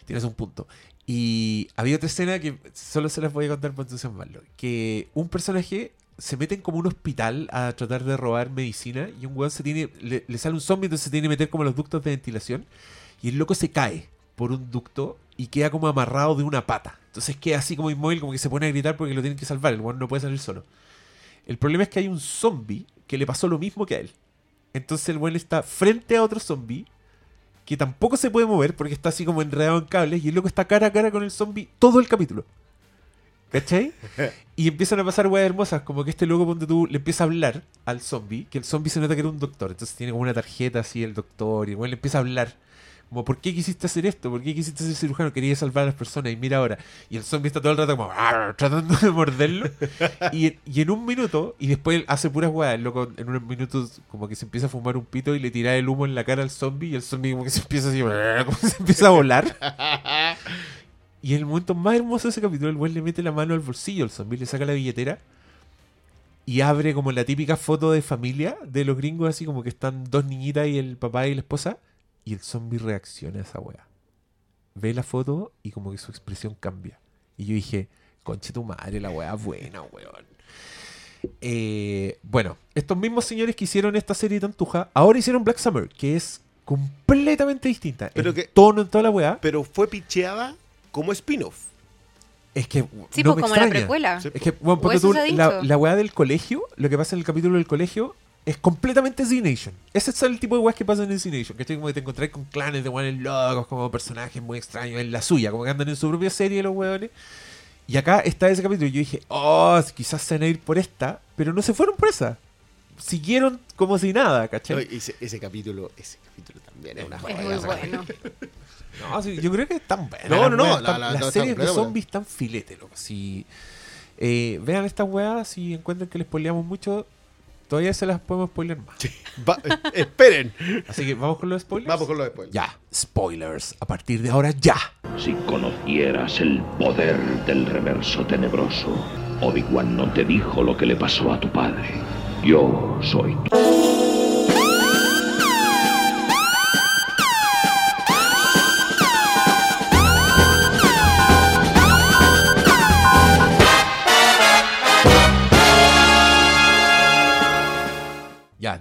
tienes un punto. Y había otra escena que solo se las voy a contar para entusiasmarlo, que un personaje se mete en como un hospital a tratar de robar medicina y un weón se tiene, le, le sale un zombie, entonces se tiene que meter como los ductos de ventilación y el loco se cae por un ducto y queda como amarrado de una pata. Entonces queda así como inmóvil, como que se pone a gritar porque lo tienen que salvar. El weón no puede salir solo. El problema es que hay un zombie que le pasó lo mismo que a él. Entonces el weón está frente a otro zombie que tampoco se puede mover porque está así como enredado en cables y el loco está cara a cara con el zombie todo el capítulo. ¿Cachai? Y empiezan a pasar weas hermosas, como que este loco, ponte tú, le empieza a hablar al zombie, que el zombie se nota que era un doctor, entonces tiene como una tarjeta así el doctor, y el weón le empieza a hablar, como, ¿por qué quisiste hacer esto? ¿Por qué quisiste ser cirujano? Quería salvar a las personas, y mira ahora. Y el zombie está todo el rato como, "Arr", tratando de morderlo, y, y en un minuto, y después hace puras weas, el loco en unos minutos como que se empieza a fumar un pito y le tira el humo en la cara al zombie, y el zombie como que se empieza así, como se empieza a volar. Y en el momento más hermoso de ese capítulo, el güey le mete la mano al bolsillo al zombie, le saca la billetera y abre como la típica foto de familia de los gringos, así como que están dos niñitas y el papá y la esposa, y el zombie reacciona a esa wea. Ve la foto y como que su expresión cambia. Y yo dije, conche tu madre, la wea buena, weón. Eh, bueno, estos mismos señores que hicieron esta serie tan tuja, ahora hicieron Black Summer, que es completamente distinta. Pero en que- tono, en toda la weá. Pero fue picheada como spin-off. Es que Sí, no pues me como la extraña. precuela. Sí. Es que, bueno, O ponte eso tú, la, la weá del colegio, lo que pasa en el capítulo del colegio, es completamente Z-Nation. Ese es el tipo de weas que pasan en Z-Nation. Que como que te encontrás con clanes de weones locos, como personajes muy extraños en la suya, como que andan en su propia serie los weones. Y acá está ese capítulo. Y yo dije, oh, quizás se van a ir por esta, pero no se fueron por esa. Siguieron como si nada, ¿cachai? Oye, ese, ese capítulo, ese capítulo también es una Es joya. muy esa bueno. No, sí, yo creo que están buenas. No, no, no, la- la- las la- series de zombies están filete, loco. Si, eh, vean estas weas, si encuentran que les spoileamos mucho, todavía se las podemos spoiler más. Va- eh, esperen. Así que vamos con los spoilers. Vamos con los spoilers. Ya, spoilers. A partir de ahora, ya. Si conocieras el poder del reverso tenebroso, Obi-Wan no te dijo lo que le pasó a tu padre. Yo soy tu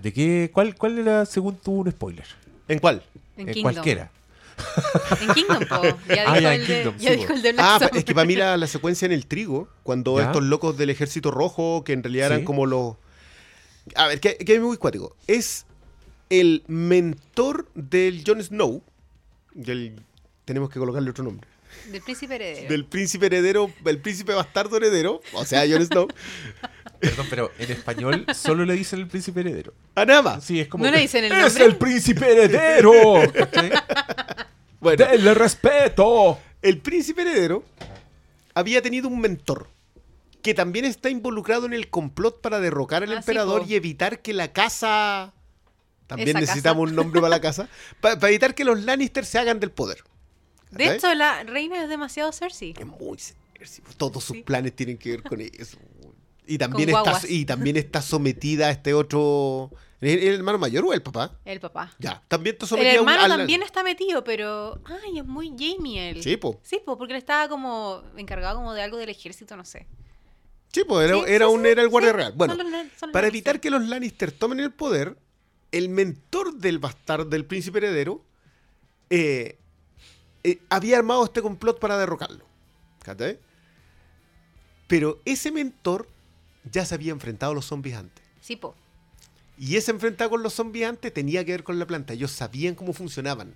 ¿de qué? ¿Cuál, cuál era, según tú, un spoiler? ¿En cuál? En Eh, Kingdom. cualquiera. En Kingdom, po. Ya dijo, Ah, ya, en el, de, Kingdom, ya sí, dijo po. el de Black Ah, es que para mí la, la secuencia en el trigo, cuando ¿Ya? estos locos del ejército rojo, que en realidad Sí. eran como los... A ver, que, que es muy cuático. Es el mentor del Jon Snow, del... Tenemos que colocarle otro nombre. Del príncipe heredero. Del príncipe heredero, el príncipe bastardo heredero, o sea, Jon Snow. Perdón, pero en español solo le dicen el príncipe heredero. Ah, nada más. Sí, es como. ¿No le dicen el ¡Es nombre? el príncipe heredero! ¿Cachai? Bueno, ¡Denle respeto! el príncipe heredero había tenido un mentor que también está involucrado en el complot para derrocar al Ah, sí, emperador y evitar que la casa... También Esa necesitamos casa. un nombre para la casa. pa- Para evitar que los Lannister se hagan del poder. De ¿Cachai? hecho, la reina es demasiado Cersei. Es muy serio, Todos sus Sí. planes tienen que ver con eso. Y también, está, y también está sometida a este otro... ¿El, el hermano mayor o el papá? El papá. Ya, también está El sometida a un- hermano al- también está metido, pero. Ay, es muy Jamie él. Sí, po. Sí, po, porque él estaba como encargado como de algo del ejército, no sé. Sí, pues era, Sí, era sí, un, sí, era el guardia real. Bueno, los para Lannister. evitar que los Lannister tomen el poder, el mentor del bastardo del príncipe heredero eh, eh, había armado este complot para derrocarlo. ¿Cachai? Pero ese mentor ya se había enfrentado a los zombies antes. Sí, po. Y ese enfrentado con los zombies antes tenía que ver con la planta. Ellos sabían cómo funcionaban.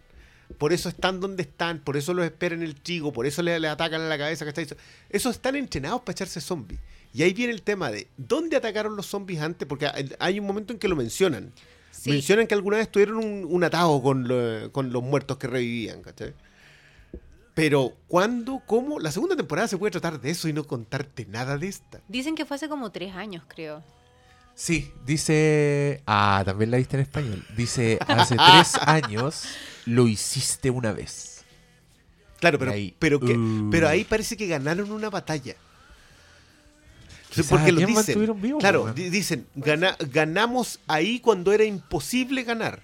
Por eso están donde están, por eso los esperan en el trigo, por eso le, le atacan en la cabeza. ¿cachai? Esos están entrenados para echarse zombies. Y ahí viene el tema de dónde atacaron los zombies antes, porque hay- un momento en que lo mencionan. Sí. Mencionan que alguna vez tuvieron un, un atado con, lo- con los muertos que revivían, ¿cachai? Pero, ¿cuándo? ¿Cómo? La segunda temporada se puede tratar de eso y no contarte nada de esta. Dicen que fue hace como tres años, creo. Sí, dice. Ah, también la viste en español. Dice: Hace tres años lo hiciste una vez. Claro, pero, Ahí. pero, que, Uh. pero ahí parece que ganaron una batalla. Quizás porque lo dicen. vivo, claro, di- dicen, gana- ganamos ahí cuando era imposible ganar.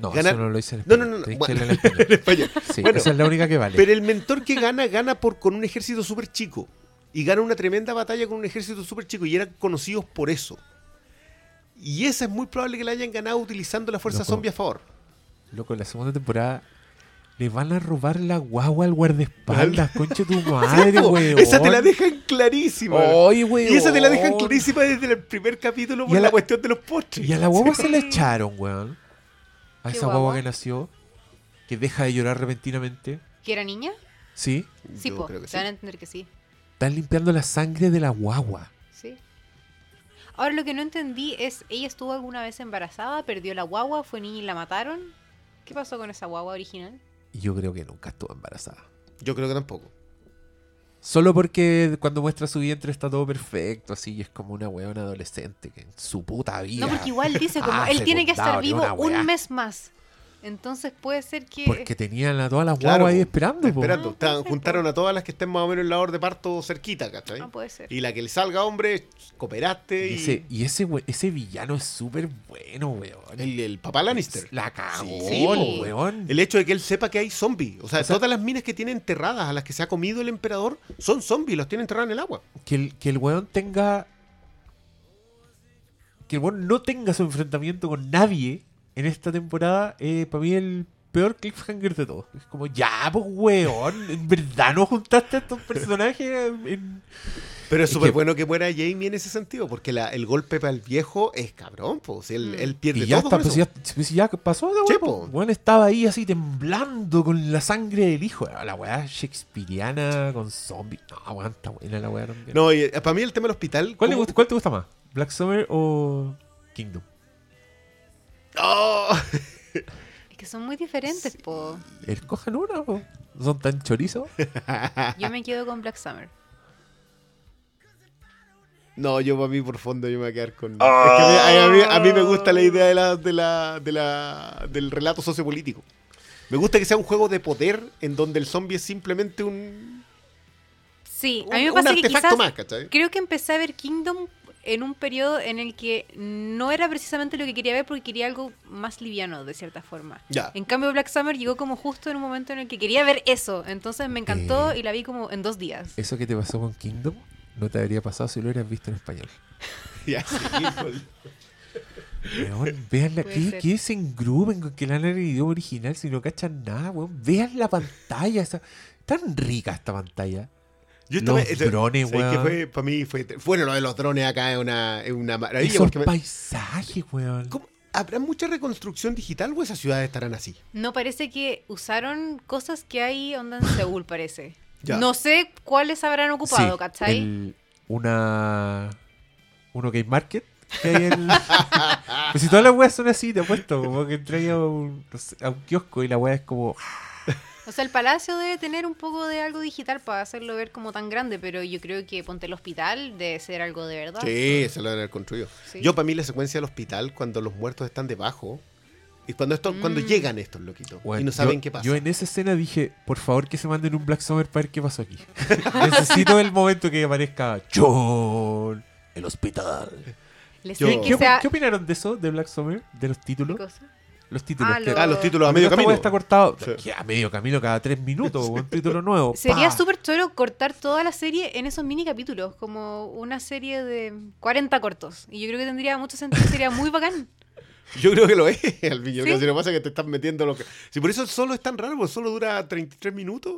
No, Ganar- eso no lo dice en No, español. no, no, no, bueno. que leerlo en español. En español. Sí, Bueno, esa es la única que vale. Pero el mentor que gana, gana por, con un ejército súper chico. Y gana una tremenda batalla con un ejército súper chico. Y eran conocidos por eso. Y esa es muy probable que la hayan ganado utilizando la fuerza Loco. zombie a favor. Loco, en la segunda temporada le van a robar la guagua al guardaespaldas, concha tu madre, weón. esa te la dejan clarísima. Oye, weón. y esa te la dejan clarísima desde el primer capítulo por Y a la, la- cuestión de los postres. Y a la guagua se la echaron, weón. A ¿Qué esa guagua guagua? que nació, que deja de llorar repentinamente. ¿Que era niña? Sí, Sí, Yo po. creo que Te sí. van a entender que sí. están limpiando la sangre de la guagua. Sí. Ahora lo que no entendí es, ¿ella estuvo alguna vez embarazada? ¿Perdió la guagua? ¿Fue niña y la mataron? ¿Qué pasó con esa guagua original? Yo creo que nunca estuvo embarazada. Yo creo que tampoco. Solo porque cuando muestra su vientre está todo perfecto, así, y es como una weona adolescente que en su puta vida. No, porque igual dice como, Ah, él tiene que estar vivo un mes más. Entonces puede ser que... Porque tenían a todas las Claro, guaguas ahí esperando. Esperando. Ah, juntaron a todas las que estén más o menos en la hora de parto cerquita, ¿cachai? No puede ser. Y la que le salga hombre, cooperaste Y y... ese, y ese, villano es súper bueno, weón. El, el papá Lannister. La cagó, Sí, weón. El hecho de que él sepa que hay zombies. O sea, O sea- todas las minas que tiene enterradas, a las que se ha comido el emperador, son zombies, los tiene enterradas en el agua. Que el, que el weón tenga que el weón no tenga su enfrentamiento con nadie en esta temporada, eh, para mí el peor cliffhanger de todo. Es como, ya, pues weón, en verdad no juntaste a estos personajes en... Pero es súper bueno que muera Jamie en ese sentido, porque la- el golpe para el viejo es cabrón, pues. Él, él pierde Y ya todo está, pues ya, ya pasó. Weón estaba ahí así temblando con la sangre del hijo. La weá shakespeariana con zombies. No, weón, está buena la weá también. No, y eh, para mí el tema del hospital. ¿Cuál, te ¿cómo- gusta, ¿Cuál te gusta más? ¿Black Summer o Kingdom? ¡Oh! Es que son muy diferentes, po. Escojan uno, po. ¿No son tan chorizos? Yo me quedo con Black Summer. No, yo para mí por fondo yo me voy a quedar con. Es que a mí, a mí- a mí me gusta la idea de la, de la, de la, del relato sociopolítico. Me gusta que sea un juego de poder en donde el zombie es simplemente un. Sí, a mí me un pasa que artefacto quizás más, ¿cachai? creo que empecé a ver Kingdom en un periodo en el que no era precisamente lo que quería ver porque quería algo más liviano de cierta forma. Ya. En cambio Black Summer llegó como justo en un momento en el que quería ver eso, entonces me encantó Eh. y la vi como en dos días. Eso que te pasó con Kingdom no te habría pasado si lo hubieras visto en español. Ya, sí, pues. Weón, vean la, Puede ¿qué, ser. qué se engruben con que la en el idioma original si no cachan nada, weón? Vean la pantalla, esa, tan rica esta pantalla. Yo Los estaba- drones, ¿sabes qué weón. fue? Para mí fue. Bueno, lo de los drones acá es una, es una maravilla. Esos Porque me- paisajes, weón. ¿Cómo? ¿Habrá mucha reconstrucción digital o esas ciudades estarán así? No parece que usaron cosas que hay onda en Seúl, parece. Ya. No sé cuáles habrán ocupado, Sí, ¿cachai? el- una. Uno Game Market. Que hay en- pues si todas las weas son así, te apuesto. Como que entré a un, a un kiosco y la wea es como. O sea, el palacio debe tener un poco de algo digital para hacerlo ver como tan grande, pero yo creo que ponte el hospital debe ser algo de verdad. Sí, se lo deben haber construido. Sí. Yo, para mí, la secuencia del hospital, cuando los muertos están debajo, y cuando, esto, cuando Mm. llegan estos loquitos y no saben yo- qué pasa. Yo en esa escena dije, por favor que se manden un Black Summer para ver qué pasó aquí. Necesito el momento que aparezca John, el hospital. ¿Qué, opinaron de eso, de Black Summer? ¿De los ¿Qué títulos? cosa? Los títulos. Ah, que- Ah, los títulos a medio camino. está cortado. Sí. ¿Qué? A medio camino cada tres minutos, un título nuevo. Sería súper choro cortar toda la serie en esos mini capítulos, como una serie de 40 cortos. Y yo creo que tendría mucho sentido, sería muy bacán. Yo creo que lo es. Yo ¿Sí? si lo que pasa es que te están metiendo lo que. Si por eso solo es tan raro, porque solo dura 33 minutos.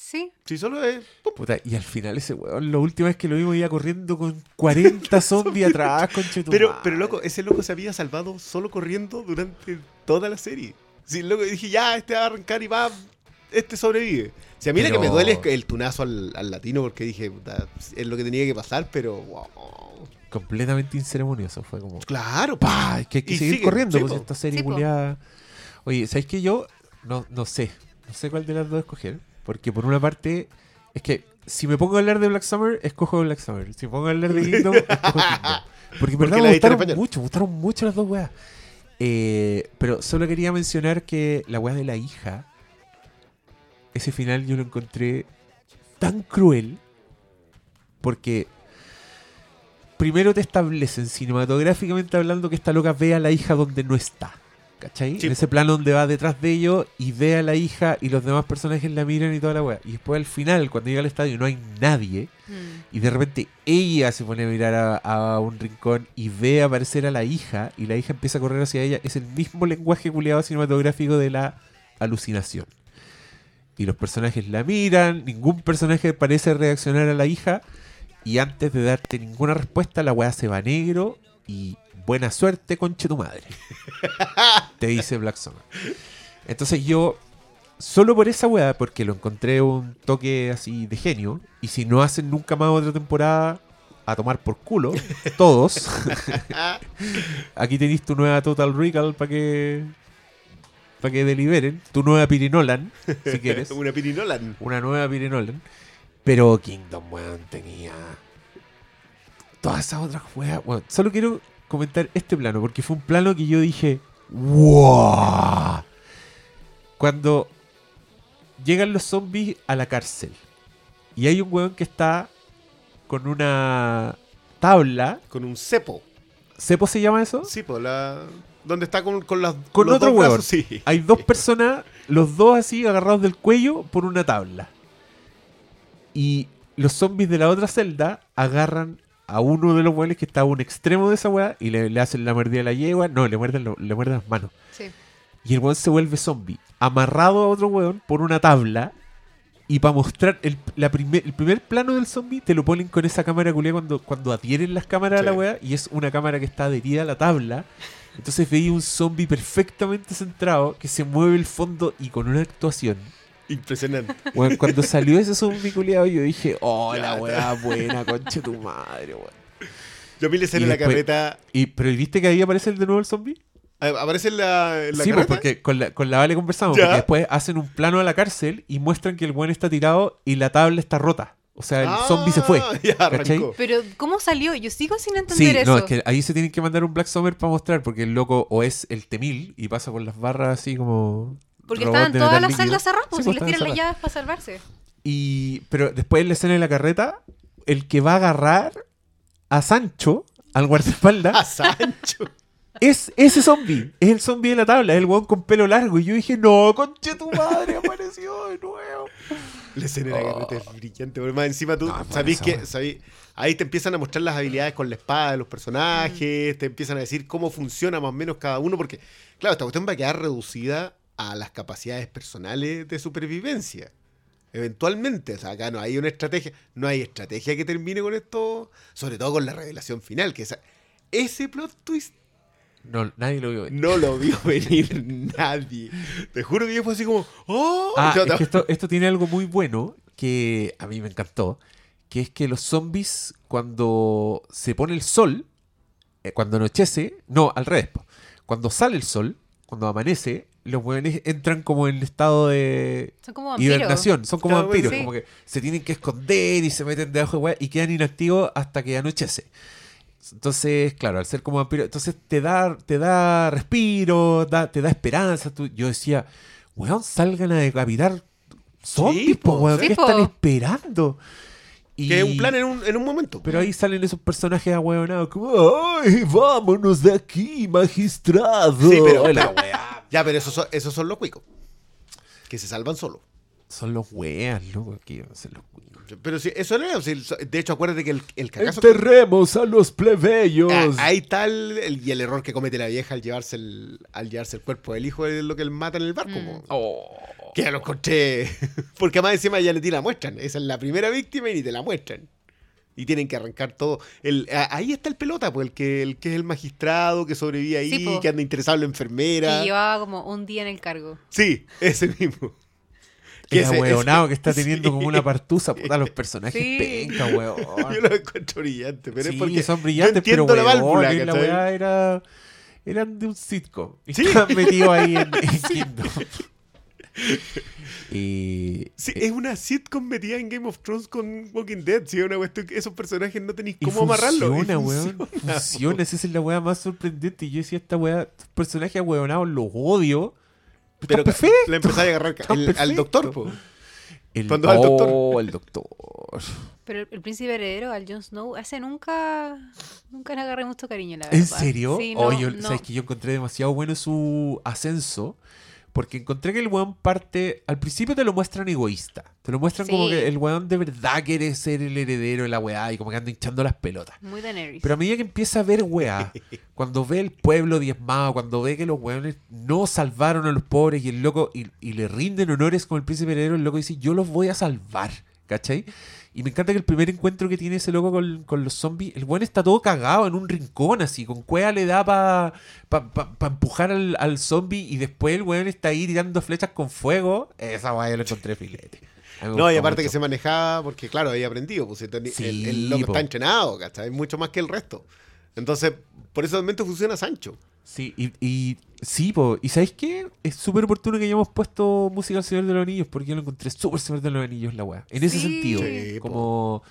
Sí. Si solo es. Puta, y al final ese weón, la última vez que lo vimos iba corriendo con 40 zombies atrás, con Pero, pero loco, ese loco se había salvado solo corriendo durante toda la serie. Si loco dije, ya, este va a arrancar y va. Este sobrevive. Si a mí lo que me duele es el tunazo al, al latino, porque dije, puta, es lo que tenía que pasar, pero. wow. Completamente inceremonioso. Fue como. Claro, ¡Pah! Es que hay que Y seguir sigue, corriendo, sí, pues esta serie Sí. Oye, ¿sabes que yo? No, no sé. No sé cuál de las dos escoger. Porque por una parte, es que si me pongo a hablar de Black Summer, escojo Black Summer. Si me pongo a hablar de Kingdom, escojo Kingdom. Porque en verdad me gustaron mucho, me gustaron mucho las dos weas. Eh, pero solo quería mencionar que la wea de la hija, ese final yo lo encontré tan cruel. Porque primero te establecen cinematográficamente hablando que esta loca ve a la hija donde no está. ¿Cachai? Sí, en ese plano donde va detrás de ellos y ve a la hija y los demás personajes la miran y toda la wea. Y después al final, cuando llega al estadio, no hay nadie. Mm. Y de repente ella se pone a mirar a, a un rincón y ve aparecer a la hija y la hija empieza a correr hacia ella. Es el mismo lenguaje culiado cinematográfico de la alucinación. Y los personajes la miran, ningún personaje parece reaccionar a la hija y antes de darte ninguna respuesta la weá se va a negro y buena suerte conche tu madre. Te dice Black Summer. Entonces yo solo por esa weá, porque lo encontré un toque así de genio, y si no hacen nunca más otra temporada, a tomar por culo, todos. Aquí tenéis tu nueva Total Recall para que para que deliberen, tu nueva Pirinolan, si quieres, Una pirinolan. una nueva Pirinolan. Pero Kingdom, weón, tenía todas esas otras weas. Solo quiero comentar este plano, porque fue un plano que yo dije, ¡Wow! Cuando llegan los zombies a la cárcel y hay un weón que está con una tabla. Con un cepo. ¿Cepo se llama eso? Sí, pues la. ¿Dónde está con, con las. Con los otro dos hueón. brazos? Sí. Hay dos personas, los dos así agarrados del cuello por una tabla. Y los zombies de la otra celda agarran a uno de los weones que está a un extremo de esa weá y le, le hacen la mordida a la yegua. No, le muerden, lo- le muerden las manos. Sí. Y el weón se vuelve zombie, amarrado a otro weón por una tabla. Y para mostrar el, la primer, el primer plano del zombie, te lo ponen con esa cámara culia cuando, cuando adhieren las cámaras a la weá. Y es una cámara que está adherida a la tabla. Entonces veía un zombie perfectamente centrado que se mueve el fondo y con una actuación. Impresionante. Weón, cuando salió ese zombie culiado, yo dije, oh, Ya, la weá buena, conche tu madre, weón. Yo vi la escena Y en la después- carreta. Y, pero ¿viste que ahí aparece de nuevo el zombie? ¿a- ¿Aparece en la, en la sí, pues carreta? porque con la, con la Vale conversamos. Ya. Porque después hacen un plano a la cárcel y muestran que el buen está tirado y la tabla está rota. O sea, el Ah, zombie se fue. Arrancó. Pero, ¿cómo salió? Yo sigo sin Sí, entender eso. no, es que ahí se tienen que mandar un Black Summer para mostrar, porque el loco o es el Temil y pasa por las barras así como. Porque robot estaban de todas metal las líquido. celdas cerradas, pues Sí, si pues, les tiran las cerradas. llaves para salvarse. Y, pero después en la escena de la carreta, el que va a agarrar a Sancho, al guardaespaldas, A Sancho. es ese zombie. Es el zombie de la tabla, es el weón con pelo largo. Y yo dije, no, conche tu madre, apareció de nuevo. La escena de la carreta es brillante. Porque más encima tú No, es buena sabís esa que. sabís- ahí te empiezan a mostrar las habilidades con la espada de los personajes. Te empiezan a decir cómo funciona más o menos cada uno. Porque, claro, esta cuestión va a quedar reducida a las capacidades personales de supervivencia. Eventualmente, o sea, acá no hay una estrategia, no hay estrategia que termine con esto, sobre todo con la revelación final, que esa- ese plot twist No, nadie lo vio. venir. no lo vio venir nadie. Te juro que yo fue así como, ¡oh! Ah, Yo- es que esto, esto tiene algo muy bueno que a mí me encantó. Que es que los zombies, cuando se pone el sol, eh, cuando anochece, no, al revés. Cuando sale el sol, cuando amanece, los hueones entran como en estado de Son como vampiros. hibernación. Son como Claro, vampiros. sí. Como que se tienen que esconder y se meten debajo de hueá y quedan inactivos hasta que anochece. Entonces, claro, al ser como vampiro, entonces te da, te da respiro, da- te da esperanza. Tú- yo decía, weón, salgan a decapitar zombies, po, weón, sí, ¿qué po. están esperando? Y- Que es un plan en un, en un momento. Pero ahí salen esos personajes ahueonados, como, ¡ay, vámonos de aquí, magistrado! Sí, pero- La pero- weá. Ya, pero esos son, esos son los cuicos. Que se salvan solos. Son los weas, loco, que son los cuicos. Pero sí, eso no es. De hecho, acuérdate que el, el cagazo. Enterremos a los plebeyos. Ah, ahí está el, el- y el error que comete la vieja al llevarse el, al llevarse el cuerpo del hijo es lo que él mata en el barco. Mm. po. Que ya lo encontré. Porque además encima ya ni te la muestran. Esa es la primera víctima y ni te la muestran. Y tienen que arrancar todo. El, a- ahí está el pelota, pues, el que, el que es el magistrado, que sobrevive ahí, Sí, que anda interesado en la enfermera. Que llevaba como un día en el cargo. Sí, ese mismo. Ahueonado ese- que está teniendo sí. como una partusa, puta, los personajes Sí. penca, weón. Yo lo encuentro brillante, pero sí, es porque son brillantes, yo entiendo pero la weón, válvula, que la weá era... Eran de un sitcom. Y Sí. estaban metidos ahí en, en Kingdom. Y... Sí, eh, es una sitcom metida en Game of Thrones con Walking Dead. Sí, una cuestión que esos personajes no tenéis cómo amarrarlos. funciona, Y weón. funciona, Funciona, esa es la weá más sorprendente. Y yo decía, esta weá, estos personajes ahueonados los odio. Pero Pero perfecto. le a agarrar el- al doctor, po. El, Cuando va el doctor. Oh, el doctor. Pero el, el príncipe heredero, al Jon Snow, ese nunca, nunca le agarré mucho cariño, la ¿En verdad. serio? Sí, Oh, yo- no. ¿Sabes que yo encontré demasiado bueno su ascenso? Porque encontré que el weón parte. Al principio te lo muestran egoísta. Te lo muestran como que el weón de verdad quiere ser el heredero de la weá y como que anda hinchando las pelotas. Muy Daenerys. Pero a medida que empieza a ver weá, cuando ve el pueblo diezmado, cuando ve que los weones no salvaron a los pobres y el loco, y, y le rinden honores con el príncipe heredero, el loco dice, yo los voy a salvar, ¿cachai? Y me encanta que el primer encuentro que tiene ese loco con, con los zombies, el weón está todo cagado en un rincón así, con cueva le da para pa, pa- pa empujar al, al zombie y después el weón está ahí tirando flechas con fuego. Esa weá yo lo encontré filete. No, y aparte que se manejaba, porque claro, había aprendido, pues el, Sí, el- el loco po. está entrenado, ¿cachai? Mucho más que el resto. Entonces, por eso realmente funciona Sancho. Sí, y, y sí, po. ¿Y sabéis qué? Es súper oportuno que hayamos puesto música al Señor de los Anillos, porque yo lo encontré súper Señor de los Anillos la weá. En ese Sí. sentido, Sí, como...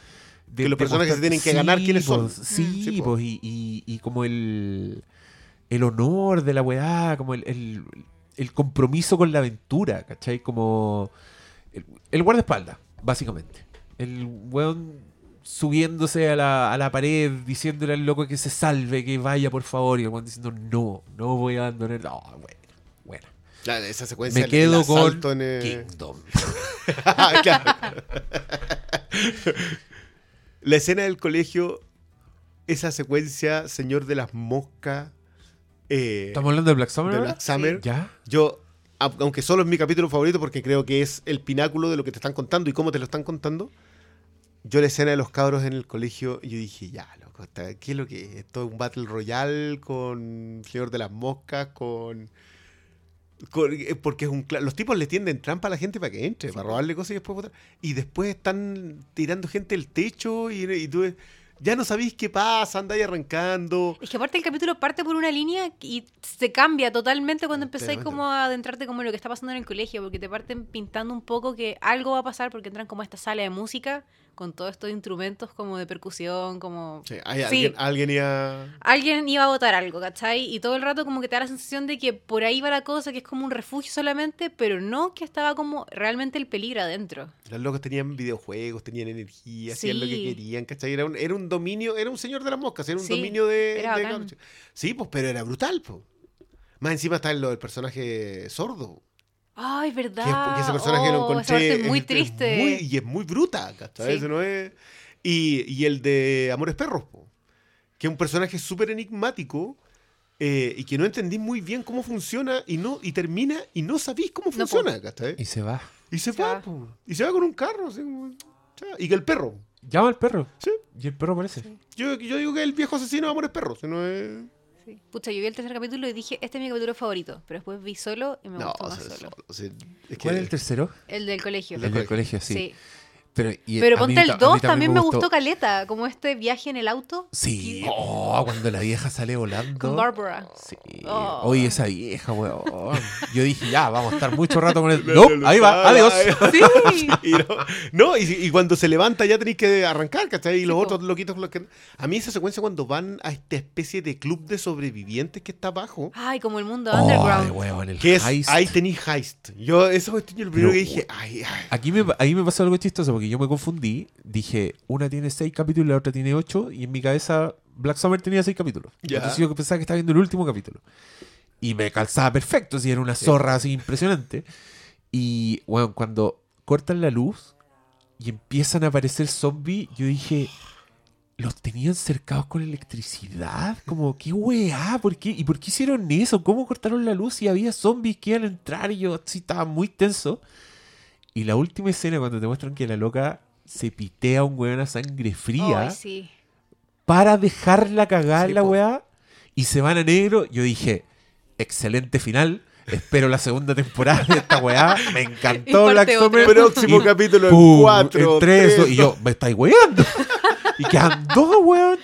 de- Que los personajes se tienen que ganar quiénes po, son. Sí, po, y, y- y como el, el honor de la weá, como el, el, el compromiso con la aventura, ¿cachai? Como el, el guardaespaldas, básicamente. El weón subiéndose a la, a la pared, diciéndole al loco que se salve, que vaya por favor, y el diciendo no, no voy a abandonar. No, bueno, bueno. Ya, esa secuencia Me el- quedo el con eh, Kingdom. Claro. La escena del colegio esa secuencia, Señor de las Moscas. eh, ¿Estamos hablando de Black Summer? de? Black Summer. ¿Ya? Yo, aunque solo es mi capítulo favorito porque creo que es el pináculo de lo que te están contando y cómo te lo están contando, yo la escena de los cabros en el colegio, yo dije, ya, loco, ¿qué es lo que es? Esto es un Battle Royale con Señor de las Moscas, con... con- eh, porque es un los tipos le tienden trampa a la gente para que entre, para robarle cosas y después botar. Y después están tirando gente del techo y, y tú ya no sabéis qué pasa, andáis arrancando. Es que aparte el capítulo parte por una línea y se cambia totalmente cuando empezáis como a adentrarte como en lo que está pasando en el colegio, porque te parten pintando un poco que algo va a pasar porque entran como a esta sala de música con todos estos instrumentos como de percusión, como... Sí, hay Sí. alguien, alguien iba... Alguien iba a votar algo, ¿cachai? Y todo el rato como que te da la sensación de que por ahí va la cosa, que es como un refugio solamente, pero no que estaba como realmente el peligro adentro. Los locos tenían videojuegos, tenían energía, hacían lo que Sí. querían, ¿cachai? Era un, era un dominio, era un señor de las moscas, era un Sí, dominio de... era sí, pues, pero era brutal, pues. Más encima está lo del personaje sordo. Ay, Que, es- ¿verdad? porque ese personaje lo Oh, esa encontré... parte es muy es- es triste. muy- y es muy bruta, ¿cachai? Sí. Ese no es... y, y el de Amores Perros, po, que es un personaje súper enigmático eh, y que no entendí muy bien cómo funciona y no y termina y no sabéis cómo No, funciona, ¿cachai? Y se va. Y se, Se va, va. po. y se va con un carro, así y que el perro. Llama al perro. Sí. Y el perro aparece. Yo, yo digo que el viejo asesino de Amores Perros, si no es... Sí. Pucha, yo vi el tercer capítulo y dije, este es mi capítulo favorito, pero después vi solo y me No, gustó o más solo. solo, o sea, es ¿Cuál es el tercero? El del colegio. El El del del colegio, sí. Sí. Pero, y Pero mí ponte el a mí 2 también me gustó. gustó caleta, como este viaje en el auto Sí. Oh, cuando la vieja sale volando. con Barbara. Sí. Oh. Oye, esa vieja, weón. Yo dije, ya, vamos a estar mucho rato con él. No, ahí va, adiós. no, Sí. Y no, no, y, y cuando se levanta ya tenéis que arrancar, ¿cachai? Y los po. otros loquitos los que... A mí esa secuencia cuando van a esta especie de club de sobrevivientes que está abajo, Ay, como el mundo Ay, underground. weón, el que es... heist. Ahí tenéis heist. Yo, eso yo el primero Pero, que dije, ay, ay. Aquí me, ahí me pasó algo chistoso porque yo me confundí. Dije, una tiene seis capítulos y la otra tiene ocho. Y en mi cabeza, Black Summer tenía seis capítulos. Entonces yo pensaba que estaba viendo el último capítulo. Y me calzaba perfecto, si era una zorra así impresionante. Y, bueno, cuando cortan la luz y empiezan a aparecer zombies, yo dije, ¿los tenían cercados con electricidad? Como, ¿qué weá? ¿Por qué? ¿Y por qué hicieron eso? ¿Cómo cortaron la luz y había zombies que iban a entrar? Y yo así estaba muy tenso. Y la última escena, cuando te muestran que la loca se pitea a un weón a sangre fría sí. para dejarla cagar Sí, la po. weá y se van a negro. Yo dije, excelente final. Espero la segunda temporada de esta weá. Me encantó Black. Summer. Próximo Y capítulo en pum, 4, en tres, y yo, me estáis weando. y quedan dos, weón.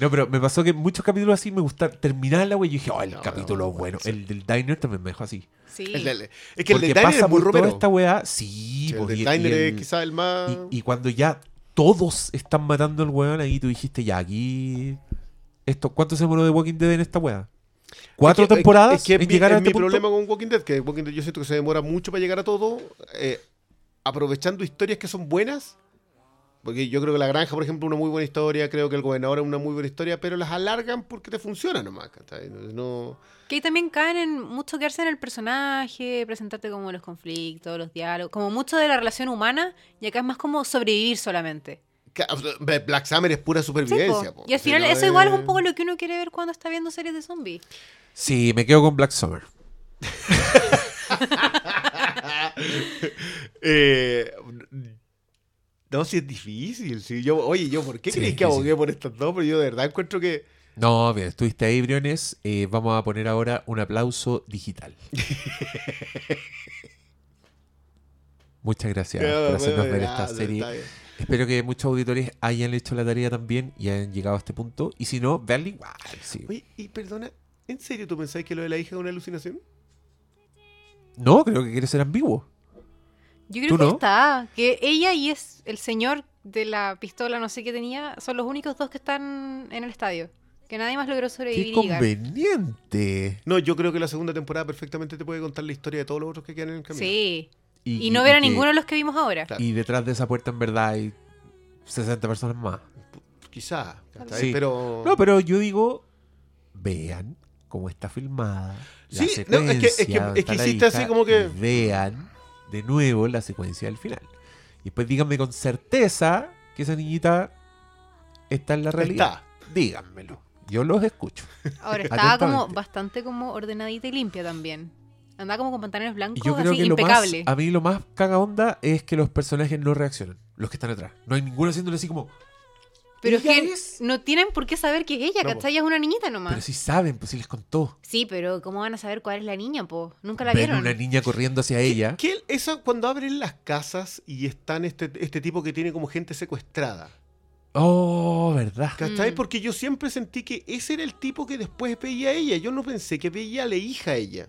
No, pero me pasó que muchos capítulos así me gustaron. Terminar la weá y yo dije, oh, el No, capítulo no, bueno. sí. El del Diner también me dejó así. Sí. El del- es que el Porque Diner pasa es muy por toda esta weá. Sí, Sí, el pues, y- el- es quizá el más... y, y cuando ya todos están matando al weón, ahí tú dijiste, ya, aquí. Esto, ¿Cuánto se demoró de Walking Dead en esta weá? ¿Cuatro Es que- temporadas Es que en es mi, llegar a es mi este punto? problema con Walking Dead, que Walking Dead yo siento que se demora mucho para llegar a todo, eh, aprovechando historias que son buenas, porque yo creo que La Granja, por ejemplo, es una muy buena historia, creo que El Gobernador es una muy buena historia, pero las alargan porque te funciona nomás, ¿cachai? No, no- Que ahí también caen en mucho quedarse en el personaje, presentarte como los conflictos, los diálogos, como mucho de la relación humana, y acá es más como sobrevivir solamente. Black Summer es pura Sí, supervivencia. po. po. Y al Si final no eso igual es un es- poco lo que uno quiere ver cuando está viendo series de zombies. Sí, me quedo con Black Summer. Eh, no, si es difícil. Si yo, oye, yo, ¿por qué Sí, crees que abogué por estas dos? Pero yo de verdad encuentro que. No, bien, estuviste ahí, Briones. Eh, vamos a poner ahora un aplauso digital. Muchas gracias por hacernos ver esta serie. Espero que muchos auditores hayan hecho la tarea también y hayan llegado a este punto. Y si no, veanla igual. sí. Oye, y perdona, ¿en serio tú pensáis que lo de la hija es una alucinación? No, creo que quiere ser ambiguo. Yo creo ¿Tú que no? está, que ella y es el señor de la pistola, no sé qué tenía, son los únicos dos que están en el estadio. Que nadie más logró Qué sobrevivir llegar. conveniente. No, yo creo que la segunda temporada perfectamente te puede contar la historia de todos los otros que quedan en el camino. Sí. Y, no ver a que- ninguno de los que vimos ahora. Claro. Y detrás de esa puerta en verdad hay 60 personas más. Quizá. Sí. pero... No, pero yo digo, vean cómo está filmada. La Sí, no, secuencia es que- es que- es que está la hiciste así como que- Vean de nuevo la secuencia del final. Y después díganme con certeza que esa niñita está en la realidad. díganmelo. Yo los escucho. Ahora, estaba como bastante como ordenadita y limpia también. Andaba como con pantalones Y blancos, yo creo así que lo más, impecable. a mí lo más caga onda es que los personajes no reaccionan, los que están atrás. No hay ninguno haciéndole así como, Pero es ella que es- no tienen por qué saber que es ella, No. ¿cachai? Ella es una niñita nomás. pero sí saben, pues sí les contó. Sí, pero ¿cómo van a saber cuál es la niña, po? Nunca la Ven vieron. una niña corriendo hacia ella. Que eso cuando abren las casas y están este, este tipo que tiene como gente secuestrada. Oh, ¿verdad? ¿Cachai? Mm. Porque yo siempre sentí que ese era el tipo que después veía a ella. Yo no pensé que veía a la hija a ella.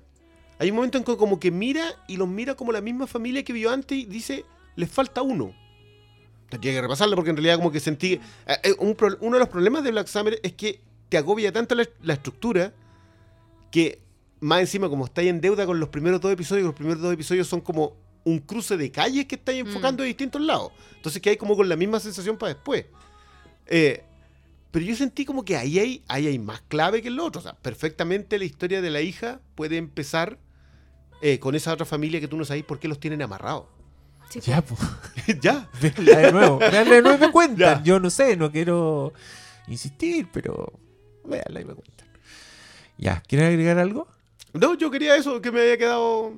Hay un momento en que como que mira y los mira como la misma familia que vio antes y dice, les falta uno. Tiene que repasarlo porque en realidad como que sentí... eh, eh, un pro- uno de los problemas de Black Summer es que te agobia tanto la, la estructura que más encima como estáis en deuda con los primeros dos episodios, los primeros dos episodios son como un cruce de calles que estáis Mm. enfocando de distintos lados. Entonces que hay como con la misma sensación para después. Eh, pero yo sentí como que ahí hay, ahí hay más clave que en lo otro. O sea, perfectamente la historia de la hija puede empezar eh, con esa otra familia que tú no sabes por qué los tienen amarrados. Sí. Ya, pues. ya. Veanla de nuevo. Veanla de nuevo y me cuentan. Ya. Yo no sé, no quiero insistir, pero véanla y me cuentan. Ya, ¿quieren agregar algo? No, yo quería eso, que me había quedado.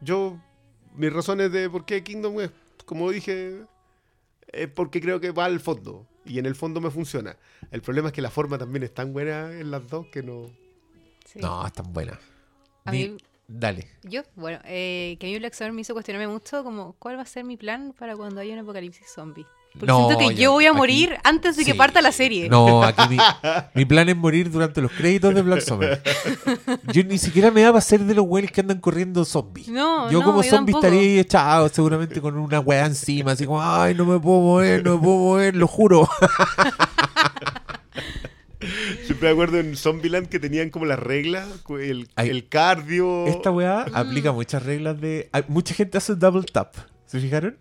Yo. Mis razones de por qué Kingdom es, como dije, es porque creo que va al fondo. Y en el fondo me funciona. El problema es que la forma también es tan buena en las dos que no. Sí. No, están buenas. A Ni- mí- Dale. Yo, bueno, eh, que a mí Black Summer me hizo cuestionarme mucho como cuál va a ser mi plan para cuando haya un apocalipsis zombie. Porque No, siento que ya, yo voy a aquí- morir antes de que sí. parta la serie. No, aquí mi, mi plan es morir durante los créditos de Black Summer. Yo ni siquiera me daba ser de los güeyes que andan corriendo zombies. No, yo no, como yo zombie tampoco. estaría ahí echado seguramente con una weá encima, así como, ay, no me puedo mover, no me puedo mover, lo juro. Siempre me acuerdo en Zombieland que tenían como las reglas, el, Ay. el cardio. Esta weá Mm. aplica muchas reglas de... hay- mucha gente hace double tap, ¿se fijaron?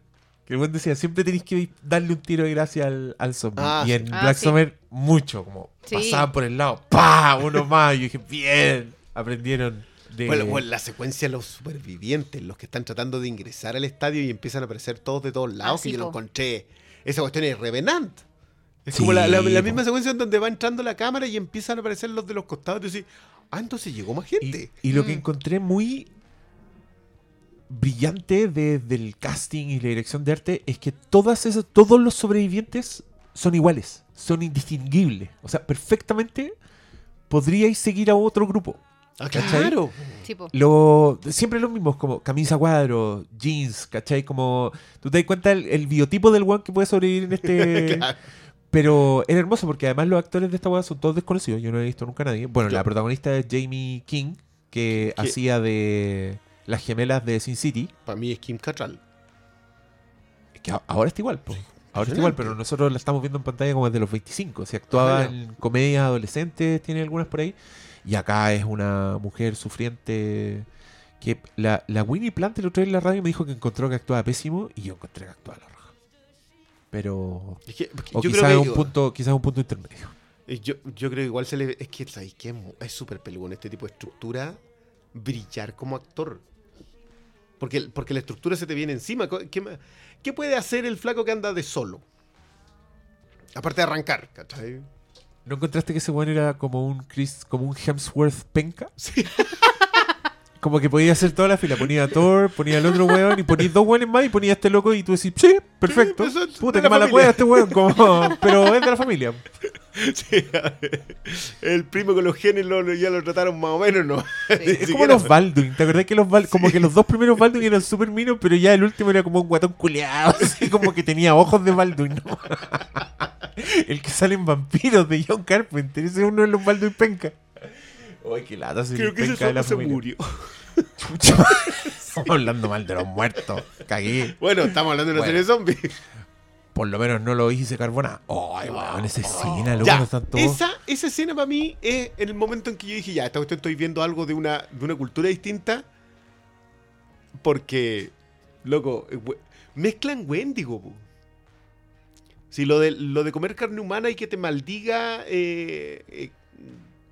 Que el buen decía, siempre tenéis que darle un tiro de gracia al, al zombie. Ah, y en Ah, Black sí. Summer, mucho, como Sí. pasaban por el lado, ¡pa! Uno más. Y yo dije, bien, aprendieron de... Bueno, bueno, la secuencia de los supervivientes, los que están tratando de ingresar al estadio y empiezan a aparecer todos de todos lados, Ah, sí, que yo lo encontré. Esa cuestión es Revenant. Es Sí, como la, la- misma secuencia en donde va entrando la cámara y empiezan a aparecer los de los costados. Y dices, ah, entonces llegó más gente. Y, y lo que Mm. encontré muy brillante de- del casting y la dirección de arte es que todas esas, todos los sobrevivientes son iguales, son indistinguibles. O sea, perfectamente podríais seguir a otro grupo. Ah, ¿cachai? claro. Lo, siempre los mismos, como camisa cuadro, jeans, ¿cachai? Como, tú te das cuenta el, el biotipo del one que puede sobrevivir en este... Claro. Pero era hermoso porque además los actores de esta weá son todos desconocidos. Yo no he visto nunca a nadie. Bueno, Yo- la protagonista es Jamie King, que Que- hacía de las gemelas de Sin City. Para mí es Kim Cattrall. Que a- ahora está igual, po. Ahora está igual, pero nosotros la estamos viendo en pantalla como desde los 25. Si actuaba Ah, ya. en comedias adolescentes, tiene algunas por ahí. Y acá es una mujer sufriente. Que la, la Winnie Plant el otro día en la radio me dijo que encontró que actuaba pésimo y yo encontré que actuaba la. Pero. Es que- porque O yo quizás creo que un punto, quizás un punto intermedio. Eh, Yo, yo creo que igual se le. Es que, ¿sabes qué? Es súper peludo en este tipo de estructura brillar como actor. Porque, porque la estructura se te viene encima. ¿Qué, qué puede hacer el flaco que anda de solo? Aparte de arrancar, ¿cachai? ¿No encontraste que ese weón era como un Chris, como un Hemsworth penca? Sí. Como que podía hacer toda la fila. Ponía a Thor, ponía al otro weón y ponía dos weones más y ponía a este loco y tú decís, sí, perfecto. Puta, qué la mala cueva este weón. Como, pero es de la familia. Sí, el primo con los genes lo- lo- ya lo trataron más o menos, ¿no? Es como los Baldwin. ¿Te acordás que los Bal- como que los dos primeros Baldwin eran súper minos, pero ya el último era como un guatón culeado, así como que tenía ojos de Baldwin, ¿no? El que sale en vampiros de John Carpenter, ese es uno de los Baldwin penca. Uy, qué lata ser Creo que ese solo se murió. Chucha. Estamos hablando mal de los muertos. Cagué. Bueno, estamos hablando de una Bueno. serie de zombies. Por lo menos no lo hice carbona. Ay, weón, esa escena, loco, Ya, no están todos. esa, esa escena para mí es en el momento en que yo dije, ya, esta cuestión estoy viendo algo de una, de una cultura distinta. Porque, loco, eh, we- mezclan Wendigo. po. Si lo de, lo de comer carne humana y que te maldiga eh, eh,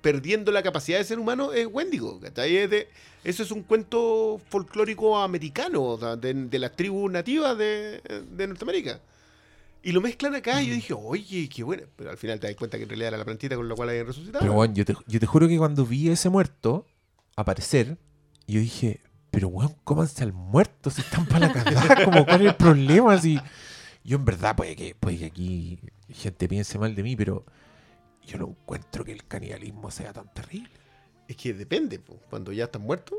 perdiendo la capacidad de ser humano es Wendigo. Es de- eso es un cuento folclórico americano, o sea, de, de las tribus nativas de, de Norteamérica. Y lo mezclan acá y yo dije, oye, qué bueno. Pero al final te das cuenta que en realidad era la plantita con la cual habían resucitado. Pero bueno, yo te, yo te juro que cuando vi ese muerto aparecer, yo dije, pero weón, cómanse al muerto si están para la cagada, como cuál es el problema. Si... Yo en verdad puede que, puede que aquí gente piense mal de mí, pero yo no encuentro que el canibalismo sea tan terrible. Es que depende, po. cuando ya están muertos.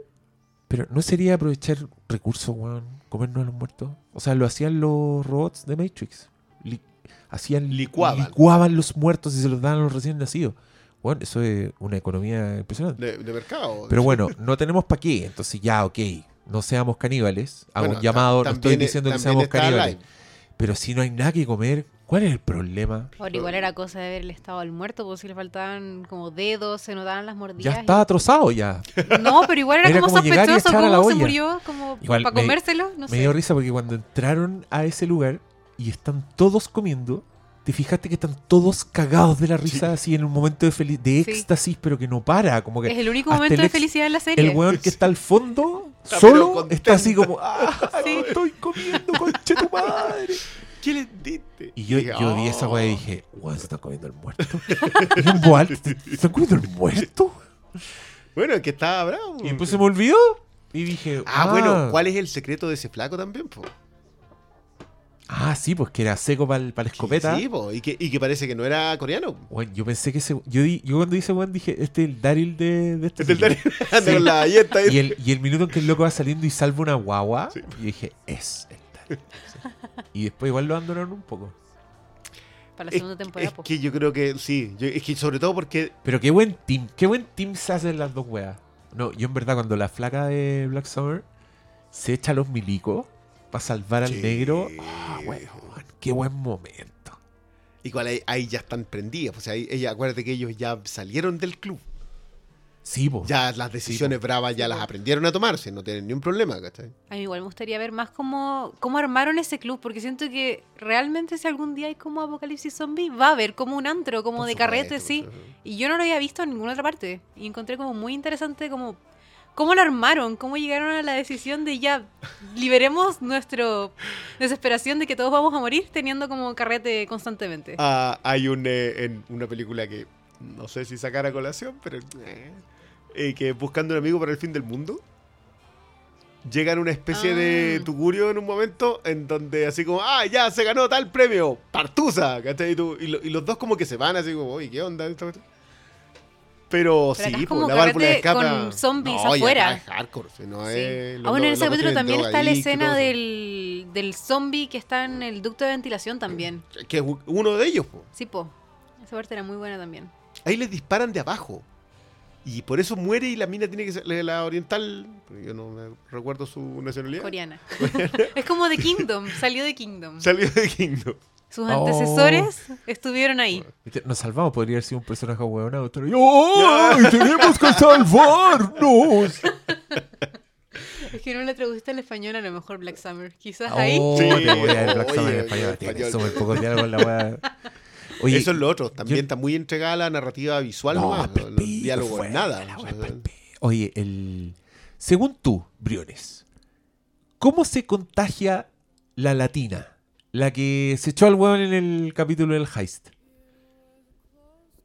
Pero ¿no sería aprovechar recursos, weón? Comernos a los muertos. O sea, lo hacían los robots de Matrix. Li- hacían, Licuaban. licuaban los muertos y se los daban a los recién nacidos. Bueno, eso es una economía impresionante. De, de mercado. Pero bueno, no tenemos para qué. Entonces ya, ok, no seamos caníbales. Hago Bueno, un llamado, no estoy diciendo que seamos caníbales. Pero si no hay nada que comer, ¿cuál es el problema? Ahora igual era cosa de ver el estado del muerto, porque si le faltaban como dedos, se notaban las mordidas. Ya y- estaba trozado ya. No, pero igual era, Era como como y sospechoso cómo se murió, como Igual para me- comérselo, no Me sé. dio risa porque cuando entraron a ese lugar y están todos comiendo, te fijaste que están todos cagados de la risa así en un momento de, de Sí. éxtasis, pero que no para. Como que Es el único momento el de felicidad en la serie. El weón que está al fondo, solo, está así como, ¡ah! Sí. Estoy comiendo, conche tu madre. ¿Qué les diste? Y yo, yo vi esa weá y "Oh". dije, weón, se están comiendo el muerto. y ¿se están comiendo el muerto? Bueno, es que estaba bravo. Y después se me olvidó. Y dije, Ah, bueno, ¿cuál es el secreto de ese flaco también, po? Ah, sí, pues que era seco para la escopeta. Sí, po, y que, y que parece que no era coreano. Weón, yo pensé que ese. Yo, di- yo cuando dice weón dije, este es el Daryl de, de este Es. Darío. Anda con la galleta. Y el, y el minuto en que el loco va saliendo y salva una guagua, yo dije, es el Daryl. Sí. Y después igual lo abandonaron un poco. Para la Es, segunda temporada. es po. que yo creo que sí. yo- es que sobre todo porque Pero qué buen team, qué buen team se hacen las dos weas. No, yo en verdad cuando la flaca de Black Summer se echa a los milicos para salvar al Sí. negro, ah, weón, qué buen momento. igual ahí, ahí ya están prendidas. O sea, ahí- ella, acuérdate que ellos ya salieron del club. Sí, po. Ya las decisiones bravas ya las aprendieron a tomarse. No tienen ni un problema, ¿cachai? A mí igual me gustaría ver más cómo, cómo armaron ese club, porque siento que realmente si algún día hay como apocalipsis zombie, va a haber como un antro, como Por de supuesto, carrete, sí. supuesto. Y yo no lo había visto en ninguna otra parte. Y encontré como muy interesante como cómo lo armaron, cómo llegaron a la decisión de ya liberemos nuestra desesperación de que todos vamos a morir teniendo como carrete constantemente. Ah, hay un, eh, en una película que no sé si sacar a colación, pero eh, eh, que buscando un amigo para el fin del mundo. Llegan una especie de Ah. tugurio en un momento en donde así como, ah, ya se ganó tal premio, Partusa, ¿cachai? Y, tú- y lo- y los dos como que se van así como, oye, ¿qué onda? esta cuestión?". Pero, Pero sí, pues, la válvula de escape. con zombies No, afuera. es hardcore, no Sí. es- ah, bueno, en ese capítulo también está la escena del, del zombie que está en el ducto de ventilación también. Que es uno de ellos, po. Sí, po. Esa parte era muy buena también. Ahí les disparan de abajo. Y por eso muere y la mina tiene que ser la oriental. Yo no me recuerdo su nacionalidad. Coreana. es como de Kingdom, salió de Kingdom. Salió de Kingdom. Sus Oh. antecesores estuvieron ahí. Nos salvamos, podría haber sido un personaje huevonado. ¡Ay, tenemos que salvarnos! Es que no la traduciste al español, a lo mejor Black Summer. Quizás Oh, ahí. Sí. te voy a ver Black Summer en español. en Tiene súper poco diálogo en la wea. Oye, eso es lo otro. También yo- está muy entregada a la narrativa visual No, nomás. Diálogos fuera, nada. wea. Oye, el... según tú, Briones, ¿cómo se contagia la latina? La que se echó al hueón en el capítulo del heist.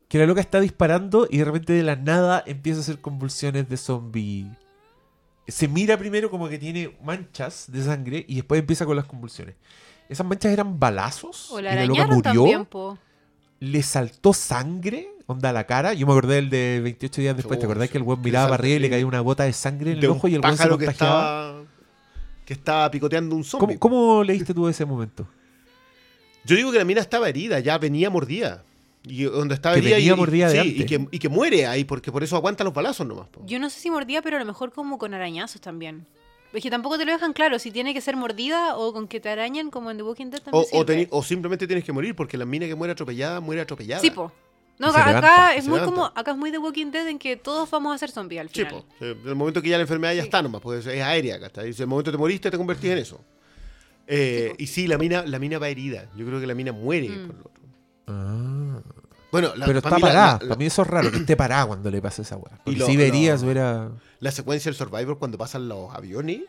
Que la loca está disparando y de repente de la nada empieza a hacer convulsiones de zombie. Se mira primero como que tiene manchas de sangre y después empieza con las convulsiones. ¿Esas manchas eran balazos? O la ¿Y la loca murió? también, po. Le saltó sangre, onda a la cara. Yo me acordé del de 28 días después. ¿Te acordás que el weón Que miraba para arriba y le caía una gota de sangre en de el ojo y el weón se pájaro que contagiaba? estaba, que estaba picoteando un zombie. ¿Cómo, cómo leíste tú ese momento? Yo digo que la mina estaba herida, ya venía mordida. Y donde estaba Que herida venía y, mordida de sí, antes. y, que, y que muere ahí, porque por eso aguanta los balazos nomás. po. Yo no sé si mordía, pero a lo mejor como con arañazos también. Es que tampoco te lo dejan claro si tiene que ser mordida o con que te arañan como en The Walking Dead también. O, o, sirve. teni- o simplemente tienes que morir, porque la mina que muere atropellada, muere atropellada. Sí, po. No, acá, levanta, acá y es muy levanta. como, acá es muy The Walking Dead en que todos vamos a ser zombies al final. po. Sí, En el momento que ya la enfermedad ya Sí. está nomás, pues es aérea, ¿cachai? El momento te moriste, te convertís en eso. Eh, Sí, po. y sí, la mina, la mina va herida. Yo creo que la mina muere Mm. por lo otro. Ah. Bueno, la, Pero está parada. Para mí eso es raro, que esté parada cuando le pasa esa weá. Porque lo- si verías, lo- hubiera... la secuencia del Survivor cuando pasan los aviones,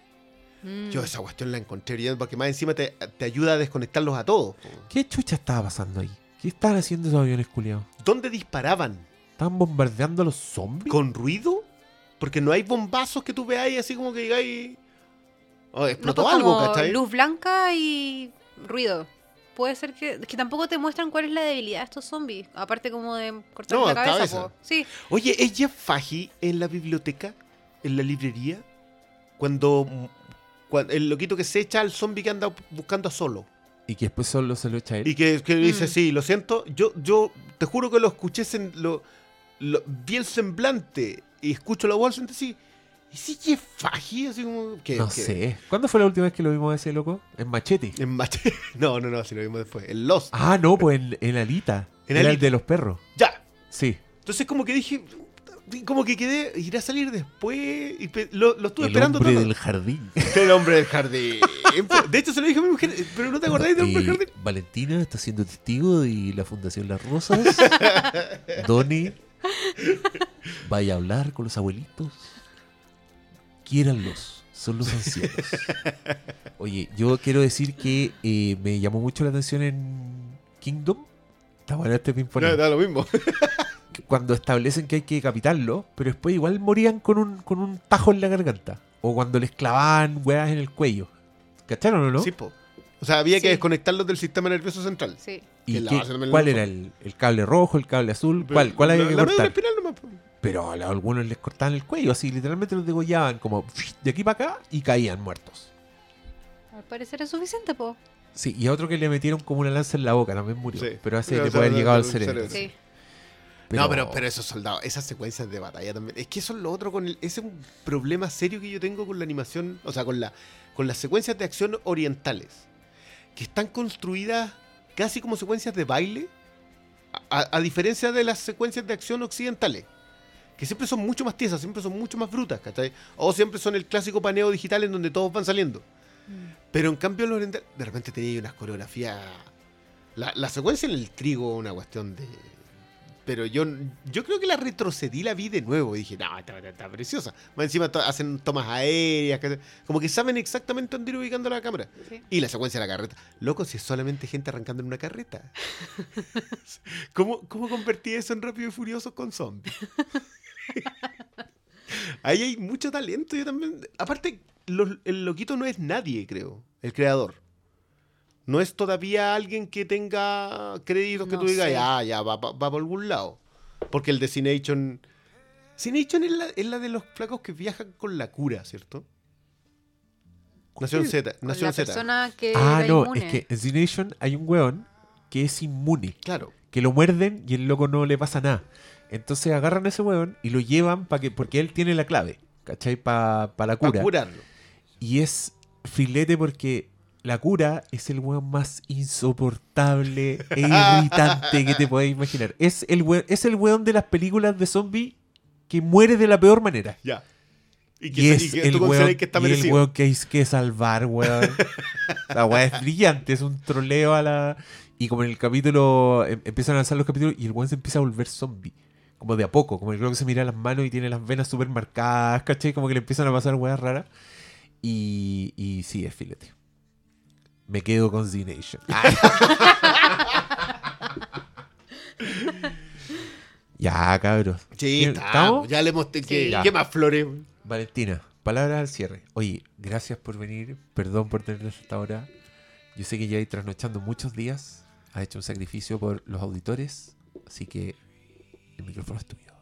Mm. Yo esa cuestión la encontré brillante porque más encima te, te ayuda a desconectarlos a todos. ¿Qué chucha estaba pasando ahí? ¿Qué estaban haciendo esos aviones culiados? ¿Dónde disparaban? ¿Estaban bombardeando a los zombies? ¿Con ruido? Porque no hay bombazos que tú veáis así como que digáis. Oh, No, explotó pues, algo, como ¿cachai? luz blanca y ruido. Puede ser que, que tampoco te muestran cuál es la debilidad de estos zombies. Aparte como de cortar No, la cabeza. cabeza. Sí, Oye, ¿es Jeff Fahey en la biblioteca? ¿En la librería? Cuando, cuando el loquito que se echa al zombie que anda buscando a solo. Y que después solo se lo echa a él. Y que, que dice, Mm. sí, lo siento. Yo, yo te juro que lo escuché, sen- lo, lo- vi el semblante y escucho la voz así. ¿Y si Jeff Fahey? Así como, que, no que- sé. ¿Cuándo fue la última vez que lo vimos a ese loco? En Machete. En Machete. No, no, no, si lo vimos después. En Lost. Ah, no, pues en, en Alita. En Era el Alita. de los perros. Ya. Sí. Entonces como que dije, como que quedé, irá a salir después. Y lo, lo estuve el esperando hombre todo. del jardín. El hombre del jardín. De hecho, se lo dije a mi mujer, pero no te acordáis del hombre del Y jardín. Valentina está siendo testigo de la Fundación Las Rosas. Doni, vaya a hablar con los abuelitos. Quiéranlos, son los ancianos. Oye, yo quiero decir que eh, me llamó mucho la atención en Kingdom. Está bueno este ping No, da lo mismo. Cuando establecen que hay que decapitarlo, pero después igual morían con un, con un tajo en la garganta. O cuando les clavaban hueas en el cuello. ¿Cacharon o no? Sí, po. O sea, había que desconectarlos del sistema nervioso central. sí. ¿Y que la cuál era el, el cable rojo, el cable azul? ¿Cuál, cuál la, había que la cortar? espinal nomás. Pero a algunos les cortaban el cuello, así literalmente los degollaban como de aquí para acá y caían muertos. Al parecer es suficiente, po. Sí, y a otro que le metieron como una lanza en la boca también murió. Sí. Pero así le puede haber llegado al el cerebro. cerebro. Sí. No, pero, pero esos soldados, esas secuencias de batalla también. Es que eso es lo otro con el. Ese es un problema serio que yo tengo con la animación. O sea, con la con las secuencias de acción orientales. Que están construidas casi como secuencias de baile. A, a diferencia de las secuencias de acción occidentales. Que siempre son mucho más tiesas, siempre son mucho más brutas, ¿cachai? O siempre son el clásico paneo digital en donde todos van saliendo. Pero en cambio, los orientales, de repente tenía unas coreografías. La, la secuencia en el trigo, una cuestión de. Pero yo, yo creo que la retrocedí, la vi de nuevo. Y dije, no, está, está- está preciosa. Más encima to- hacen tomas aéreas, como que saben exactamente dónde ir ubicando la cámara. Sí. Y la secuencia de la carreta. Loco, si es solamente gente arrancando en una carreta. ¿Cómo, ¿Cómo convertí eso en Rápido y Furioso con zombies? Ahí hay mucho talento. Yo también. Aparte, los- el loquito no es nadie, creo. El creador. No es todavía alguien que tenga créditos que No tú digas, sé. ya, ya, va, va, va por algún lado. Porque el de Cination. Cination es la, es la de los flacos que viajan con la cura, ¿cierto? Nación Z. Nación la Z. persona que Ah, era no, inmune. es que en Z Nation hay un weón que es inmune. Claro. Que lo muerden y el loco no le pasa nada. Entonces agarran a ese weón y lo llevan para que, porque él tiene la clave, ¿cachai? Para la Para cura. curarlo. Y es filete porque la cura es el weón más insoportable e irritante que te podéis imaginar. Es el, weón, es el weón de las películas de zombie que muere de la peor manera. Ya. Y que, es y que el tú weón, que está y el weón que hay que salvar, weón. la weá es brillante, es un troleo a la... Y como en el capítulo, em- empiezan a lanzar los capítulos y el weón se empieza a volver zombie. Como de a poco, como el creo que se mira las manos y tiene las venas súper marcadas, ¿cachai? Como que le empiezan a pasar weas raras. Y, y sí, es filete. Me quedo con Z Nation. ya, cabros. Sí, ¿Estamos? Ya le mostré. ¿Qué, Ya. ¿qué más flores? Valentina, palabras al cierre. Oye, gracias por venir. Perdón por tenernos hasta ahora. Yo sé que ya hay trasnochando muchos días. Has hecho un sacrificio por los auditores. Así que el micrófono es tuyo.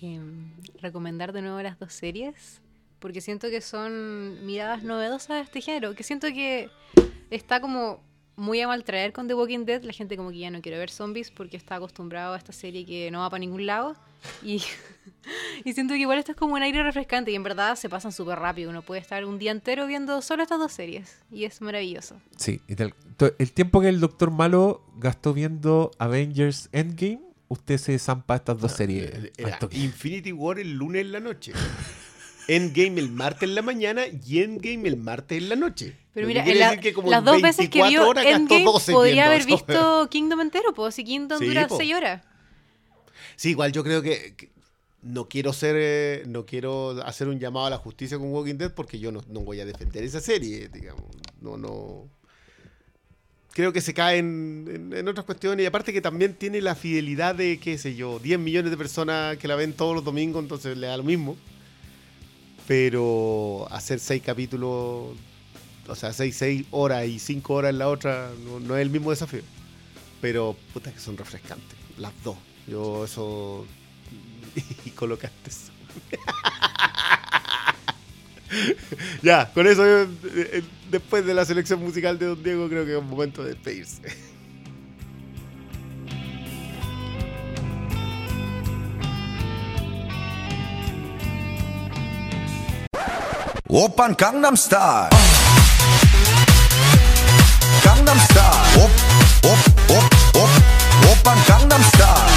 Em, recomendar de nuevo las dos series porque siento que son miradas novedosas a este género que siento que está como muy a maltraer con The Walking Dead la gente como que ya no quiere ver zombies porque está acostumbrado a esta serie que no va para ningún lado y, y siento que igual esto es como un aire refrescante y en verdad se pasan súper rápido uno puede estar un día entero viendo solo estas dos series y es maravilloso Sí, el tiempo que el Doctor Malo gastó viendo Avengers Endgame, usted se zampa estas dos series. Era toque. Infinity War el lunes en la noche. Endgame el martes en la mañana y Endgame el martes en la noche. Pero mira, en la- decir que como las dos veces que 24 vio Endgame 12 podría haber eso. visto Kingdom entero, pues si Kingdom Sí, dura po. 6 horas. Sí, igual yo creo que, que no quiero ser, eh, no quiero hacer un llamado a la justicia con Walking Dead porque yo no, no voy a defender esa serie, digamos. No, no. Creo que se cae en, en- en otras cuestiones y aparte que también tiene la fidelidad de, qué sé yo, 10 millones de personas que la ven todos los domingos, entonces le da lo mismo. Pero hacer seis capítulos, o sea, seis, seis horas y cinco horas en la otra, no, no es el mismo desafío. Pero, puta, que son refrescantes, las dos. Yo eso... y colocaste eso. ya, con eso, eh, eh, después de la selección musical de Don Diego, creo que es un momento de despedirse. Open Gangnam Style. Gangnam Style. Op, op, op, Open Gangnam Style.